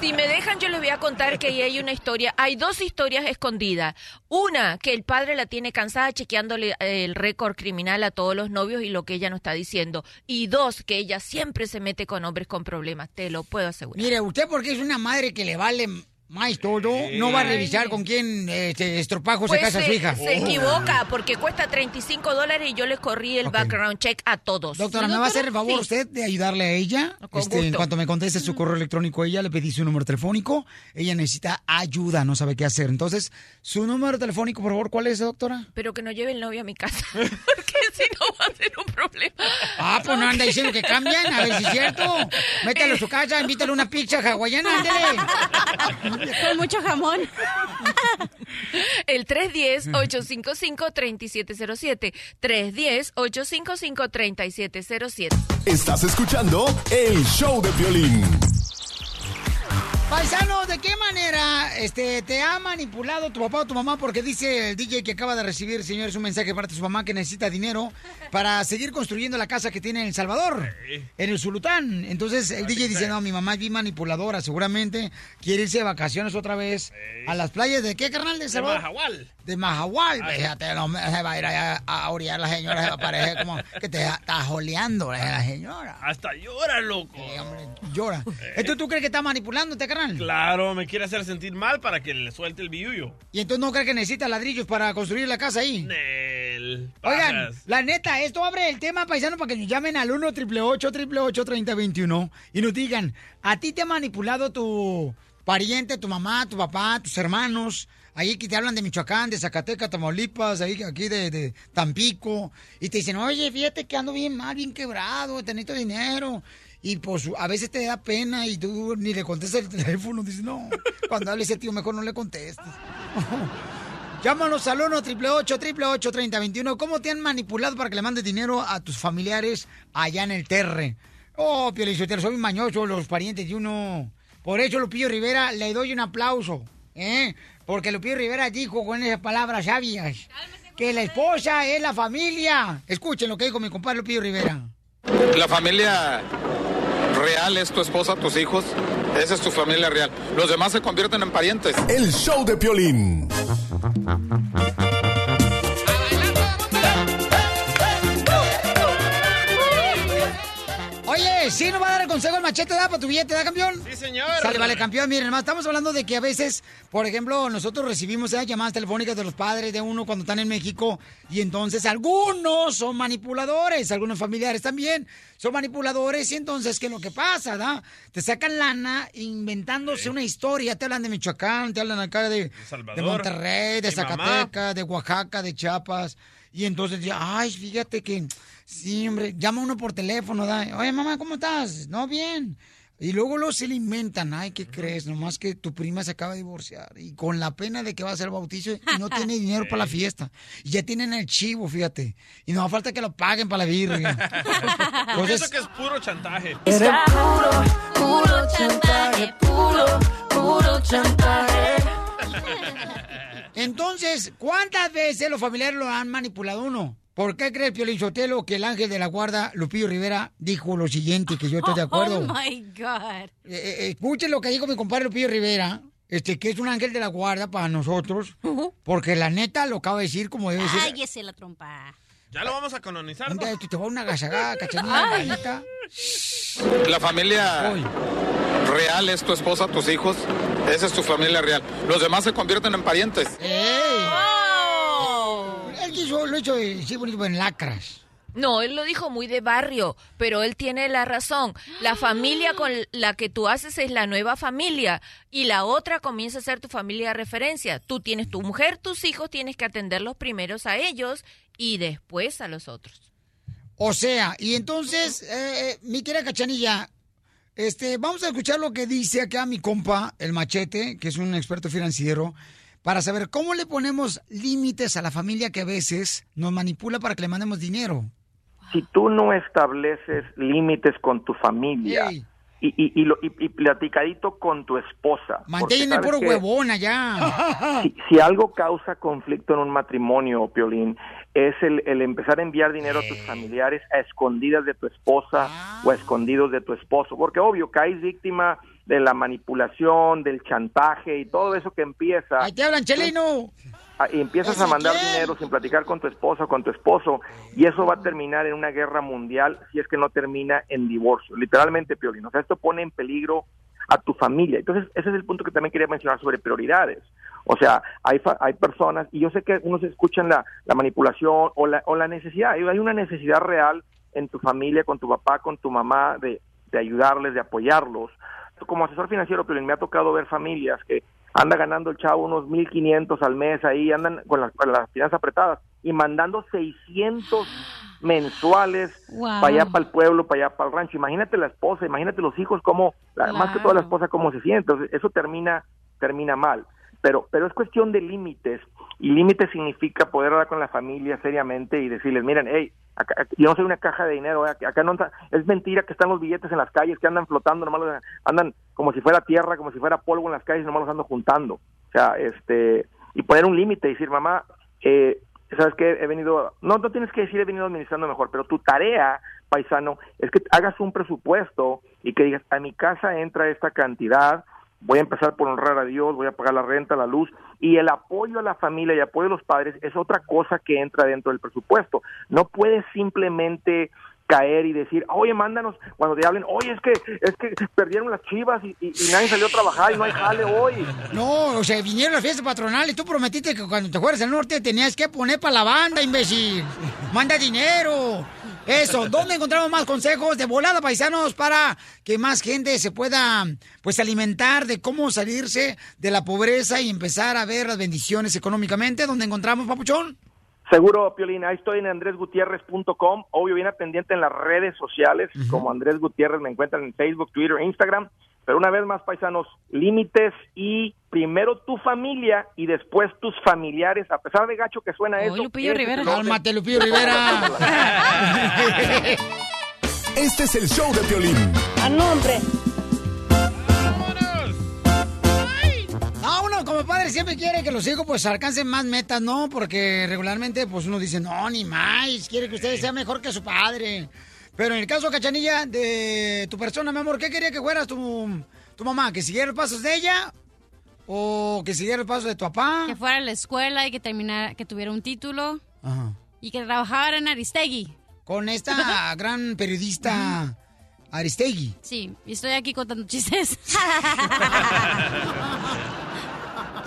si me dejan, yo les voy a contar que ahí hay una historia. Hay dos historias escondidas. Una, que el padre la tiene cansada chequeándole eh, el récord criminal a todos los novios y lo que ella no está diciendo. Y dos, que ella siempre se mete con hombres con problemas. Te lo puedo asegurar. Mire, usted porque es una madre que le vale más todo, no va a revisar con quién este, estropajo se Pues casa se, su hija. se equivoca porque cuesta 35 dólares y yo le corrí el background check a todos. Doctora, ¿me va a hacer el favor Sí. usted de ayudarle a ella? Con Este, en cuanto me conteste su correo electrónico, ella le pedí su número telefónico. Ella necesita ayuda, no sabe qué hacer. Entonces, su número telefónico, por favor, ¿cuál es, doctora? Pero que no lleve el novio a mi casa, (laughs) porque si no va a ser un problema. Ah, pues no anda diciendo que cambian, a ver si es cierto. Mételo a su casa, invítale una pizza hawaiana, ándele. Con mucho jamón. (laughs) El 310-855-3707. 310-855-3707. Estás escuchando el show de violín. Paisano, ¿de qué manera este, te ha manipulado tu papá o tu mamá? Porque dice el DJ que acaba de recibir, señores, un mensaje para su mamá que necesita dinero para seguir construyendo la casa que tiene en El Salvador, en el Sulután. Entonces el DJ dice, no, mi mamá es bien manipuladora, seguramente quiere irse de vacaciones otra vez a las playas de qué, carnal, de El De Salvador? De Mahahual, fíjate, no me- se va a ir allá a orillar la señora, se va a parecer como que te está joleando la señora. Hasta llora, loco. Llora. Entonces, ¿tú crees que está manipulándote, carnal? Claro, me quiere hacer sentir mal para que le suelte el billuyo. ¿Y entonces no crees que necesita ladrillos para construir la casa ahí? Nel. Oigan, la neta, esto abre el tema, paisano, para que nos llamen al 1 888 3021 y nos digan, ¿a ti te ha manipulado tu pariente, tu mamá, tu papá, tus hermanos? Ahí que te hablan de Michoacán, de Zacatecas, Tamaulipas, ahí, aquí de, Tampico, y te dicen, oye, fíjate que ando bien mal, bien quebrado, te necesito dinero. Y pues a veces te da pena y tú ni le contestas el teléfono, dices, no, cuando hable ese tío mejor no le contestes. (laughs) Llámanos al 1 888 3021 ¿Cómo te han manipulado para que le mandes dinero a tus familiares allá en el Terre? Oh, Piolichotero, soy mañoso, los parientes de uno. Por eso Lupillo Rivera le doy un aplauso, ¿eh? Porque Lupillo Rivera dijo con esas palabras sabias que la esposa es la familia. Escuchen lo que dijo mi compadre Lupillo Rivera. La familia real es tu esposa, tus hijos. Esa es tu familia real. Los demás se convierten en parientes. El show de Piolín. ¿Sí nos va a dar el consejo el machete, da para tu billete, da campeón? Sí, señor. Sale, vale, campeón. Miren, hermano, estamos hablando de que a veces, por ejemplo, nosotros recibimos esas llamadas telefónicas de los padres de uno cuando están en México y entonces algunos son manipuladores, algunos familiares también son manipuladores y entonces, ¿qué es lo que pasa, da? Te sacan lana inventándose una historia, te hablan de Michoacán, te hablan acá de, Salvador. de Monterrey, de mamá. Zacatecas, de Oaxaca, de Chiapas. Y entonces, ya, ay, fíjate que, sí, hombre, llama uno por teléfono, da, oye, mamá, ¿cómo estás? No, bien. Y luego luego se le inventan, ay, ¿qué crees? Nomás que tu prima se acaba de divorciar y con la pena de que va a ser bautizo y no tiene dinero para la (laughs) fiesta. Y ya tienen el chivo, fíjate. Y no falta que lo paguen para la birria. Yo Pues pienso es- que es puro chantaje. puro, puro chantaje, puro, puro chantaje. Entonces, ¿cuántas veces los familiares lo han manipulado uno? ¿Por qué cree Pio Sotelo que el ángel de la guarda, Lupillo Rivera, dijo lo siguiente, que yo estoy de (laughs) acuerdo? Oh my God. Eh, eh, escuchen lo que dijo mi compadre Lupillo Rivera, este, que es un ángel de la guarda para nosotros, (laughs) porque la neta lo acabo de decir como debe ser. Cállese la trompa. Ya lo vamos a canonizar. ¿no? Te, te va una gasagada, cachanilla, la Ay. neta. La familia real es tu esposa, tus hijos. Esa es tu familia real. Los demás se convierten en parientes. Él quiso, lo hizo eh, sí, bonito en lacras. No, él lo dijo muy de barrio, pero él tiene la razón. La familia con la que tú haces es la nueva familia y la otra comienza a ser tu familia de referencia. Tú tienes tu mujer, tus hijos, tienes que atenderlos primeros a ellos y después a los otros. O sea, y entonces, eh, eh, mi querida cachanilla, este, vamos a escuchar lo que dice acá mi compa, el machete, que es un experto financiero, para saber cómo le ponemos límites a la familia que a veces nos manipula para que le mandemos dinero. si tú no estableces límites con tu familia Ey. y, y, y, lo- y- y platicadito con tu esposa. Manténme sabes puro huevón allá. (laughs) Si, si algo causa conflicto en un matrimonio, Piolín, es el, el empezar a enviar dinero a tus familiares a escondidas de tu esposa o a escondidos de tu esposo, porque obvio caes víctima de la manipulación, del chantaje y todo eso que empieza. Ahí te hablan, chelino. Ah, y empiezas a mandar dinero sin platicar con tu esposa o con tu esposo y eso va a terminar en una guerra mundial si es que no termina en divorcio, literalmente Piolín. O sea, esto pone en peligro a tu familia. Entonces, ese es el punto que también quería mencionar sobre prioridades. O sea, hay, fa- hay personas, y yo sé que unos escuchan la, la manipulación o la, o la necesidad, hay hay una necesidad real en tu familia, con tu papá, con tu mamá, de, de ayudarles, de apoyarlos. Como asesor financiero, pero me ha tocado ver familias que anda ganando el chavo unos 1.500 al mes ahí, andan con las, con las finanzas apretadas y mandando 600 mensuales Wow. para allá, para el pueblo, para allá, para el rancho. Imagínate la esposa, imagínate los hijos, cómo, la- más que toda la esposa, cómo se siente. Entonces, eso termina, termina mal. Pero, pero es cuestión de límites. Y límites significa poder hablar con la familia seriamente y decirles, miren, hey, acá- yo no soy una caja de dinero, acá no es mentira que están los billetes en las calles, que andan flotando, nomás andan como si fuera tierra, como si fuera polvo en las calles, nomás los ando juntando. O sea, este, y poner un límite y decir, mamá, eh, sabes que he venido, no, no tienes que decir he venido administrando mejor, pero tu tarea, paisano, es que hagas un presupuesto y que digas, a mi casa entra esta cantidad, voy a empezar por honrar a Dios, voy a pagar la renta, la luz, y el apoyo a la familia y apoyo a los padres es otra cosa que entra dentro del presupuesto. No puedes simplemente caer y decir, oye, mándanos, cuando te hablen, oye, es que, es que perdieron las chivas y, nadie salió a trabajar y no hay jale hoy. No, o sea, vinieron las fiestas patronales. Tú prometiste que cuando te fueras al norte tenías que poner para la banda, imbécil. Manda dinero. Eso, ¿dónde encontramos más consejos de volada, paisanos, para que más gente se pueda, pues, alimentar de cómo salirse de la pobreza y empezar a ver las bendiciones económicamente? ¿Dónde encontramos, papuchón? Seguro, Piolín, ahí estoy en andresgutierrez.com, obvio bien pendiente en las redes sociales, como Andrés Gutiérrez me encuentran en Facebook, Twitter, Instagram, pero una vez más, paisanos, límites y primero tu familia y después tus familiares, a pesar de gacho que suena eso. Lupillo Rivera. Cálmate, Lupillo Rivera. (laughs) (laughs) Este es el show de Piolín. ¡A nombre! No, uno como padre siempre quiere que los hijos pues alcancen más metas, ¿no? Porque regularmente pues uno dice, no, ni más, quiere que usted sea mejor que su padre. Pero en el caso, Cachanilla, de tu persona, mi amor, ¿qué quería que fueras tu, tu mamá? ¿Que siguiera los pasos de ella? ¿O que siguiera los pasos de tu papá? Que fuera a la escuela y que terminara, que tuviera un título Ajá. y que trabajara en Aristegui. Con esta (laughs) gran periodista Aristegui. Sí, y estoy aquí contando chistes. (laughs) (laughs)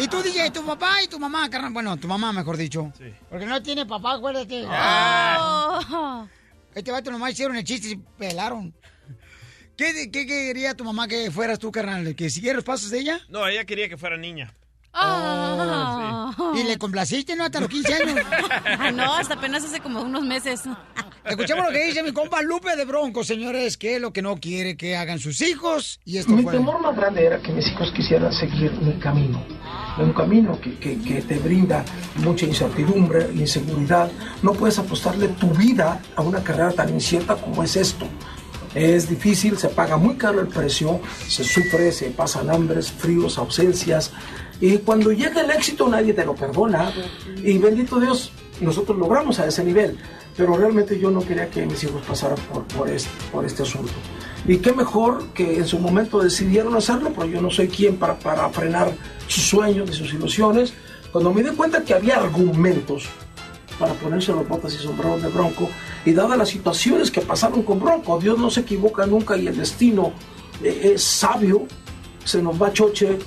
Y tú, DJ, tu papá y tu mamá, carnal. Bueno, tu mamá, mejor dicho. Porque no tiene papá, acuérdate. Oh. Este vato nomás hicieron el chiste y se pelaron. ¿Qué, qué quería tu mamá que fueras tú, carnal? ¿Que siguieras los pasos de ella? No, ella quería que fuera niña. Oh. Y le complaciste, ¿no? Hasta los 15 años. Ah, no, hasta apenas hace como unos meses. Escuchemos lo que dice mi compa Lupe de Bronco, señores, que es lo que no quiere que hagan sus hijos. Y esto Mi fue... temor más grande era que mis hijos quisieran seguir mi camino. Un camino que, que- te brinda mucha incertidumbre, inseguridad. No puedes apostarle tu vida a una carrera tan incierta como es esto. Es difícil, se paga muy caro el precio, se sufre, se pasan hambres, fríos, ausencias. Y cuando llega el éxito nadie te lo perdona. Y bendito Dios, nosotros logramos a ese nivel. Pero realmente yo no quería que mis hijos pasaran por, por, este, por este asunto. Y qué mejor que en su momento decidieron hacerlo, pero yo no soy quien para, para frenar sus sueños y sus ilusiones. Cuando me di cuenta que había argumentos para ponerse los botas y sombreros de Bronco, y dadas las situaciones que pasaron con Bronco, Dios no se equivoca nunca y el destino eh, es sabio, se nos va Choche,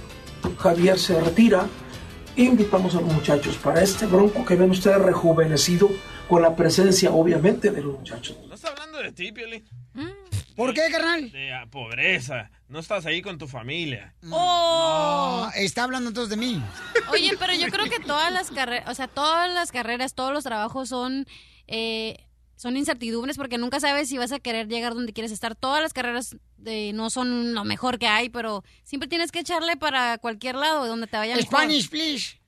Javier se retira, invitamos a los muchachos para este Bronco que ven ustedes rejuvenecido con la presencia obviamente de los muchachos. No está hablando de ti, Piolín. ¿Por qué, carnal? De pobreza. No estás ahí con tu familia. Oh, está hablando entonces de mí. Oye, pero yo creo que todas las carreras, o sea, todas las carreras, todos los trabajos son, eh, son incertidumbres porque nunca sabes si vas a querer llegar donde quieres estar. Todas las carreras eh, no son lo mejor que hay, pero siempre tienes que echarle para cualquier lado donde te vaya mejor. Spanish, please.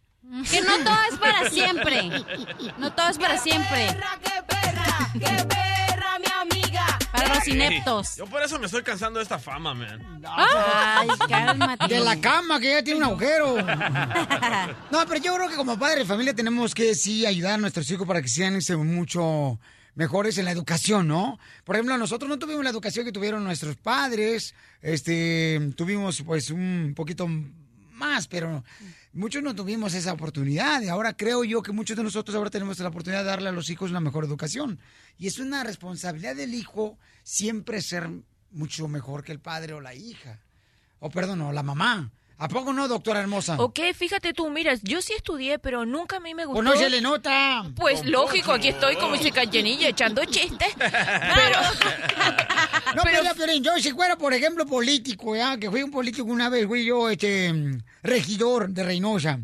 Que no todo es para siempre. No todo es para siempre. mi amiga! Para los ineptos. Yo por eso me estoy cansando de esta fama, man. Ay, cálmate. De la cama, que ya tiene un agujero. (laughs) No, pero yo creo que como padre de familia tenemos que sí ayudar a nuestros hijos para que sean este, mucho mejores en la educación, ¿no? Por ejemplo, nosotros no tuvimos la educación que tuvieron nuestros padres, este, tuvimos pues un poquito más, pero muchos no tuvimos esa oportunidad y ahora creo yo que muchos de nosotros ahora tenemos la oportunidad de darle a los hijos una mejor educación. Y es una responsabilidad del hijo siempre ser mucho mejor que el padre o la hija. O perdón, no, la mamá. ¿A poco no, doctora hermosa? Ok, fíjate tú, mira, yo sí estudié, pero nunca a mí me gustó. Pues no se le nota. Pues lógico, aquí estoy como si cachenilla echando chistes. (laughs) Pero, (laughs) No, pero, Piolín, yo si fuera, por ejemplo, político, ¿ya? que fui un político una vez, fui yo, este, regidor de Reynosa.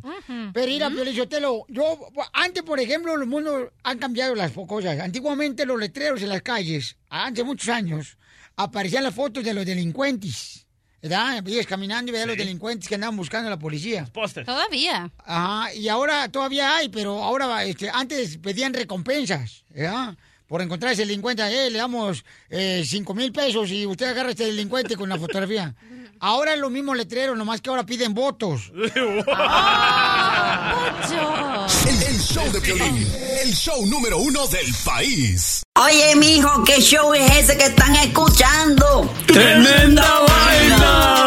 Pero mira, Piolín, Sotelo, yo, antes, por ejemplo, los mundos han cambiado las cosas. Antiguamente los letreros en las calles, hace muchos años, aparecían las fotos de los delincuentes. ¿Verdad? Ibas caminando y veías a los delincuentes que andaban buscando a la policía. Todavía. Ajá, y ahora todavía hay, pero ahora este, antes pedían recompensas, ¿verdad? Por encontrar a ese delincuente, eh, le damos eh, cinco mil pesos y usted agarra a este delincuente con la fotografía. (laughs) Ahora es lo mismo letrero, nomás que ahora piden votos. (laughs) El, el show de Piolín, el show número uno del país. Oye, mijo, ¿qué show es ese que están escuchando? ¡Tremenda vaina!